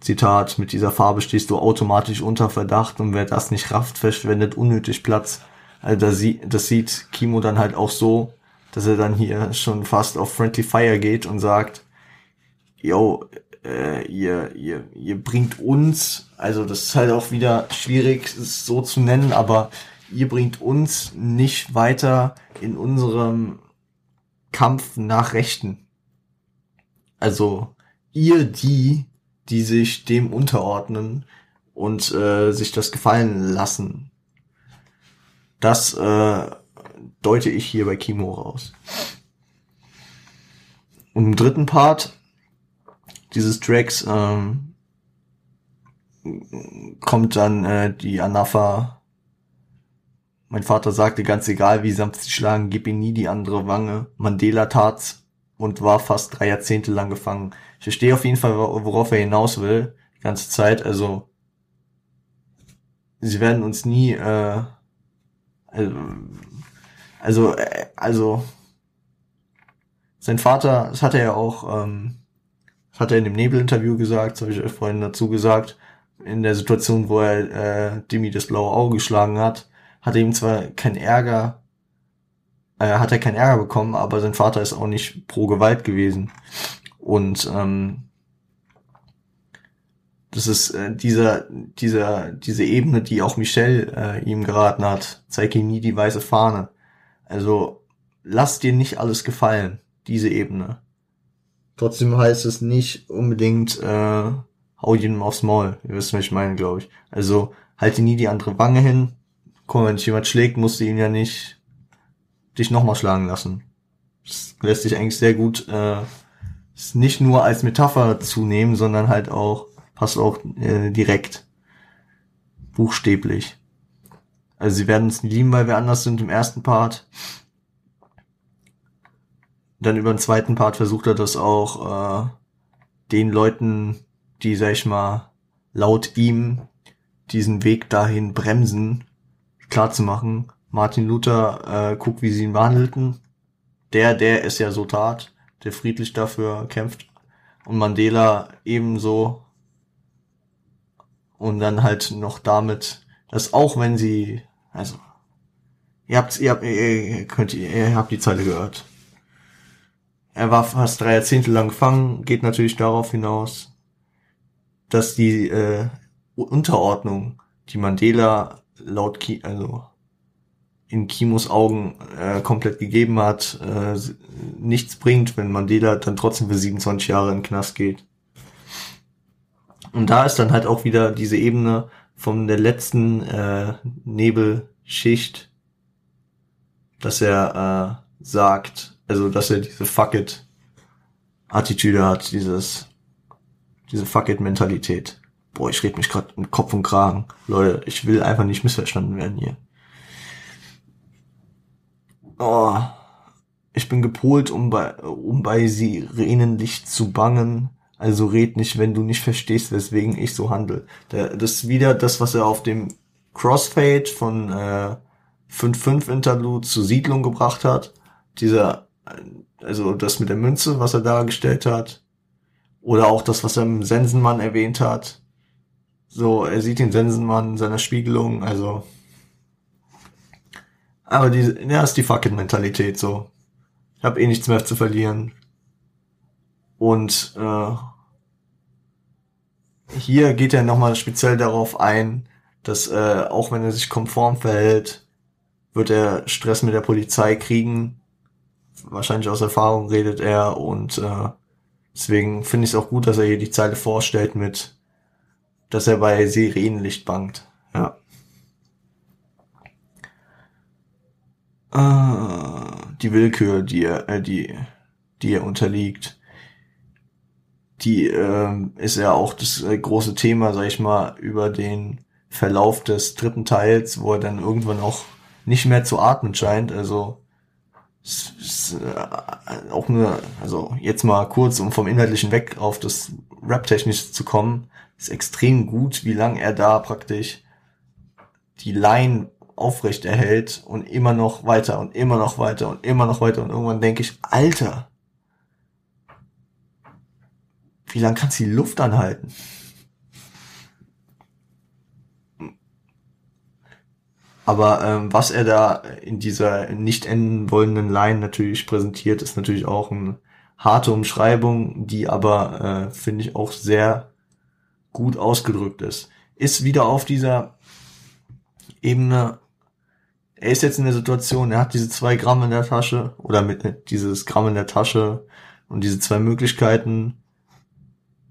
Zitat, mit dieser Farbe stehst du automatisch unter Verdacht und wer das nicht rafft, verschwendet unnötig Platz. Also das, sieht, das sieht Kimo dann halt auch so, dass er dann hier schon fast auf Friendly Fire geht und sagt, yo, äh, ihr, ihr, ihr bringt uns, also das ist halt auch wieder schwierig, es so zu nennen, aber ihr bringt uns nicht weiter in unserem Kampf nach Rechten. Also ihr die, die sich dem unterordnen und äh, sich das gefallen lassen. Das äh, deute ich hier bei Kimo raus. Und im dritten Part dieses Tracks ähm, kommt dann äh, die Anafa mein Vater sagte, ganz egal, wie sanft sie schlagen, gib ihm nie die andere Wange. Mandela tat's und war fast drei Jahrzehnte lang gefangen. Ich verstehe auf jeden Fall, worauf er hinaus will, die ganze Zeit. Also, sie werden uns nie, äh, also, also, äh, also sein Vater, das hat er ja auch, ähm, das hat er in dem Nebel-Interview gesagt, das habe ich euch vorhin dazu gesagt, in der Situation, wo er äh, Dimi das blaue Auge geschlagen hat, hat er ihm zwar kein Ärger, äh, hat er keinen Ärger bekommen, aber sein Vater ist auch nicht pro Gewalt gewesen. Und ähm, das ist äh, dieser, dieser, diese Ebene, die auch Michelle äh, ihm geraten hat. Zeig ihm nie die weiße Fahne. Also lass dir nicht alles gefallen, diese Ebene. Trotzdem heißt es nicht unbedingt, äh, hau jedem aufs Maul. Ihr wisst, was ich meine, glaube ich. Also halte nie die andere Wange hin, guck wenn dich jemand schlägt, musst du ihn ja nicht dich nochmal schlagen lassen. Das lässt sich eigentlich sehr gut äh, nicht nur als Metapher zu nehmen, sondern halt auch, passt auch äh, direkt. Buchstäblich. Also sie werden uns lieben, weil wir anders sind im ersten Part. Dann über den zweiten Part versucht er das auch äh, den Leuten, die, sag ich mal, laut ihm diesen Weg dahin bremsen, klar zu machen. Martin Luther, äh, guck, wie sie ihn behandelten. Der, der es ja so tat, der friedlich dafür kämpft. Und Mandela ebenso. Und dann halt noch damit, dass auch wenn sie, also, ihr habt, ihr habt, ihr könnt, ihr habt die Zeile gehört. er war fast drei Jahrzehnte lang gefangen, geht natürlich darauf hinaus, dass die äh, Unterordnung, die Mandela laut Ki also in Kimos Augen äh, komplett gegeben hat, äh, nichts bringt, wenn Mandela dann trotzdem für 27 Jahre in den Knast geht. Und da ist dann halt auch wieder diese Ebene von der letzten äh, Nebelschicht, dass er äh, sagt, also dass er diese Fuck it Attitüde hat, dieses diese Fuck it Mentalität. Boah, ich red mich gerade im Kopf und Kragen. Leute, ich will einfach nicht missverstanden werden hier. Oh, ich bin gepolt, um bei, um bei Sirenenlicht zu bangen. Also red nicht, wenn du nicht verstehst, weswegen ich so handle. Das ist wieder das, was er auf dem Crossfade von äh, 5-5 Interlude zur Siedlung gebracht hat. Dieser, also das mit der Münze, was er dargestellt hat. Oder auch das, was er im Sensenmann erwähnt hat. So, er sieht den Sensenmann in seiner Spiegelung, also aber die, ja, ist die fucking Mentalität so. Ich habe eh nichts mehr zu verlieren. Und äh, hier geht er nochmal speziell darauf ein, dass äh, auch wenn er sich konform verhält, wird er Stress mit der Polizei kriegen. Wahrscheinlich aus Erfahrung redet er und äh, deswegen finde ich es auch gut, dass er hier die Zeile vorstellt mit, dass er bei Sirenenlicht bangt. Ja. Ah, die Willkür, die er, äh, die, die er unterliegt, die äh, ist ja auch das äh, große Thema, sag ich mal, über den Verlauf des dritten Teils, wo er dann irgendwann auch nicht mehr zu atmen scheint. Also es, es, äh, auch nur, also jetzt mal kurz, um vom Inhaltlichen weg auf das Rap-Technische zu kommen, ist extrem gut, wie lang er da praktisch die Line aufrecht erhält und immer noch weiter und immer noch weiter und immer noch weiter und irgendwann denke ich, Alter, wie lang kannst du die Luft anhalten? Aber ähm, was er da in dieser nicht enden wollenden Line natürlich präsentiert, ist natürlich auch eine harte Umschreibung, die aber, äh, finde ich, auch sehr gut ausgedrückt ist. Ist wieder auf dieser Ebene er ist jetzt in der Situation, er hat diese zwei Gramm in der Tasche oder mit dieses Gramm in der Tasche und diese zwei Möglichkeiten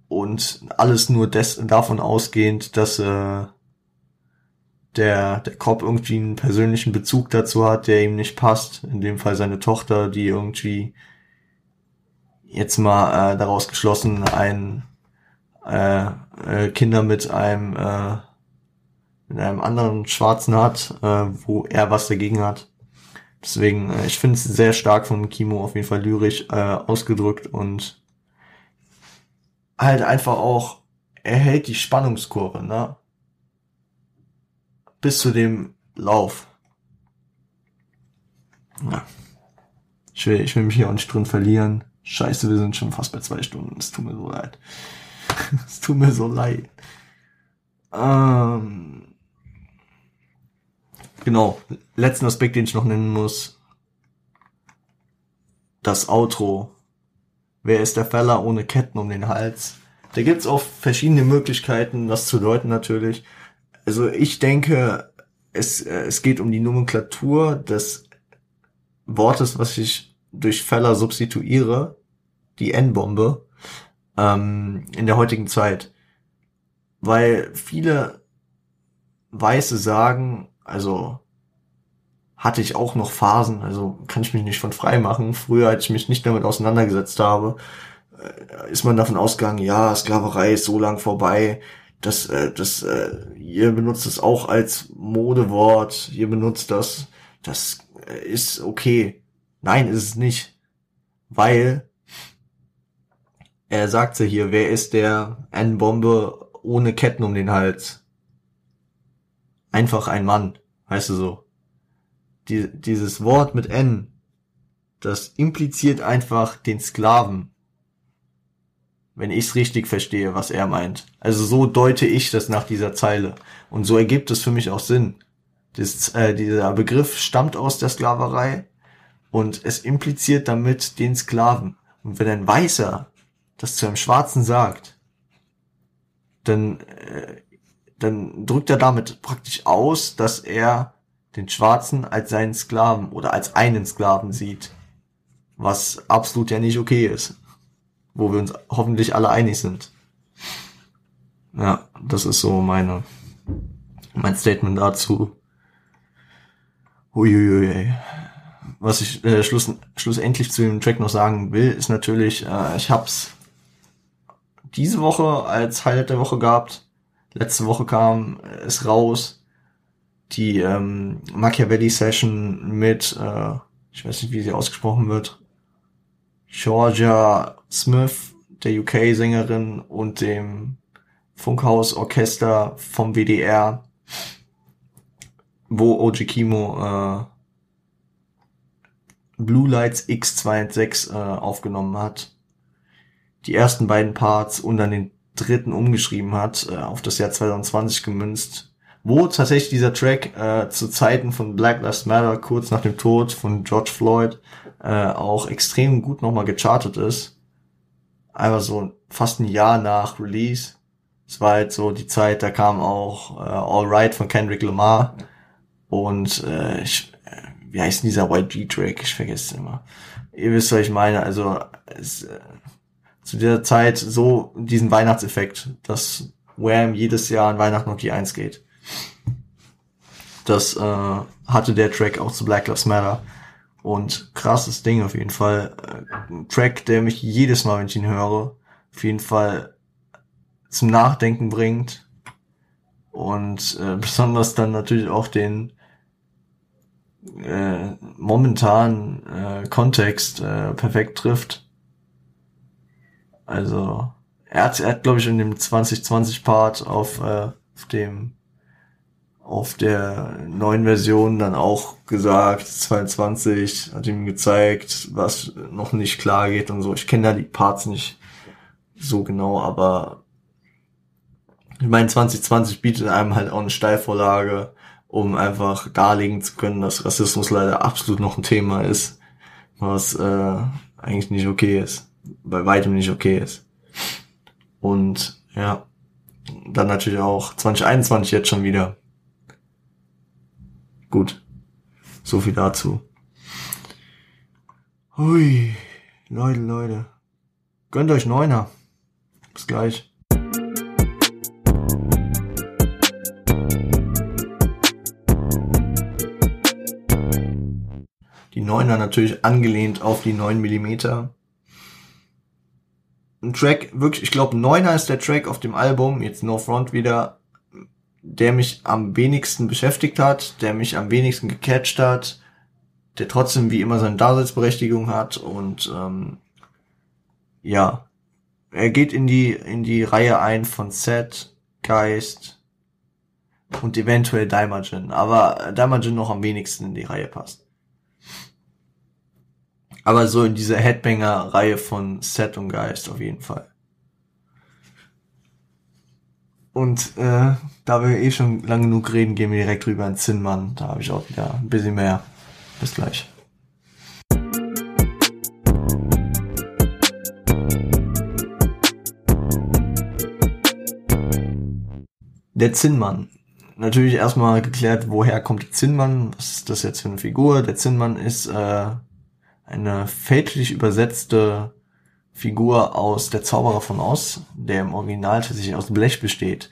und alles nur des, davon ausgehend, dass äh, der der Cop irgendwie einen persönlichen Bezug dazu hat, der ihm nicht passt. In dem Fall seine Tochter, die irgendwie jetzt mal äh, daraus geschlossen ein äh, äh, Kinder mit einem äh, mit einem anderen Schwarzen hat, äh, wo er was dagegen hat. Deswegen, äh, ich finde es sehr stark von Kimo auf jeden Fall lyrisch äh, ausgedrückt und halt einfach auch, er hält die Spannungskurve, ne? Bis zu dem Lauf. Ja. Ich will, ich will mich hier auch nicht drin verlieren. Scheiße, wir sind schon fast bei zwei Stunden. Es tut mir so leid. [LAUGHS] es tut mir so leid. Ähm, Genau, letzten Aspekt, den ich noch nennen muss. Das Outro. Wer ist der Feller ohne Ketten um den Hals? Da gibt's auch verschiedene Möglichkeiten, das zu deuten natürlich. Also ich denke, es, äh, es geht um die Nomenklatur des Wortes, was ich durch Feller substituiere, die N-Bombe, ähm, in der heutigen Zeit. Weil viele Weiße sagen, also hatte ich auch noch Phasen, also kann ich mich nicht von frei machen. Früher, als ich mich nicht damit auseinandergesetzt habe, äh, ist man davon ausgegangen, ja, Sklaverei ist so lang vorbei, dass äh, das äh, ihr benutzt es auch als Modewort, ihr benutzt das, das äh, ist okay. Nein, ist es nicht, weil er sagte hier, wer ist der N-Bombe ohne Ketten um den Hals? einfach ein Mann, weißt du so. Die, dieses Wort mit N, das impliziert einfach den Sklaven. Wenn ich's richtig verstehe, was er meint. Also so deute ich das nach dieser Zeile. Und so ergibt es für mich auch Sinn. Das, äh, dieser Begriff stammt aus der Sklaverei und es impliziert damit den Sklaven. Und wenn ein Weißer das zu einem Schwarzen sagt, dann, äh, dann drückt er damit praktisch aus, dass er den Schwarzen als seinen Sklaven oder als einen Sklaven sieht. Was absolut ja nicht okay ist. Wo wir uns hoffentlich alle einig sind. Ja, das ist so meine, mein Statement dazu. Uiuiui. Was ich äh, schluss, schlussendlich zu dem Track noch sagen will, ist natürlich, äh, ich hab's diese Woche als Highlight der Woche gehabt. Letzte Woche kam es raus, die ähm, Machiavelli Session mit, äh, ich weiß nicht, wie sie ausgesprochen wird, Georgia Smith, der UK-Sängerin und dem Funkhausorchester vom WDR, wo Oji Kimo äh, Blue Lights X26 äh, aufgenommen hat. Die ersten beiden Parts und dann den dritten umgeschrieben hat, äh, auf das Jahr 2020 gemünzt, wo tatsächlich dieser Track äh, zu Zeiten von Black Lives Matter, kurz nach dem Tod von George Floyd, äh, auch extrem gut nochmal gechartet ist. Einfach so fast ein Jahr nach Release. Es war halt so die Zeit, da kam auch äh, All Right von Kendrick Lamar und äh, ich, wie heißt denn dieser YG-Track? Ich vergesse es immer. Ihr wisst, was ich meine. Also es, äh, zu dieser Zeit so diesen Weihnachtseffekt, dass Wham jedes Jahr an Weihnachten auf die Eins geht. Das äh, hatte der Track auch zu Black Lives Matter. Und krasses Ding auf jeden Fall. Äh, ein Track, der mich jedes Mal, wenn ich ihn höre, auf jeden Fall zum Nachdenken bringt. Und äh, besonders dann natürlich auch den äh, momentanen äh, Kontext äh, perfekt trifft. Also er hat, er hat glaube ich, in dem 2020-Part auf, äh, auf dem auf der neuen Version dann auch gesagt, 22 hat ihm gezeigt, was noch nicht klar geht und so. Ich kenne da die Parts nicht so genau, aber ich meine, 2020 bietet einem halt auch eine Steilvorlage, um einfach darlegen zu können, dass Rassismus leider absolut noch ein Thema ist, was äh, eigentlich nicht okay ist, bei weitem nicht okay ist. Und ja, dann natürlich auch 2021 jetzt schon wieder. Gut, so viel dazu. Hui, Leute, Leute. Gönnt euch Neuner. Bis gleich. Die Neuner natürlich angelehnt auf die 9 Millimeter. Ein Track, wirklich, ich glaube, Neuner ist der Track auf dem Album, jetzt No Front wieder, der mich am wenigsten beschäftigt hat, der mich am wenigsten gecatcht hat, der trotzdem wie immer seine Daseinsberechtigung hat und ähm, ja, er geht in die in die Reihe ein von Set, Geist und eventuell Daimajin, aber Daimajin noch am wenigsten in die Reihe passt. Aber so in dieser Headbanger-Reihe von Set und Geist auf jeden Fall. Und äh, da wir eh schon lang genug reden, gehen wir direkt rüber in Zinnmann. Da habe ich auch wieder ein bisschen mehr. Bis gleich. Der Zinnmann. Natürlich erstmal geklärt, woher kommt der Zinnmann? Was ist das jetzt für eine Figur? Der Zinnmann ist äh, eine fälschlich übersetzte Figur aus Der Zauberer von Oz, der im Original tatsächlich aus Blech besteht,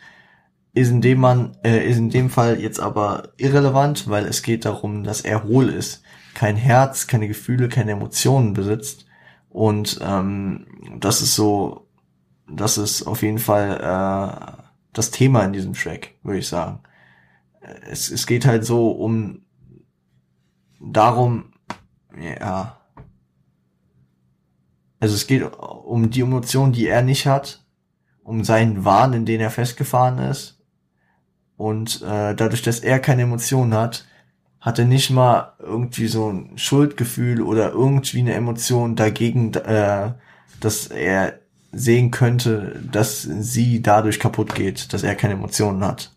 ist in dem man äh, ist in dem Fall jetzt aber irrelevant, weil es geht darum, dass er hohl ist, kein Herz, keine Gefühle, keine Emotionen besitzt und ähm, das ist so, das ist auf jeden Fall äh, das Thema in diesem Track, würde ich sagen. Es, es geht halt so um darum, ja, also es geht um die Emotionen, die er nicht hat, um seinen Wahn, in den er festgefahren ist. Und äh, dadurch, dass er keine Emotionen hat, hat er nicht mal irgendwie so ein Schuldgefühl oder irgendwie eine Emotion dagegen, äh, dass er sehen könnte, dass sie dadurch kaputt geht, dass er keine Emotionen hat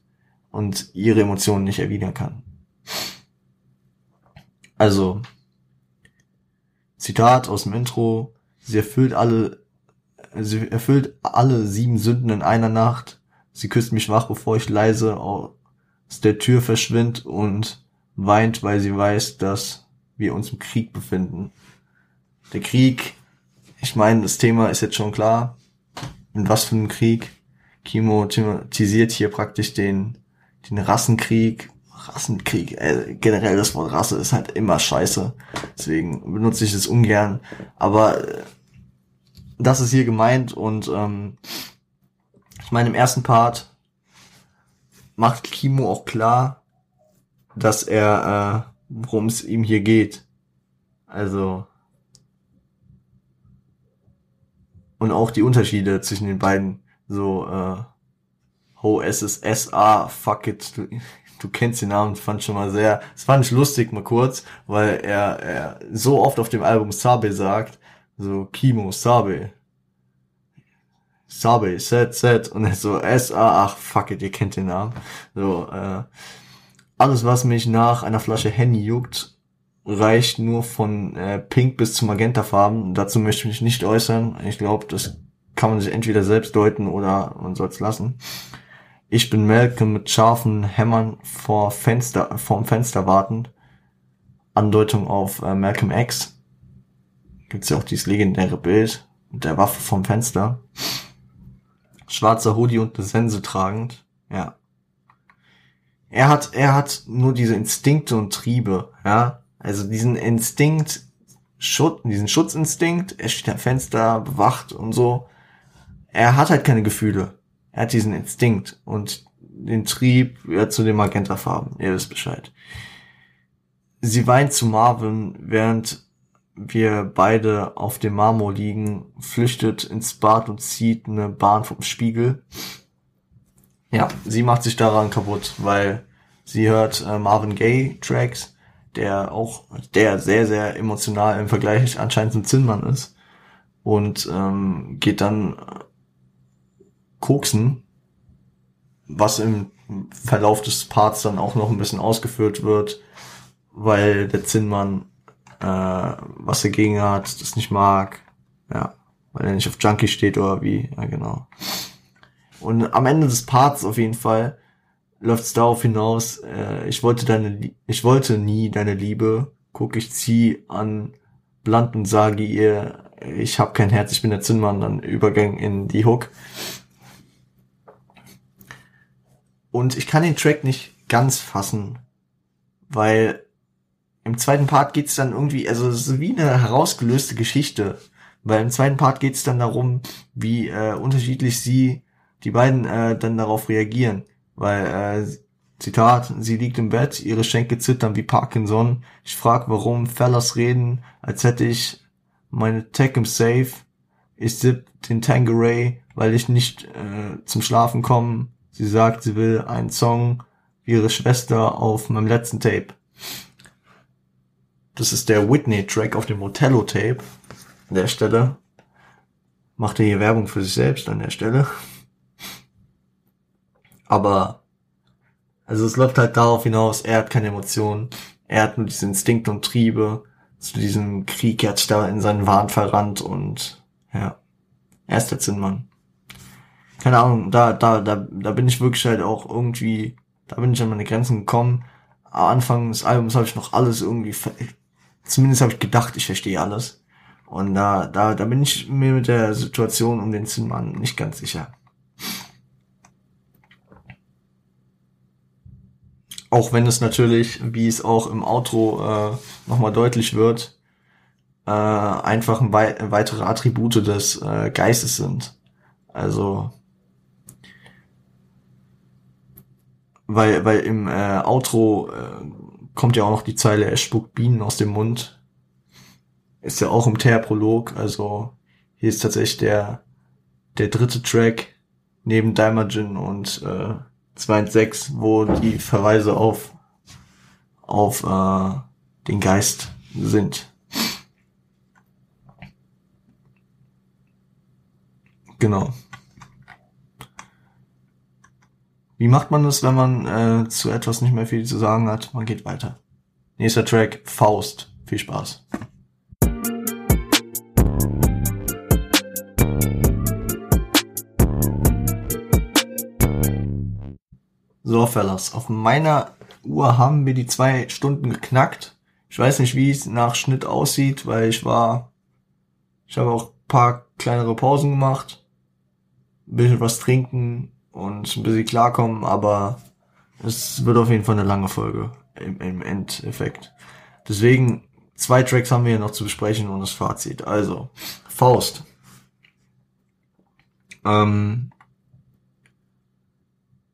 und ihre Emotionen nicht erwidern kann. Also, Zitat aus dem Intro, Sie erfüllt alle, sie erfüllt alle sieben Sünden in einer Nacht. Sie küsst mich wach, bevor ich leise aus der Tür verschwind und weint, weil sie weiß, dass wir uns im Krieg befinden. Der Krieg, ich meine, das Thema ist jetzt schon klar. In was für einem Krieg? Kimo thematisiert hier praktisch den, den Rassenkrieg. Rassenkrieg, äh, generell das Wort Rasse ist halt immer scheiße. Deswegen benutze ich es ungern. Aber äh, das ist hier gemeint und ähm, ich meine, im ersten Part macht Kimo auch klar, dass er, äh, worum es ihm hier geht. Also und auch die Unterschiede zwischen den beiden so äh, Ho SSSA fuck it du, kennst den Namen fand schon mal sehr es fand ich lustig mal kurz weil er, er so oft auf dem Album Sabe sagt so Kimo Sabe Sabe Set Set und er so SA ach fuck it ihr kennt den Namen so äh, alles was mich nach einer Flasche Henny juckt reicht nur von äh, Pink bis zu Magentafarben. Dazu möchte ich mich nicht äußern. Ich glaube, das kann man sich entweder selbst deuten oder man soll es lassen. Ich bin Malcolm mit scharfen Hämmern vor Fenster, vorm Fenster wartend. Andeutung auf äh, Malcolm X. Gibt's ja auch dieses legendäre Bild mit der Waffe vom Fenster. Schwarzer Hoodie und eine Sense tragend. Ja. Er hat, er hat nur diese Instinkte und Triebe, ja. Also diesen Instinkt, Schutz, diesen Schutzinstinkt, er steht am Fenster, bewacht und so. Er hat halt keine Gefühle. Er hat diesen Instinkt und den Trieb ja, zu den Magentafarben. Ihr wisst Bescheid. Sie weint zu Marvin, während wir beide auf dem Marmor liegen, flüchtet ins Bad und zieht eine Bahn vom Spiegel. Ja, sie macht sich daran kaputt, weil sie hört äh, Marvin Gaye Tracks der auch, der sehr, sehr emotional im Vergleich anscheinend zum Zinnmann ist. Und ähm, geht dann koksen, was im Verlauf des Parts dann auch noch ein bisschen ausgeführt wird, weil der Zinnmann äh, was dagegen hat, das nicht mag, ja, weil er nicht auf Junkie steht oder wie, ja genau. Und am Ende des Parts auf jeden Fall läuft es darauf hinaus, äh, ich wollte deine, ich wollte nie deine Liebe, guck ich zieh an Blunt und sage ihr, ich habe kein Herz, ich bin der Zinnmann, dann Übergang in die Hook. Und ich kann den Track nicht ganz fassen, weil im zweiten Part geht's dann irgendwie, also es ist wie eine herausgelöste Geschichte, weil im zweiten Part geht's dann darum, wie äh, unterschiedlich sie, die beiden äh, dann darauf reagieren weil, äh, Zitat, sie liegt im Bett, ihre Schenkel zittern wie Parkinson. Ich frag, warum Fellas reden, als hätte ich meine Tech im Safe. Ich sipp den Tangeray, weil ich nicht äh, zum Schlafen komme. Sie sagt, sie will einen Song wie ihre Schwester auf meinem letzten Tape. Das ist der Whitney-Track auf dem Motello-Tape. An der Stelle. Macht er hier Werbung für sich selbst an der Stelle. Aber, also es läuft halt darauf hinaus, er hat keine Emotionen, er hat nur diese Instinkte und Triebe zu diesem Krieg, er hat sich da in seinen Wahn verrannt und, ja, er ist der Zinnmann. Keine Ahnung, da, da, da, da bin ich wirklich halt auch irgendwie, da bin ich an meine Grenzen gekommen. Am Anfang des Albums habe ich noch alles irgendwie, zumindest habe ich gedacht, ich verstehe alles. Und da, da, da bin ich mir mit der Situation um den Zinnmann nicht ganz sicher. Auch wenn es natürlich, wie es auch im Outro äh, nochmal deutlich wird, äh, einfach ein wei weitere Attribute des äh, Geistes sind. Also weil, weil im äh, Outro äh, kommt ja auch noch die Zeile, er spuckt Bienen aus dem Mund. Ist ja auch im Teer-Prolog, also hier ist tatsächlich der, der dritte Track neben Daimajin und äh, 2.6, wo die Verweise auf, auf äh, den Geist sind. Genau. Wie macht man das, wenn man äh, zu etwas nicht mehr viel zu sagen hat? Man geht weiter. Nächster Track, Faust. Viel Spaß. So, Fellas, auf meiner Uhr haben wir die zwei Stunden geknackt. Ich weiß nicht, wie es nach Schnitt aussieht, weil ich war, ich habe auch paar kleinere Pausen gemacht, ein bisschen was trinken, und ein bisschen klarkommen, aber es wird auf jeden Fall eine lange Folge im, im Endeffekt. Deswegen, zwei Tracks haben wir ja noch zu besprechen und das Fazit. Also, Faust. Ähm,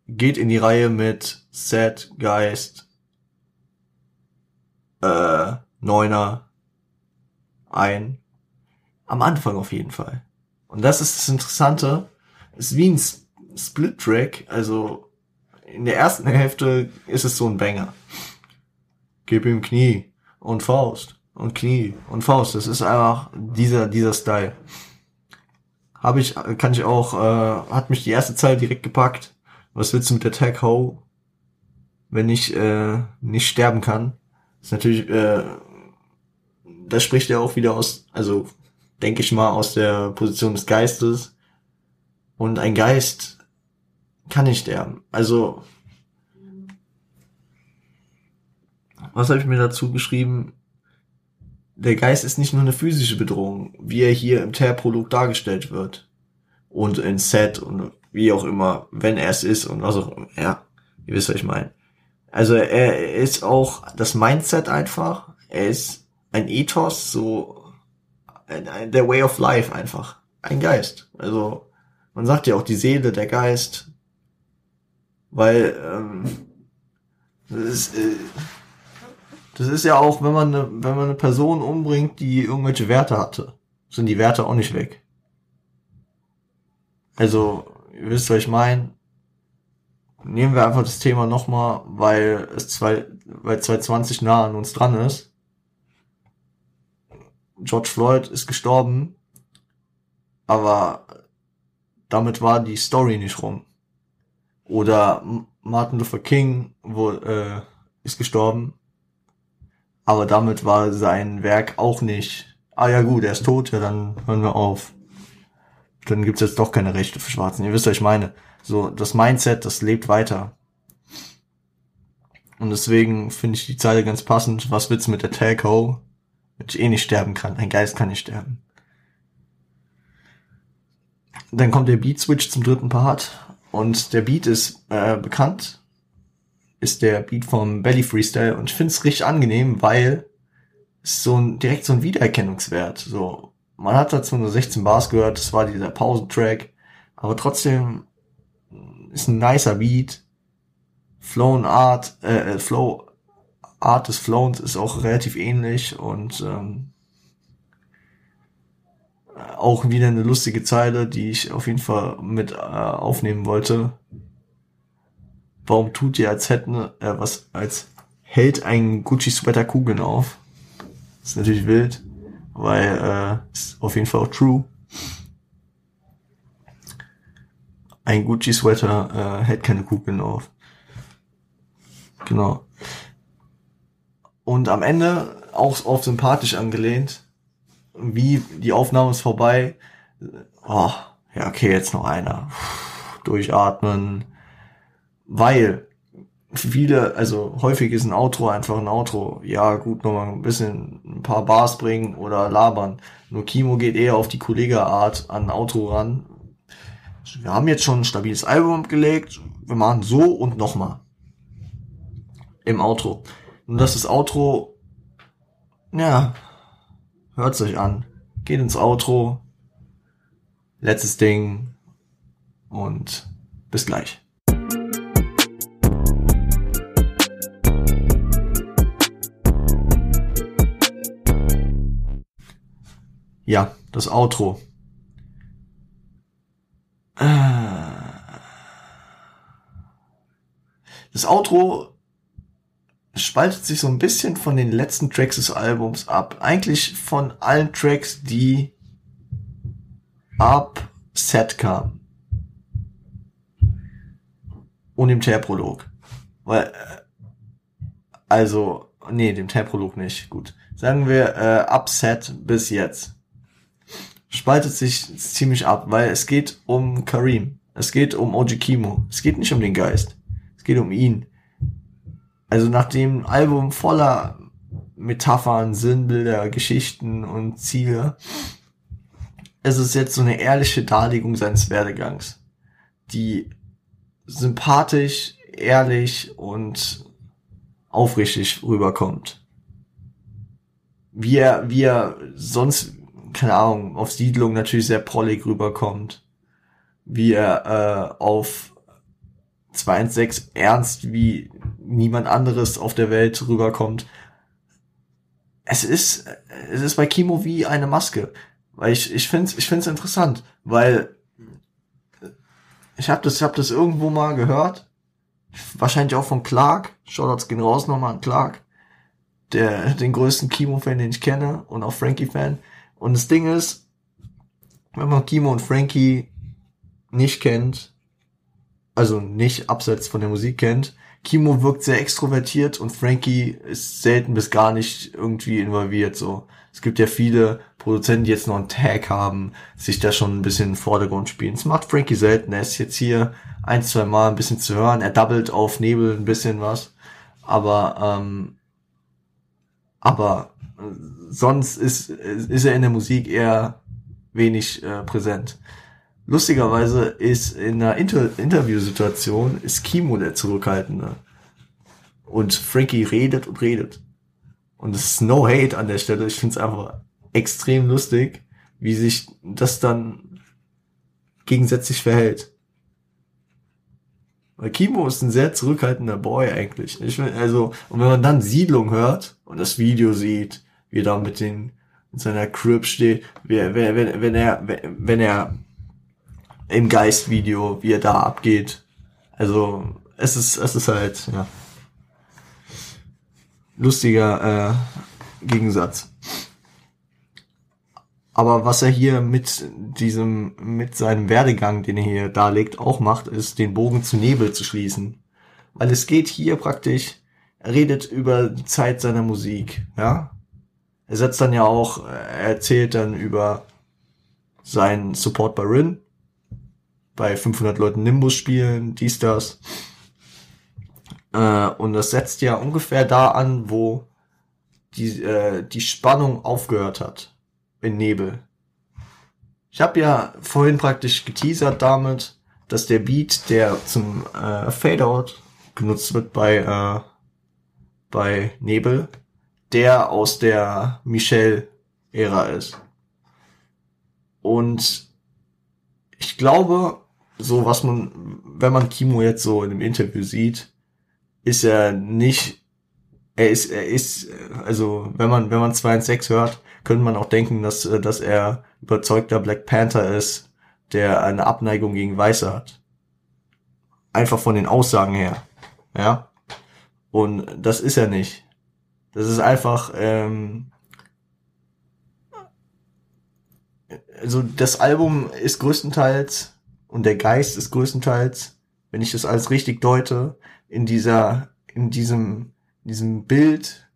geht in die Reihe mit Sad Geist, äh, Neuner ein. Am Anfang auf jeden Fall. Und das ist das Interessante. Ist wie ein Split-Track. Also in der ersten Hälfte ist es so ein Banger. Gib ihm Knie und Faust und Knie und Faust. Das ist einfach dieser dieser Style. Habe ich, kann ich auch, äh, hat mich die erste Zeit direkt gepackt. Was willst du mit der Tag Ho, wenn ich äh, nicht sterben kann? Das ist natürlich, äh, das spricht ja auch wieder aus, also denke ich mal aus der Position des Geistes. Und ein Geist kann nicht sterben. Also, was habe ich mir dazu geschrieben? Der Geist ist nicht nur eine physische Bedrohung, wie er hier im Terprolog dargestellt wird. Und in Set und wie auch immer, wenn er es ist und was auch immer. Ja, ihr wisst, was ich meine. Also er ist auch das Mindset einfach. Er ist ein Ethos, so der Way of Life einfach. Ein Geist. Also man sagt ja auch die Seele, der Geist, weil ähm, das, ist, äh, das ist ja auch, wenn man eine, wenn man eine Person umbringt, die irgendwelche Werte hatte, sind die Werte auch nicht weg. Also ihr wisst, was ich meine. Nehmen wir einfach das Thema nochmal, weil es zwei, weil 2020 nah an uns dran ist. George Floyd ist gestorben, aber damit war die Story nicht rum. Oder Martin Luther King wo, äh, ist gestorben, aber damit war sein Werk auch nicht. Ah ja gut, er ist tot, ja dann hören wir auf. Dann gibt's jetzt doch keine Rechte für Schwarzen. Ihr wisst, was ich meine. So, das Mindset, das lebt weiter. Und deswegen finde ich die Zeile ganz passend. Was willst du mit der Tag Ho? Wenn ich eh nicht sterben kann. Ein Geist kann nicht sterben. Dann kommt der Beat Switch zum dritten Part. Und der Beat ist äh, bekannt. Ist der Beat vom Belly Freestyle. Und ich finde es richtig angenehm, weil es so ein, direkt so ein Wiedererkennungswert. So, man hat dazu nur 16 Bars gehört. Das war dieser Pausentrack. Aber trotzdem ist ein nicer Beat. Flow und Art, äh, äh Flow Art des Flowens ist auch relativ ähnlich und ähm, auch wieder eine lustige Zeile, die ich auf jeden Fall mit äh, aufnehmen wollte. Warum tut ihr als hätten äh, was als hält ein Gucci Sweater Kugeln auf? ist natürlich wild, weil äh, ist auf jeden Fall auch true. Ein Gucci Sweater äh, hält keine Kugeln auf. Genau. Und am Ende auch auf sympathisch angelehnt. Wie die Aufnahme ist vorbei. Oh, ja, okay, jetzt noch einer. Durchatmen. Weil viele, also häufig ist ein Outro einfach ein Outro. Ja, gut, nochmal ein bisschen ein paar Bars bringen oder labern. Nur Kimo geht eher auf die Kollega-Art an Outro ran. Wir haben jetzt schon ein stabiles Album gelegt. Wir machen so und nochmal. Im Outro. Und das ist Outro, ja, hört's euch an. Geht ins Outro. Letztes Ding. Und bis gleich. Ja, das Outro. Das Outro spaltet sich so ein bisschen von den letzten Tracks des Albums ab. Eigentlich von allen Tracks, die ab Set kamen. Und dem Terprolog. Weil, äh, also, nee, dem Terprolog nicht. Gut. Sagen wir äh, ab Set bis jetzt. Spaltet sich ziemlich ab, weil es geht um Karim. Es geht um Oji Kimo. Es geht nicht um den Geist. Es geht um ihn. Also nach dem Album voller Metaphern, Sinnbilder, Geschichten und Ziele, es ist jetzt so eine ehrliche Darlegung seines Werdegangs, die sympathisch, ehrlich und aufrichtig rüberkommt. Wie er, wie er sonst, keine Ahnung, auf Siedlung natürlich sehr prollig rüberkommt. Wie er äh, auf 216 ernst wie niemand anderes auf der Welt rüberkommt. Es ist, es ist bei Kimo wie eine Maske. Weil ich, ich finde es ich find's interessant, weil ich habe das, ich hab das irgendwo mal gehört. Wahrscheinlich auch von Clark. Shoutouts gehen raus nochmal an Clark. Der, den größten Kimo-Fan, den ich kenne und auch Frankie-Fan. Und das Ding ist, wenn man Kimo und Frankie nicht kennt, also nicht abseits von der Musik kennt, Kimo wirkt sehr extrovertiert und Frankie ist selten bis gar nicht irgendwie involviert, so. Es gibt ja viele Produzenten, die jetzt noch einen Tag haben, sich da schon ein bisschen im Vordergrund spielen. Das macht Frankie selten. Er ist jetzt hier ein, zwei Mal ein bisschen zu hören. Er doubled auf Nebel ein bisschen was. Aber, ähm, aber äh, sonst ist, ist er in der Musik eher wenig äh, präsent. Lustigerweise ist in einer Inter Interviewsituation ist Kimo der Zurückhaltende. Und Frankie redet und redet. Und es ist no hate an der Stelle. Ich finde es einfach extrem lustig, wie sich das dann gegensätzlich verhält. Weil Kimo ist ein sehr zurückhaltender Boy eigentlich. Ich find, also, und wenn man dann Siedlung hört und das Video sieht, wie er da mit den, in seiner Crib steht, wie, wenn, wenn, wenn er, wenn er im Geistvideo, wie er da abgeht. Also es ist, es ist halt, ja. Lustiger äh, Gegensatz. Aber was er hier mit diesem, mit seinem Werdegang, den er hier darlegt, auch macht, ist, den Bogen zu Nebel zu schließen. Weil es geht hier praktisch, er redet über die Zeit seiner Musik, ja. Er setzt dann ja auch, er erzählt dann über seinen Support bei Rin, bei 500 Leuten Nimbus spielen, dies, das. Äh, und das setzt ja ungefähr da an, wo die, äh, die Spannung aufgehört hat. In Nebel. Ich habe ja vorhin praktisch geteasert damit, dass der Beat, der zum äh, Fadeout genutzt wird bei, äh, bei Nebel, der aus der Michelle-Ära ist. Und ich glaube, so was man, wenn man Kimo jetzt so in einem Interview sieht, ist er nicht, er ist, er ist, also wenn man, wenn man 2 und 6 hört, könnte man auch denken, dass, dass er überzeugter Black Panther ist, der eine Abneigung gegen Weiße hat. Einfach von den Aussagen her. Ja. Und das ist er nicht. Das ist einfach, ähm, also das Album ist größtenteils und der Geist ist größtenteils, wenn ich das alles richtig deute, in dieser, in diesem, in diesem Bild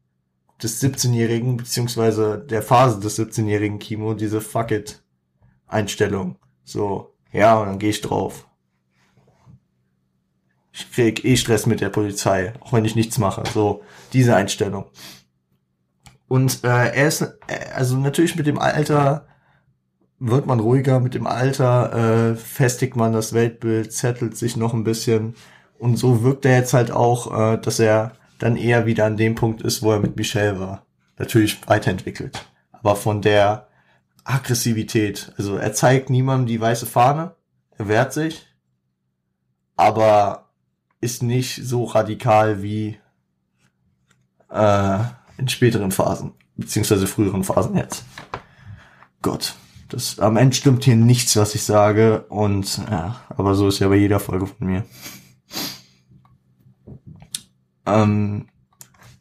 des 17-Jährigen, beziehungsweise der Phase des 17-Jährigen Kimo, diese Fuck it Einstellung. So, ja, und dann gehe ich drauf. Ich krieg eh Stress mit der Polizei, auch wenn ich nichts mache. So, diese Einstellung. Und äh, er ist, äh, also natürlich mit dem Alter wird man ruhiger mit dem Alter, äh, festigt man das Weltbild, zettelt sich noch ein bisschen. Und so wirkt er jetzt halt auch, äh, dass er dann eher wieder an dem Punkt ist, wo er mit Michelle war. Natürlich weiterentwickelt. Aber von der Aggressivität. Also er zeigt niemandem die weiße Fahne, er wehrt sich, aber ist nicht so radikal wie äh, in späteren Phasen, beziehungsweise früheren Phasen jetzt. Gott. Das, am Ende stimmt hier nichts, was ich sage. Und ja, aber so ist ja bei jeder Folge von mir. Ähm,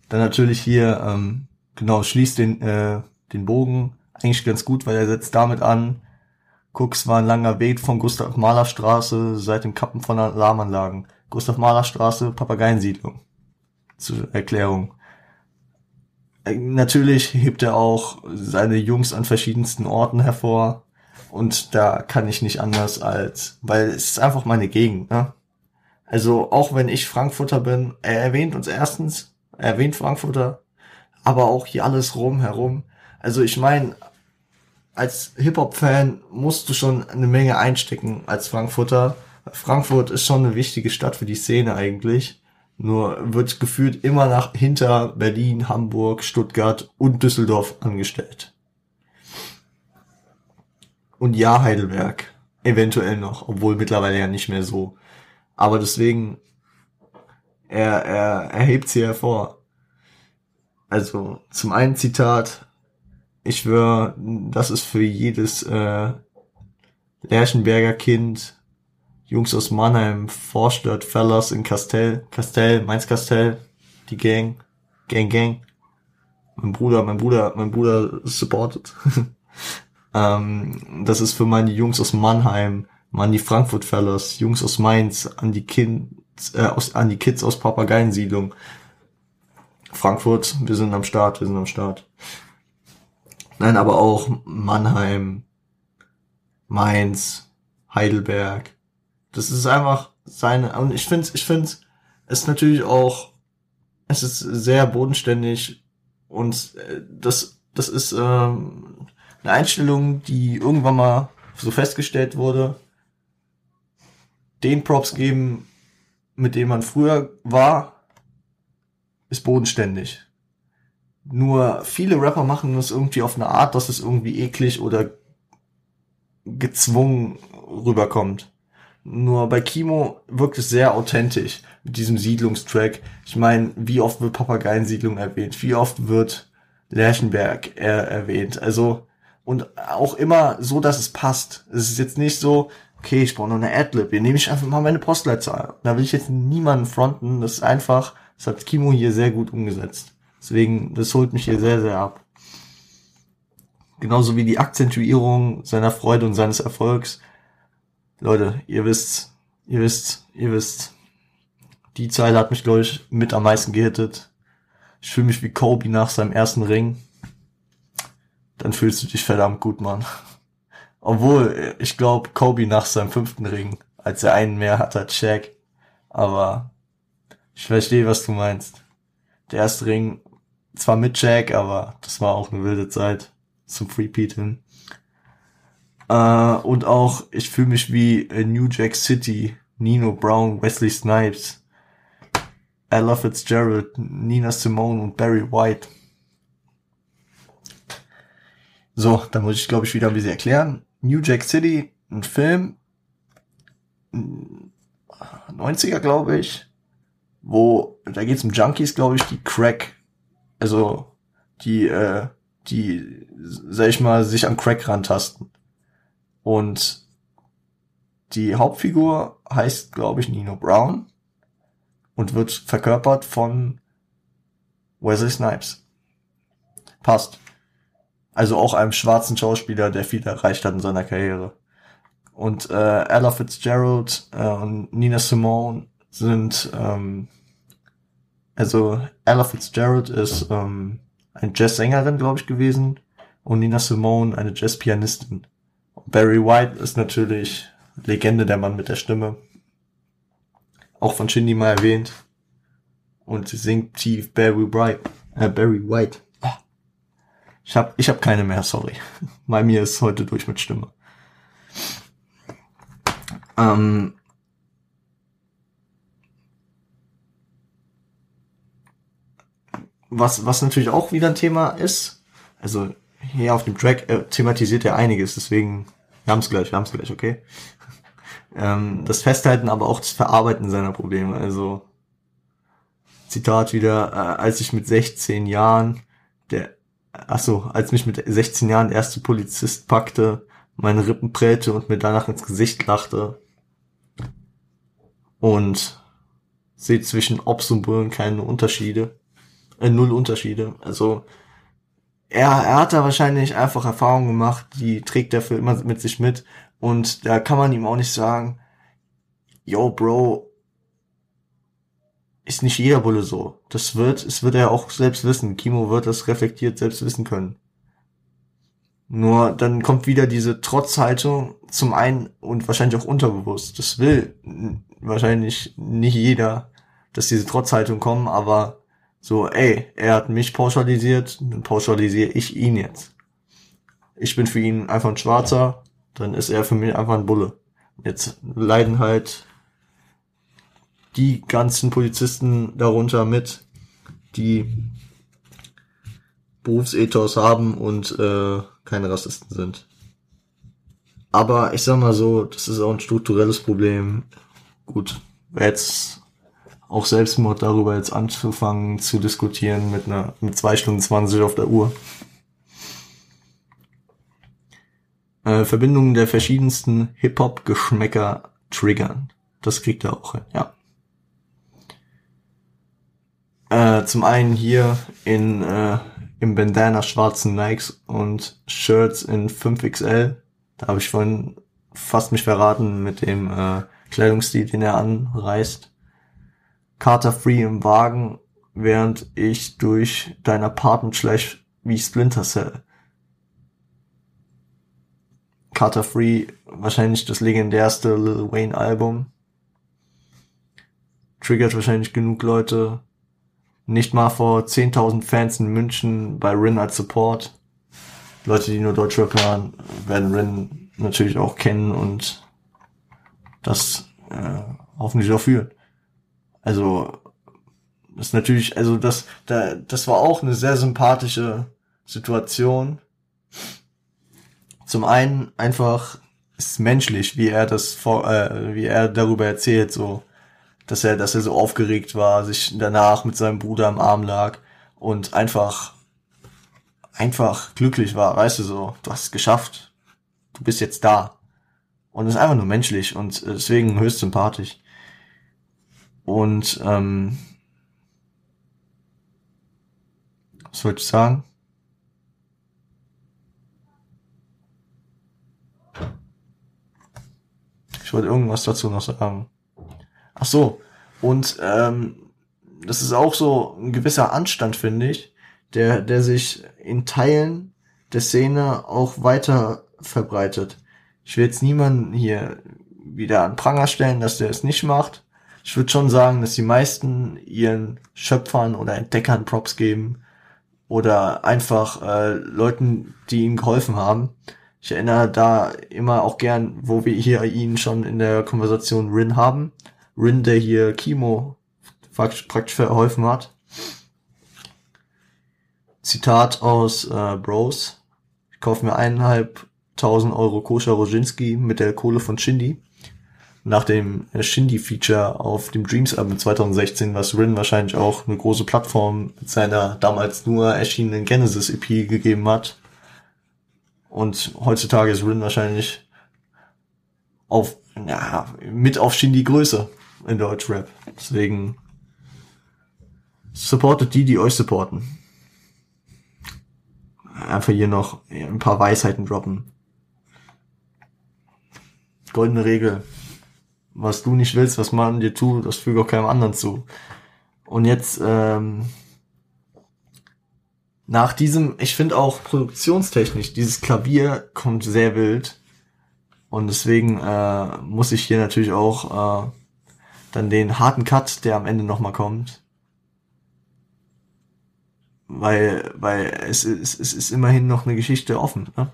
dann natürlich hier, ähm, genau, schließt den, äh, den Bogen eigentlich ganz gut, weil er setzt damit an. Cooks war ein langer Weg von Gustav Mahler Straße seit dem Kappen von Alarmanlagen. Gustav Mahler Straße, Papageiensiedlung. Zur Erklärung. Äh, natürlich hebt er auch seine Jungs an verschiedensten Orten hervor. Und da kann ich nicht anders als, weil es ist einfach meine Gegend, ne? Also auch wenn ich Frankfurter bin, er erwähnt uns erstens, er erwähnt Frankfurter, aber auch hier alles rum herum. Also ich meine, als Hip-Hop-Fan musst du schon eine Menge einstecken als Frankfurter. Frankfurt ist schon eine wichtige Stadt für die Szene eigentlich. Nur wird gefühlt immer nach hinter Berlin, Hamburg, Stuttgart und Düsseldorf angestellt. Und ja, Heidelberg. Eventuell noch, obwohl mittlerweile ja nicht mehr so. Aber deswegen, er, er, er hebt sie hervor. Also, zum einen Zitat, ich schwöre, das ist für jedes äh, Lerchenberger Kind, Jungs aus Mannheim, Vorstadt, Fellas in Castell, Castell, Mainz Castell, die Gang, Gang, Gang. Mein Bruder, mein Bruder, mein Bruder supportet. [LAUGHS] ähm, das ist für meine Jungs aus Mannheim, an die Frankfurt Fellas, Jungs aus Mainz, an die Kids, äh, aus, an die Kids aus Papageiensiedlung. Frankfurt, wir sind am Start, wir sind am Start. Nein, aber auch Mannheim, Mainz, Heidelberg. Das ist einfach seine, und ich finde, ich finde, es ist natürlich auch, es ist sehr bodenständig und äh, das, das ist ähm, eine Einstellung, die irgendwann mal so festgestellt wurde. Den Props geben, mit dem man früher war, ist bodenständig. Nur viele Rapper machen das irgendwie auf eine Art, dass es irgendwie eklig oder gezwungen rüberkommt. Nur bei Kimo wirkt es sehr authentisch mit diesem Siedlungstrack. Ich meine, wie oft wird Papageiensiedlung erwähnt? Wie oft wird Lerchenberg er erwähnt? Also, und auch immer so, dass es passt. Es ist jetzt nicht so, okay, ich brauche noch eine Adlib, hier nehme ich einfach mal meine Postleitzahl. Da will ich jetzt niemanden fronten. Das ist einfach, das hat Kimo hier sehr gut umgesetzt. Deswegen, das holt mich hier sehr, sehr ab. Genauso wie die Akzentuierung seiner Freude und seines Erfolgs. Leute, ihr wisst, ihr wisst, ihr wisst. Die Zeile hat mich, glaube ich, mit am meisten gehittet. Ich fühle mich wie Kobe nach seinem ersten Ring. Dann fühlst du dich verdammt gut, Mann. [LAUGHS] Obwohl, ich glaube, Kobe nach seinem fünften Ring, als er einen mehr hat als Shaq. Aber ich verstehe, was du meinst. Der erste Ring zwar mit Jack, aber das war auch eine wilde Zeit zum Freepeaten. Äh, und auch, ich fühle mich wie New Jack City, Nino Brown, Wesley Snipes, Ella Fitzgerald, Nina Simone und Barry White. So, dann muss ich glaube ich wieder ein bisschen erklären. New Jack City, ein Film, 90er glaube ich, wo, da geht's um Junkies glaube ich, die Crack also die, äh, die, sag ich mal, sich an Crack rantasten. Und die Hauptfigur heißt, glaube ich, Nino Brown und wird verkörpert von Wesley Snipes. Passt. Also auch einem schwarzen Schauspieler, der viel erreicht hat in seiner Karriere. Und äh, Ella Fitzgerald äh, und Nina Simone sind ähm, also Ella Fitzgerald ist ähm, eine Jazzsängerin, glaube ich, gewesen und Nina Simone eine Jazzpianistin. Barry White ist natürlich Legende, der Mann mit der Stimme. Auch von Shindy mal erwähnt. Und sie singt tief Barry White. Äh, Barry White. Ich hab, ich hab keine mehr, sorry. [LAUGHS] Bei mir ist heute durch mit Stimme. Ähm, was, was natürlich auch wieder ein Thema ist, also hier auf dem Track äh, thematisiert er einiges, deswegen, wir haben es gleich, wir haben es gleich, okay? [LAUGHS] ähm, das Festhalten, aber auch das Verarbeiten seiner Probleme. Also Zitat wieder, äh, als ich mit 16 Jahren der, ach so, als mich mit 16 Jahren der erste Polizist packte, meine Rippen prellte und mir danach ins Gesicht lachte. Und seht zwischen Ops und Bullen keine Unterschiede äh, null Unterschiede. Also er, er hat da wahrscheinlich einfach Erfahrungen gemacht, die trägt er für immer mit sich mit. Und da kann man ihm auch nicht sagen, yo, Bro, ist nicht jeder Bulle so. Das wird, es wird er auch selbst wissen. Kimo wird das reflektiert selbst wissen können. Nur dann kommt wieder diese Trotzhaltung zum einen und wahrscheinlich auch unterbewusst. Das will wahrscheinlich nicht jeder, dass diese Trotzhaltung kommen, aber so, ey, er hat mich pauschalisiert, dann pauschalisiere ich ihn jetzt. Ich bin für ihn einfach ein Schwarzer, dann ist er für mich einfach ein Bulle. Jetzt leiden halt die ganzen Polizisten darunter mit, die Berufsethos haben und äh, keine Rassisten sind. Aber ich sag mal so, das ist auch ein strukturelles Problem. Gut, jetzt auch Selbstmord darüber jetzt anzufangen zu diskutieren mit einer mit zwei Stunden zwanzig auf der Uhr. Äh, Verbindungen der verschiedensten Hip-Hop-Geschmäcker triggern. Das kriegt er auch hin, ja. Äh, zum einen hier in äh, im Bandana schwarzen Nikes und Shirts in 5XL. Da habe ich vorhin fast mich verraten mit dem äh, Kleidungsstil, den er anreißt. Carter Free im Wagen, während ich durch dein Apartment schleich wie Splinter Cell. Carter Free, wahrscheinlich das legendärste Lil Wayne Album. Triggert wahrscheinlich genug Leute nicht mal vor 10.000 Fans in München bei Rin als Support. Leute, die nur Deutschrap hören, werden Rin natürlich auch kennen und das äh, hoffentlich auch führen. Also das ist natürlich, also das, da, das war auch eine sehr sympathische Situation. Zum einen einfach ist menschlich, wie er das vor, äh, wie er darüber erzählt, so dass er, dass er so aufgeregt war, sich danach mit seinem Bruder im Arm lag und einfach, einfach glücklich war, weißt du so, du hast es geschafft, du bist jetzt da. Und ist einfach nur menschlich und deswegen höchst sympathisch. Und ähm, was wollte ich sagen? Ich wollte irgendwas dazu noch sagen. Ach so. Und ähm, das ist auch so ein gewisser Anstand, finde ich, der, der sich in Teilen der Szene auch weiter verbreitet. Ich will jetzt niemanden hier wieder an Pranger stellen, dass der es nicht macht. Ich würde schon sagen, dass die meisten ihren Schöpfern oder Entdeckern Props geben oder einfach äh, Leuten, die ihnen geholfen haben. Ich erinnere da immer auch gern, wo wir hier ihn schon in der Konversation Rin haben. Rin, der hier Kimo praktisch verholfen hat. Zitat aus äh, Bros. Ich kaufe mir eineinhalbtausend Euro Koscher Roginski mit der Kohle von Shindy. Nach dem äh, Shindy-Feature auf dem Dreams-Album 2016, was Rin wahrscheinlich auch eine große Plattform mit seiner damals nur erschienenen Genesis-EP gegeben hat. Und heutzutage ist Rin wahrscheinlich auf, ja, mit auf Shindy Größe in Deutschrap. Deswegen supportet die, die euch supporten. Einfach hier noch ein paar Weisheiten droppen. Goldene Regel. Was du nicht willst, was man dir tut, das füge auch keinem anderen zu. Und jetzt, ähm, nach diesem, ich finde auch produktionstechnisch, dieses Klavier kommt sehr wild. Und deswegen äh, muss ich hier natürlich auch äh, dann den harten Cut, der am Ende nochmal kommt. Weil, weil es ist, es ist immerhin noch eine Geschichte offen. Ne?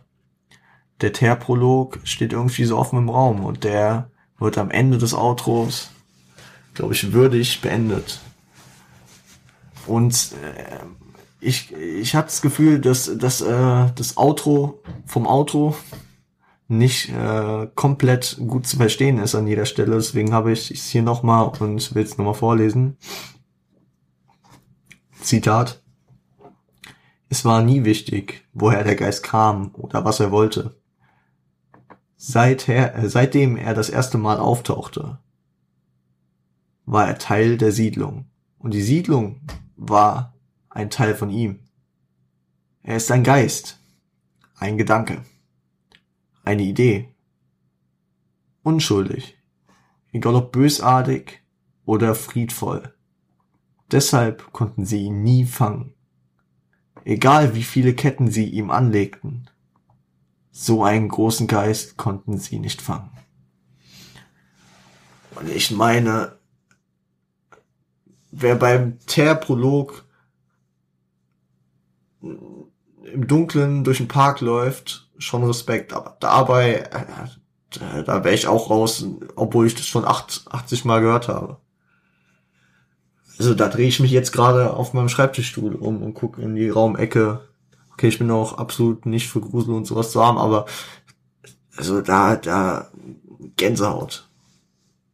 Der Teer-Prolog steht irgendwie so offen im Raum und der wird am Ende des Outros, glaube ich, würdig beendet. Und äh, ich, ich hatte das Gefühl, dass, dass äh, das Outro vom Outro nicht äh, komplett gut zu verstehen ist an jeder Stelle. Deswegen habe ich es hier nochmal und will es nochmal vorlesen. Zitat. Es war nie wichtig, woher der Geist kam oder was er wollte. Seither, äh, seitdem er das erste Mal auftauchte, war er Teil der Siedlung. Und die Siedlung war ein Teil von ihm. Er ist ein Geist, ein Gedanke eine Idee. Unschuldig, egal ob bösartig oder friedvoll. Deshalb konnten sie ihn nie fangen. Egal wie viele Ketten sie ihm anlegten, so einen großen Geist konnten sie nicht fangen. Und ich meine, wer beim Tear-Prolog im Dunkeln durch den Park läuft, schon Respekt. Aber dabei, äh, da wäre ich auch raus, obwohl ich das schon 80 Mal gehört habe. Also da drehe ich mich jetzt gerade auf meinem Schreibtischstuhl um und gucke in die Raumecke. Okay, ich bin auch absolut nicht für Grusel und sowas zu haben, aber also da, da Gänsehaut.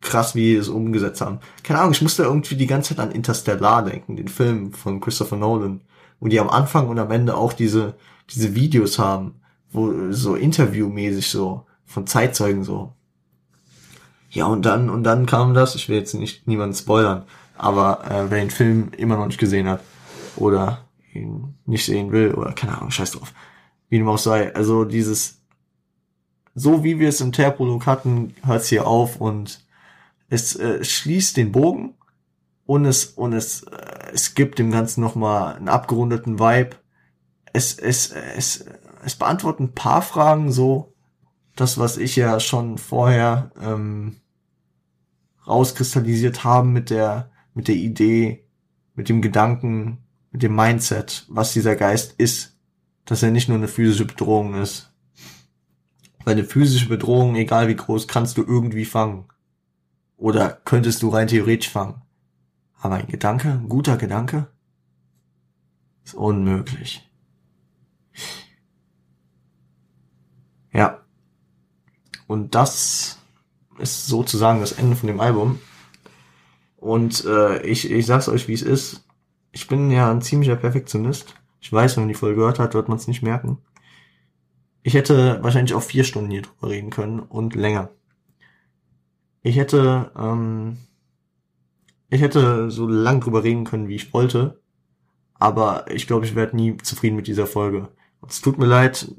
Krass, wie die es umgesetzt haben. Keine Ahnung, ich musste irgendwie die ganze Zeit an Interstellar denken, den Film von Christopher Nolan wo die am Anfang und am Ende auch diese, diese Videos haben, wo so interviewmäßig so, von Zeitzeugen so. Ja, und dann, und dann kam das, ich will jetzt nicht niemanden spoilern, aber äh, wer den Film immer noch nicht gesehen hat oder ihn nicht sehen will oder keine Ahnung, scheiß drauf, wie dem auch sei, also dieses, so wie wir es im Terprolog hatten, hört es hier auf und es äh, schließt den Bogen und es und es äh, es gibt dem Ganzen noch mal einen abgerundeten Vibe. Es es es es beantwortet ein paar Fragen so das was ich ja schon vorher ähm, rauskristallisiert haben mit der mit der Idee mit dem Gedanken mit dem Mindset was dieser Geist ist dass er nicht nur eine physische Bedrohung ist weil eine physische Bedrohung egal wie groß kannst du irgendwie fangen oder könntest du rein theoretisch fangen aber ein Gedanke, ein guter Gedanke, ist unmöglich. Ja. Und das ist sozusagen das Ende von dem Album. Und äh, ich, ich sag's euch, wie es ist. Ich bin ja ein ziemlicher Perfektionist. Ich weiß, wenn man die Folge gehört hat, wird man es nicht merken. Ich hätte wahrscheinlich auch vier Stunden hier drüber reden können und länger. Ich hätte ähm, ich hätte so lang drüber reden können, wie ich wollte. Aber ich glaube, ich werde nie zufrieden mit dieser Folge. Es tut mir leid.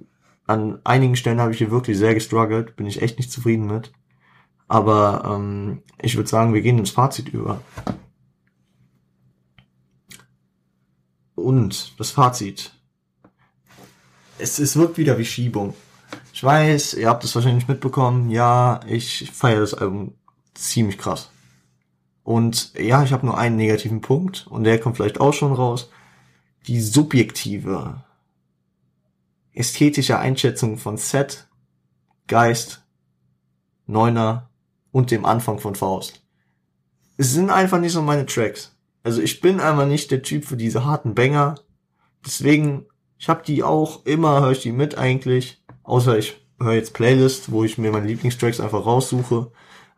An einigen Stellen habe ich hier wirklich sehr gestruggelt. Bin ich echt nicht zufrieden mit. Aber ähm, ich würde sagen, wir gehen ins Fazit über. Und das Fazit. Es, es wirkt wieder wie Schiebung. Ich weiß, ihr habt es wahrscheinlich mitbekommen. Ja, ich feiere das Album ziemlich krass. Und ja, ich habe nur einen negativen Punkt und der kommt vielleicht auch schon raus. Die subjektive, ästhetische Einschätzung von Set, Geist, Neuner und dem Anfang von Faust. Es sind einfach nicht so meine Tracks. Also ich bin einfach nicht der Typ für diese harten Banger. Deswegen, ich habe die auch immer, höre ich die mit eigentlich. Außer ich höre jetzt Playlist, wo ich mir meine Lieblingstracks einfach raussuche.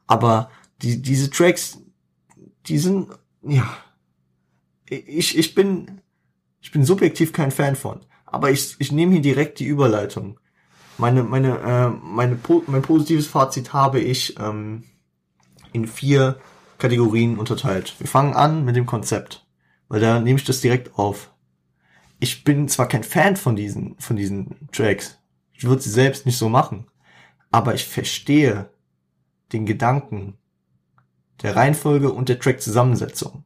Aber die, diese Tracks, die sind, ja, ich, ich bin, ich bin subjektiv kein Fan von. Aber ich, ich nehme hier direkt die Überleitung. Meine, meine, äh, meine, mein positives Fazit habe ich ähm, in vier Kategorien unterteilt. Wir fangen an mit dem Konzept, weil da nehme ich das direkt auf. Ich bin zwar kein Fan von diesen, von diesen Tracks. Ich würde sie selbst nicht so machen. Aber ich verstehe den Gedanken der Reihenfolge und der Track-Zusammensetzung.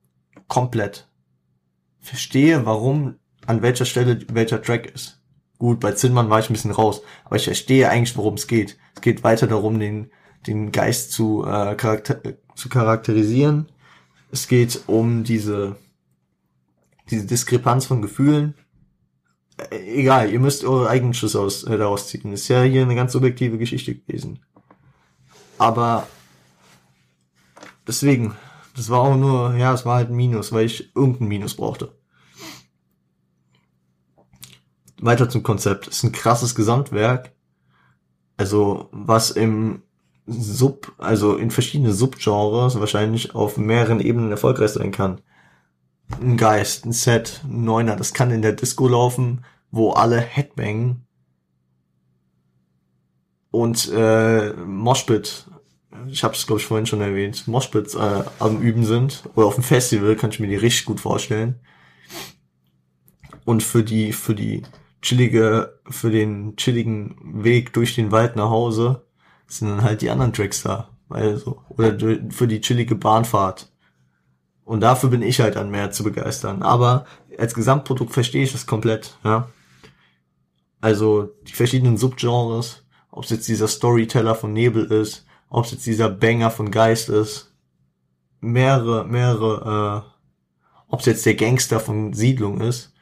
Komplett. Verstehe, warum an welcher Stelle welcher Track ist. Gut, bei Zinnmann war ich ein bisschen raus, aber ich verstehe eigentlich, worum es geht. Es geht weiter darum, den, den Geist zu, äh, charakter zu charakterisieren. Es geht um diese, diese Diskrepanz von Gefühlen. Äh, egal, ihr müsst eure eigenen Schlüsse aus, äh, daraus ziehen. Ist ja hier eine ganz subjektive Geschichte gewesen. Aber Deswegen, das war auch nur, ja, es war halt ein Minus, weil ich irgendein Minus brauchte. Weiter zum Konzept. Es ist ein krasses Gesamtwerk. Also, was im Sub, also in verschiedene Subgenres wahrscheinlich auf mehreren Ebenen erfolgreich sein kann. Ein Geist, ein Set, ein Neuner, das kann in der Disco laufen, wo alle Headbang und äh, Moshpit ich habe es glaube ich vorhin schon erwähnt, Moshpits äh, am Üben sind oder auf dem Festival, kann ich mir die richtig gut vorstellen. Und für die für die chillige für den chilligen Weg durch den Wald nach Hause sind dann halt die anderen Tracks da, weil so oder für die chillige Bahnfahrt. Und dafür bin ich halt dann mehr zu begeistern. Aber als Gesamtprodukt verstehe ich das komplett, ja. Also die verschiedenen Subgenres, ob es jetzt dieser Storyteller von Nebel ist, ob es jetzt dieser Banger von Geist ist, mehrere, mehrere, äh, ob es jetzt der Gangster von Siedlung ist,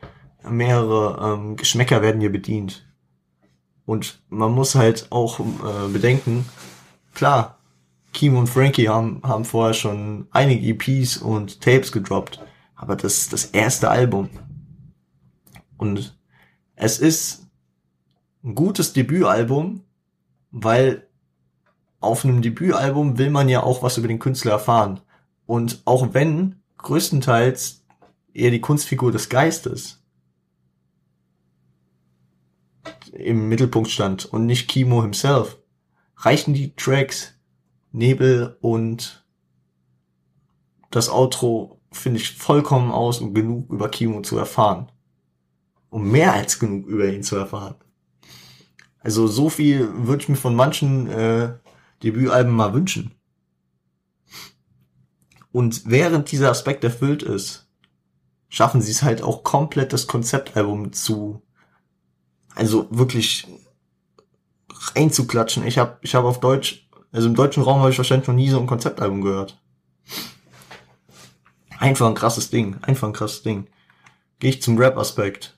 mehrere ähm, Geschmäcker werden hier bedient. Und man muss halt auch äh, bedenken, klar, Kimo und Frankie haben, haben vorher schon einige EPs und Tapes gedroppt, aber das ist das erste Album. Und es ist ein gutes Debütalbum, weil auf einem Debütalbum will man ja auch was über den Künstler erfahren. Und auch wenn größtenteils eher die Kunstfigur des Geistes im Mittelpunkt stand und nicht Kimo himself, reichen die Tracks Nebel und das Outro finde ich vollkommen aus, um genug über Kimo zu erfahren. Um mehr als genug über ihn zu erfahren. Also so viel würde ich mir von manchen äh, Debütalben mal wünschen. Und während dieser Aspekt erfüllt ist, schaffen sie es halt auch komplett das Konzeptalbum zu, also wirklich reinzuklatschen. Ich habe ich hab auf Deutsch, also im deutschen Raum habe ich wahrscheinlich noch nie so ein Konzeptalbum gehört. Einfach ein krasses Ding, einfach ein krasses Ding. Gehe ich zum Rap-Aspekt.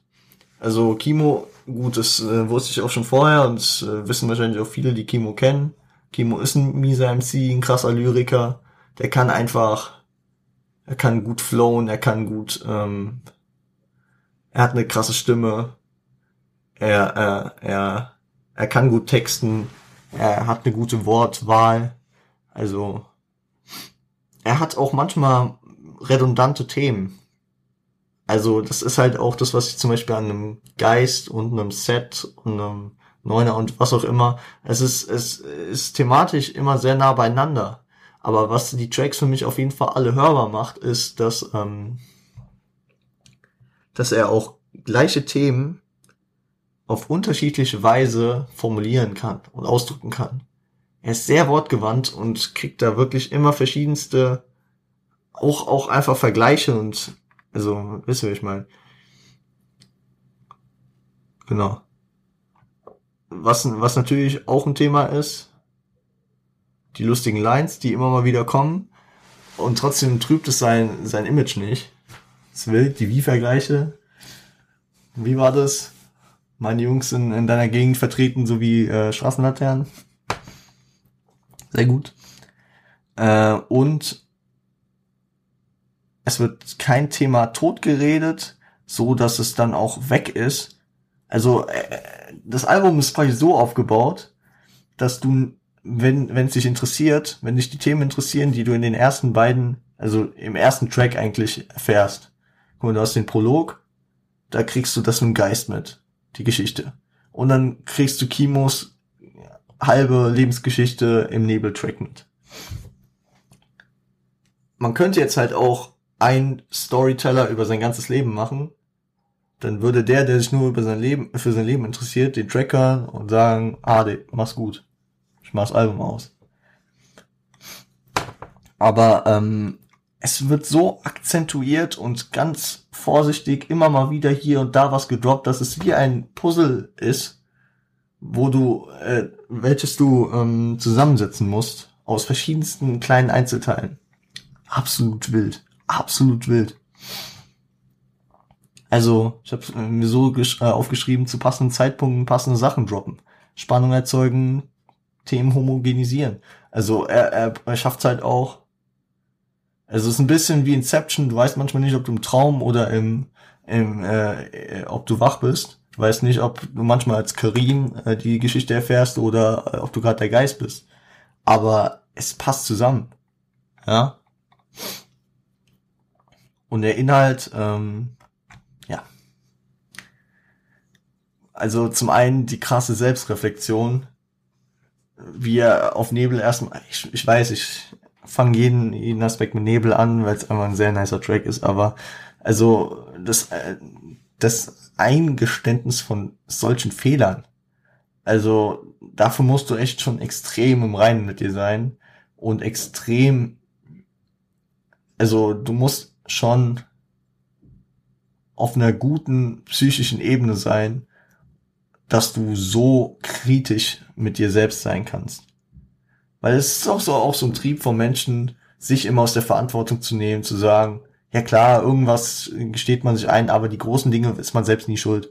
Also Kimo, gut, das äh, wusste ich auch schon vorher und das, äh, wissen wahrscheinlich auch viele, die Kimo kennen. Kimo ist ein mieser MC, ein krasser Lyriker. Der kann einfach, er kann gut flowen, er kann gut, ähm, er hat eine krasse Stimme. Er, er, er, er kann gut texten. Er hat eine gute Wortwahl. Also, er hat auch manchmal redundante Themen. Also, das ist halt auch das, was ich zum Beispiel an einem Geist und einem Set und einem Neuner und was auch immer. Es ist, es ist thematisch immer sehr nah beieinander. Aber was die Tracks für mich auf jeden Fall alle hörbar macht, ist, dass, ähm, dass er auch gleiche Themen auf unterschiedliche Weise formulieren kann und ausdrücken kann. Er ist sehr wortgewandt und kriegt da wirklich immer verschiedenste, auch, auch einfach Vergleiche und, also, wisst ihr, wie ich meine? Genau was, was natürlich auch ein Thema ist, die lustigen Lines, die immer mal wieder kommen. Und trotzdem trübt es sein, sein Image nicht. Es will die Wie-Vergleiche. Wie war das? Meine Jungs sind in deiner Gegend vertreten, so wie äh, Straßenlaternen. Sehr gut. Äh, und es wird kein Thema totgeredet, so dass es dann auch weg ist. Also äh, das Album ist quasi so aufgebaut, dass du, wenn wenn es dich interessiert, wenn dich die Themen interessieren, die du in den ersten beiden, also im ersten Track eigentlich erfährst, guck mal, du hast den Prolog, da kriegst du das mit dem Geist mit, die Geschichte. Und dann kriegst du Kimos halbe Lebensgeschichte im Nebeltrack mit. Man könnte jetzt halt auch ein Storyteller über sein ganzes Leben machen dann würde der, der sich nur über sein Leben, für sein Leben interessiert, den Tracker und sagen, ah, mach's gut. Ich mach's Album aus. Aber ähm, es wird so akzentuiert und ganz vorsichtig immer mal wieder hier und da was gedroppt, dass es wie ein Puzzle ist, wo du, äh, welches du ähm, zusammensetzen musst aus verschiedensten kleinen Einzelteilen. Absolut wild. Absolut wild. Also, ich habe mir so äh, aufgeschrieben, zu passenden Zeitpunkten passende Sachen droppen. Spannung erzeugen, Themen homogenisieren. Also er, er, er schafft halt auch. Also es ist ein bisschen wie Inception, du weißt manchmal nicht, ob du im Traum oder im, im äh, äh ob du wach bist. Du weißt nicht, ob du manchmal als Karim äh, die Geschichte erfährst oder äh, ob du gerade der Geist bist. Aber es passt zusammen. Ja. Und der Inhalt, ähm, Also zum einen die krasse Selbstreflexion, wie er auf Nebel erstmal, ich, ich weiß, ich fange jeden, jeden Aspekt mit Nebel an, weil es einfach ein sehr nicer Track ist, aber also das, äh, das Eingeständnis von solchen Fehlern, also dafür musst du echt schon extrem im Reinen mit dir sein und extrem, also du musst schon auf einer guten psychischen Ebene sein, dass du so kritisch mit dir selbst sein kannst. Weil es ist auch so, auch so ein Trieb von Menschen, sich immer aus der Verantwortung zu nehmen, zu sagen, ja klar, irgendwas gesteht man sich ein, aber die großen Dinge ist man selbst nie schuld.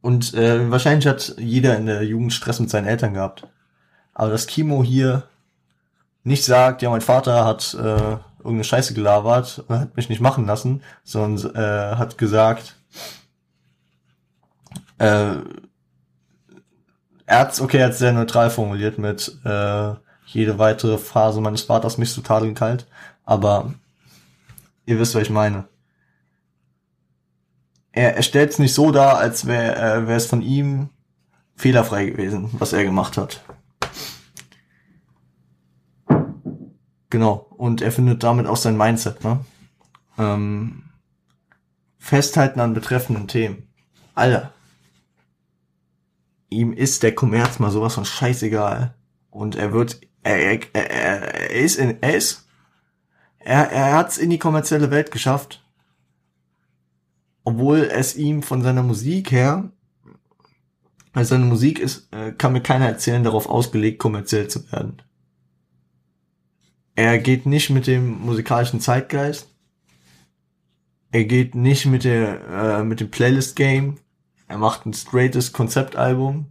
Und äh, wahrscheinlich hat jeder in der Jugend Stress mit seinen Eltern gehabt. Aber das Kimo hier nicht sagt, ja, mein Vater hat äh, irgendeine Scheiße gelabert und hat mich nicht machen lassen, sondern äh, hat gesagt, äh, er hat okay, er hat sehr neutral formuliert mit äh, jede weitere Phase meines Vaters mich zu tadeln kalt, aber ihr wisst, was ich meine er, er stellt es nicht so dar, als wäre äh, wär es von ihm fehlerfrei gewesen, was er gemacht hat. Genau. Und er findet damit auch sein Mindset, ne? Ähm, festhalten an betreffenden Themen. Alter. Ihm ist der Kommerz mal sowas von scheißegal. Und er wird, er, er, er, er ist in, er ist, er, er hat's in die kommerzielle Welt geschafft obwohl es ihm von seiner Musik her, also seine Musik ist, äh, kann mir keiner erzählen, darauf ausgelegt, kommerziell zu werden. Er geht nicht mit dem musikalischen Zeitgeist. Er geht nicht mit der äh, mit dem Playlist Game. Er macht ein straightes Konzeptalbum,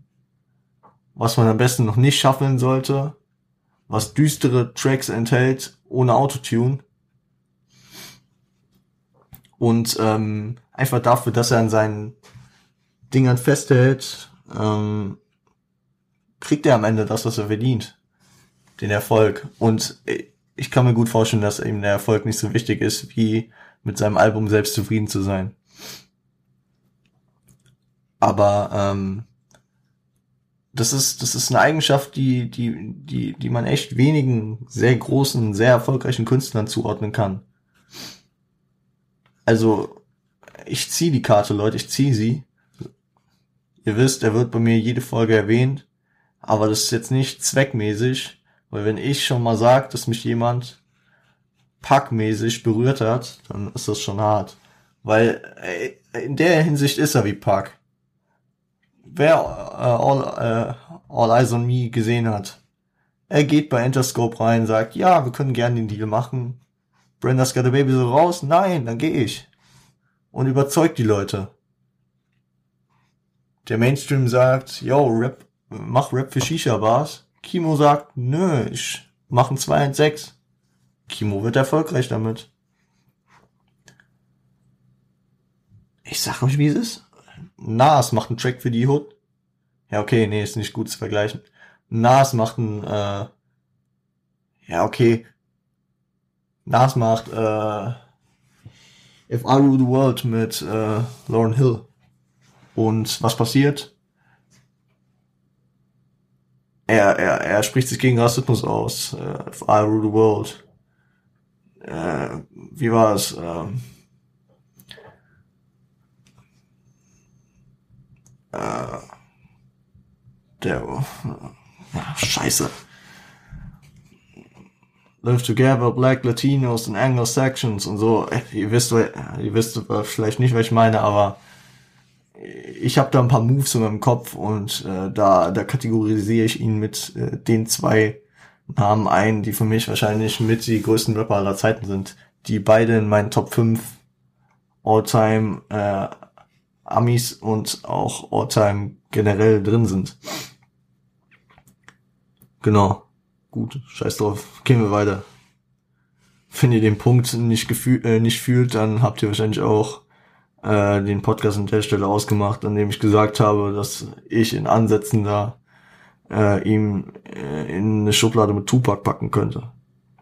was man am besten noch nicht schaffen sollte, was düstere Tracks enthält ohne Autotune und ähm, einfach dafür, dass er an seinen Dingern festhält, ähm, kriegt er am Ende das, was er verdient. Den Erfolg. Und ich kann mir gut vorstellen, dass ihm der Erfolg nicht so wichtig ist, wie mit seinem Album selbst zufrieden zu sein. Aber ähm, das ist das ist eine Eigenschaft, die die die die man echt wenigen sehr großen, sehr erfolgreichen Künstlern zuordnen kann. Also, ich ziehe die Karte, Leute, ich ziehe sie. Ihr wisst, er wird bei mir jede Folge erwähnt, aber das ist jetzt nicht zweckmäßig, weil wenn ich schon mal sag, dass mich jemand packmäßig berührt hat, dann ist das schon hart. Weil ey, in der Hinsicht ist er wie Pack. Wer uh, all, uh, all Eyes on Me gesehen hat, er geht bei Interscope rein, sagt, ja, wir können gerne den Deal machen. Brenda's Got a Baby so raus? Nein, dann gehe ich. Und überzeugt die Leute. Der Mainstream sagt, yo, Rap, mach Rap für Shisha-Bars. Kimo sagt, nö, ich mach ein 2 6. Kimo wird erfolgreich damit. Ich sag euch, wie es ist. Nas macht einen Track für die Hood. Ja, okay, nee, ist nicht gut zu vergleichen. Nas macht einen, äh, ja, okay, Nas macht äh, If I Rule the World mit äh, Lauren Hill. Und was passiert? Er, er, er spricht sich gegen Rassismus aus. Äh, If I Rule the World. Äh, wie war es? Ähm, äh, der, äh, ja, scheiße. Live Together, Black Latinos and Anglo-Saxons und so. Ihr wisst, ihr wisst vielleicht nicht, was ich meine, aber ich habe da ein paar Moves in meinem Kopf und äh, da, da kategorisiere ich ihn mit äh, den zwei Namen ein, die für mich wahrscheinlich mit die größten Rapper aller Zeiten sind, die beide in meinen Top 5 All-Time äh, Amis und auch All-Time generell drin sind. Genau. Gut, scheiß drauf. Gehen wir weiter. Wenn ihr den Punkt nicht, gefühl, äh, nicht fühlt, dann habt ihr wahrscheinlich auch äh, den Podcast an der Stelle ausgemacht, an dem ich gesagt habe, dass ich in Ansätzen da äh, ihm äh, in eine Schublade mit Tupac packen könnte.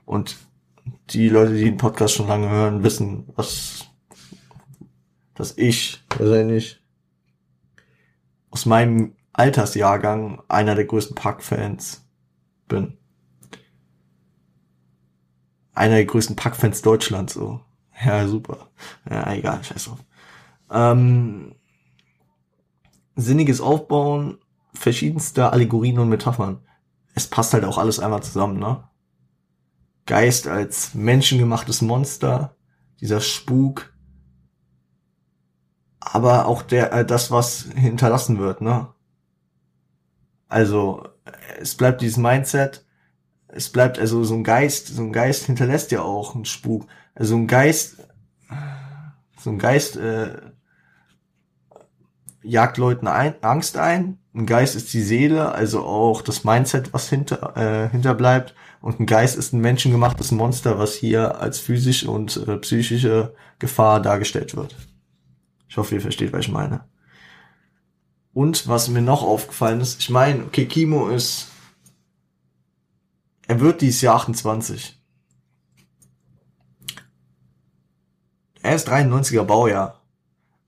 Und die Leute, die den Podcast schon lange hören, wissen, was, dass ich wahrscheinlich aus meinem Altersjahrgang einer der größten Pack-Fans bin einer der größten Packfans Deutschlands, so. Ja, super. Ja, egal, scheiß drauf. Ähm, sinniges Aufbauen verschiedenster Allegorien und Metaphern. Es passt halt auch alles einmal zusammen, ne? Geist als menschengemachtes Monster, dieser Spuk, aber auch der, äh, das, was hinterlassen wird, ne? Also, es bleibt dieses Mindset, es bleibt, also so ein Geist, so ein Geist hinterlässt ja auch einen Spuk. Also ein Geist, so ein Geist äh, jagt Leuten ein, Angst ein. Ein Geist ist die Seele, also auch das Mindset, was hinter, äh, hinterbleibt. Und ein Geist ist ein menschengemachtes Monster, was hier als physische und äh, psychische Gefahr dargestellt wird. Ich hoffe, ihr versteht, was ich meine. Und was mir noch aufgefallen ist, ich meine, okay, Kimo ist, er wird dieses Jahr 28. Er ist 93er Baujahr.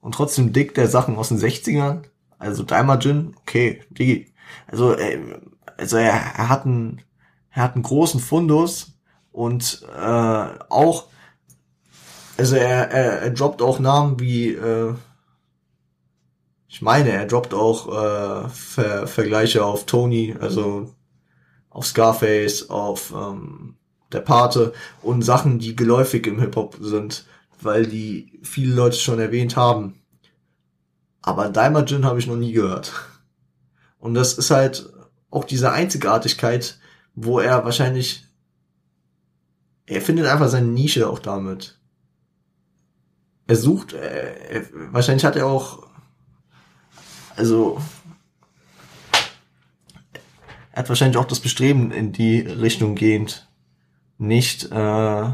Und trotzdem dick der Sachen aus den 60ern. Also Daimajin, okay, Digi. Also, äh, also er, er hat einen, er hat einen großen Fundus und äh, auch, also er, er, er droppt auch Namen wie, äh, ich meine, er droppt auch äh, Ver Vergleiche auf Tony, also auf Scarface, auf ähm, der Pate und Sachen, die geläufig im Hip-Hop sind, weil die viele Leute schon erwähnt haben. Aber Daimajin habe ich noch nie gehört. Und das ist halt auch diese Einzigartigkeit, wo er wahrscheinlich, er findet einfach seine Nische auch damit. Er sucht, er, wahrscheinlich hat er auch also er hat wahrscheinlich auch das Bestreben in die Richtung gehend, nicht äh,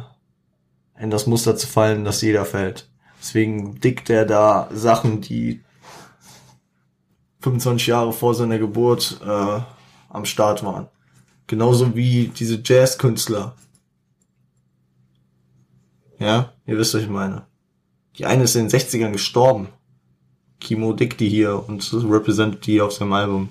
in das Muster zu fallen, dass jeder fällt. Deswegen dickt er da Sachen, die 25 Jahre vor seiner Geburt äh, am Start waren. Genauso wie diese Jazzkünstler. Ja, ihr wisst, was ich meine. Die eine ist in den 60ern gestorben. Kimo Dick die hier und represent die auf seinem Album.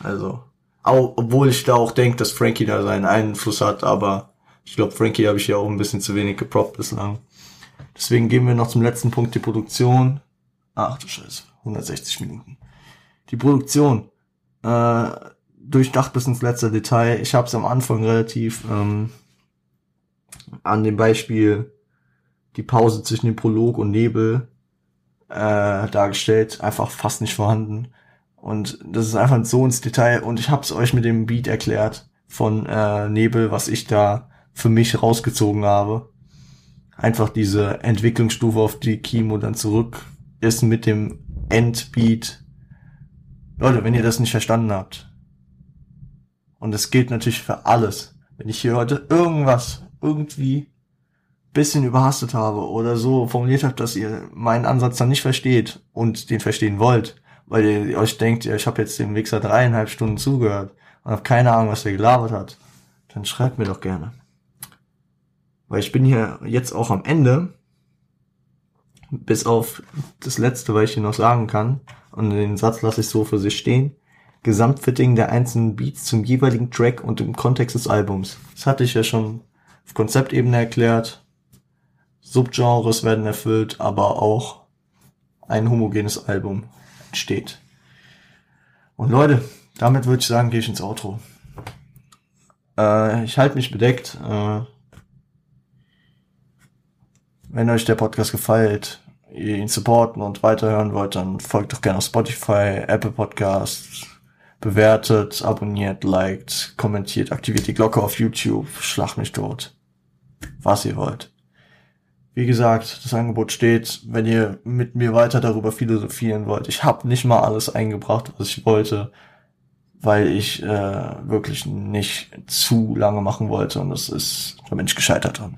Also, auch, obwohl ich da auch denke, dass Frankie da seinen Einfluss hat, aber ich glaube, Frankie habe ich ja auch ein bisschen zu wenig geprobt bislang. Deswegen gehen wir noch zum letzten Punkt, die Produktion. Ach du Scheiße, 160 Minuten. Die Produktion. Äh, durchdacht bis ins letzte Detail. Ich habe es am Anfang relativ ähm, an dem Beispiel die Pause zwischen dem Prolog und Nebel äh, dargestellt, einfach fast nicht vorhanden. Und das ist einfach so ins Detail und ich habe es euch mit dem Beat erklärt von äh, Nebel, was ich da für mich rausgezogen habe. Einfach diese Entwicklungsstufe, auf die Kimo dann zurück ist mit dem Endbeat. Leute, wenn ihr das nicht verstanden habt, und das gilt natürlich für alles, wenn ich hier heute irgendwas irgendwie bisschen überhastet habe oder so formuliert habe, dass ihr meinen Ansatz dann nicht versteht und den verstehen wollt, weil ihr euch denkt, ja, ich habe jetzt dem Wichser dreieinhalb Stunden zugehört und habe keine Ahnung, was der gelabert hat, dann schreibt mir doch gerne. Weil ich bin hier jetzt auch am Ende, bis auf das letzte, was ich hier noch sagen kann, und den Satz lasse ich so für sich stehen, Gesamtfitting der einzelnen Beats zum jeweiligen Track und im Kontext des Albums. Das hatte ich ja schon auf Konzeptebene erklärt, Subgenres werden erfüllt, aber auch ein homogenes Album entsteht. Und Leute, damit würde ich sagen, gehe ich ins Outro. Äh, ich halte mich bedeckt. Äh, wenn euch der Podcast gefällt, ihr ihn supporten und weiterhören wollt, dann folgt doch gerne auf Spotify, Apple Podcasts, bewertet, abonniert, liked, kommentiert, aktiviert die Glocke auf YouTube, schlag mich tot. Was ihr wollt. Wie gesagt, das Angebot steht, wenn ihr mit mir weiter darüber philosophieren wollt. Ich habe nicht mal alles eingebracht, was ich wollte, weil ich äh, wirklich nicht zu lange machen wollte und das ist der Mensch gescheitert und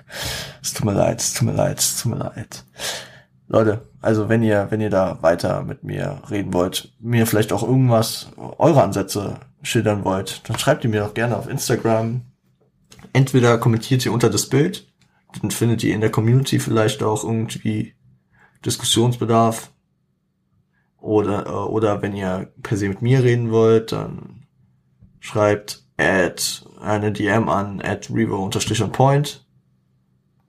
es tut mir leid, es tut mir leid, es tut mir leid. Leute, also wenn ihr, wenn ihr da weiter mit mir reden wollt, mir vielleicht auch irgendwas, eure Ansätze schildern wollt, dann schreibt ihr mir doch gerne auf Instagram. Entweder kommentiert ihr unter das Bild findet ihr in der Community vielleicht auch irgendwie Diskussionsbedarf. Oder, äh, oder wenn ihr per se mit mir reden wollt, dann schreibt at eine DM an at revo point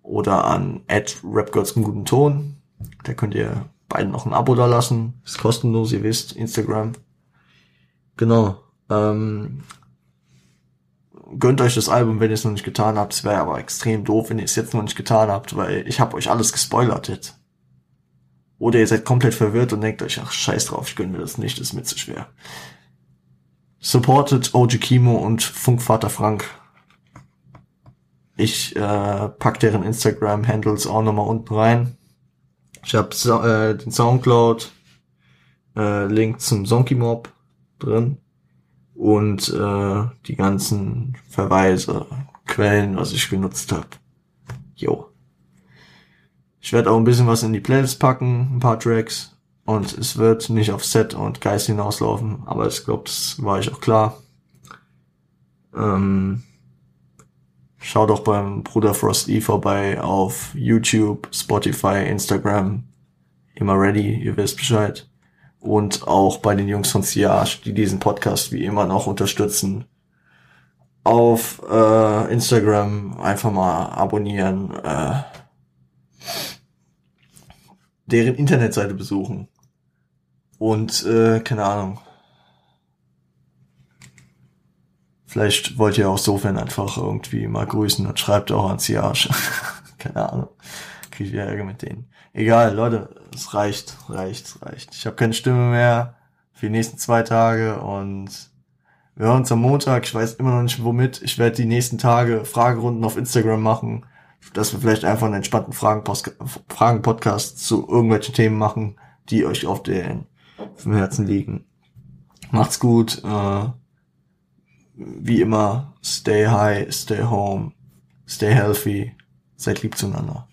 oder an at rapgirls im guten Ton. Da könnt ihr beiden noch ein Abo da lassen. Ist kostenlos, ihr wisst, Instagram. Genau. Ähm, gönnt euch das Album, wenn ihr es noch nicht getan habt. Es wäre aber extrem doof, wenn ihr es jetzt noch nicht getan habt, weil ich habe euch alles gespoilert jetzt. Oder ihr seid komplett verwirrt und denkt euch, ach scheiß drauf, ich gönne mir das nicht, das ist mir zu schwer. Supportet OG Kimo und Funkvater Frank. Ich äh, pack deren Instagram-Handles auch nochmal unten rein. Ich habe so, äh, den Soundcloud äh, Link zum Zonky Mob drin und äh, die ganzen Verweise, Quellen, was ich genutzt habe. Jo. Ich werde auch ein bisschen was in die Playlist packen, ein paar Tracks. Und es wird nicht auf Set und Geist hinauslaufen, aber ich glaube, das war ich auch klar. Ähm, schau doch beim Bruder Frost E vorbei auf YouTube, Spotify, Instagram. Immer ready, ihr wisst Bescheid. Und auch bei den Jungs von Siage, die diesen Podcast wie immer noch unterstützen. Auf äh, Instagram einfach mal abonnieren. Äh, deren Internetseite besuchen. Und, äh, keine Ahnung. Vielleicht wollt ihr auch sofern einfach irgendwie mal grüßen und schreibt auch an Siage. [LAUGHS] keine Ahnung. Krieg ich Ärger mit denen. Egal, Leute, es reicht, reicht, reicht. Ich habe keine Stimme mehr für die nächsten zwei Tage und wir hören uns am Montag. Ich weiß immer noch nicht womit. Ich werde die nächsten Tage Fragerunden auf Instagram machen dass wir vielleicht einfach einen entspannten Fragen-Podcast zu irgendwelchen Themen machen, die euch auf den vom Herzen liegen. Macht's gut. Äh, wie immer, stay high, stay home, stay healthy, seid lieb zueinander.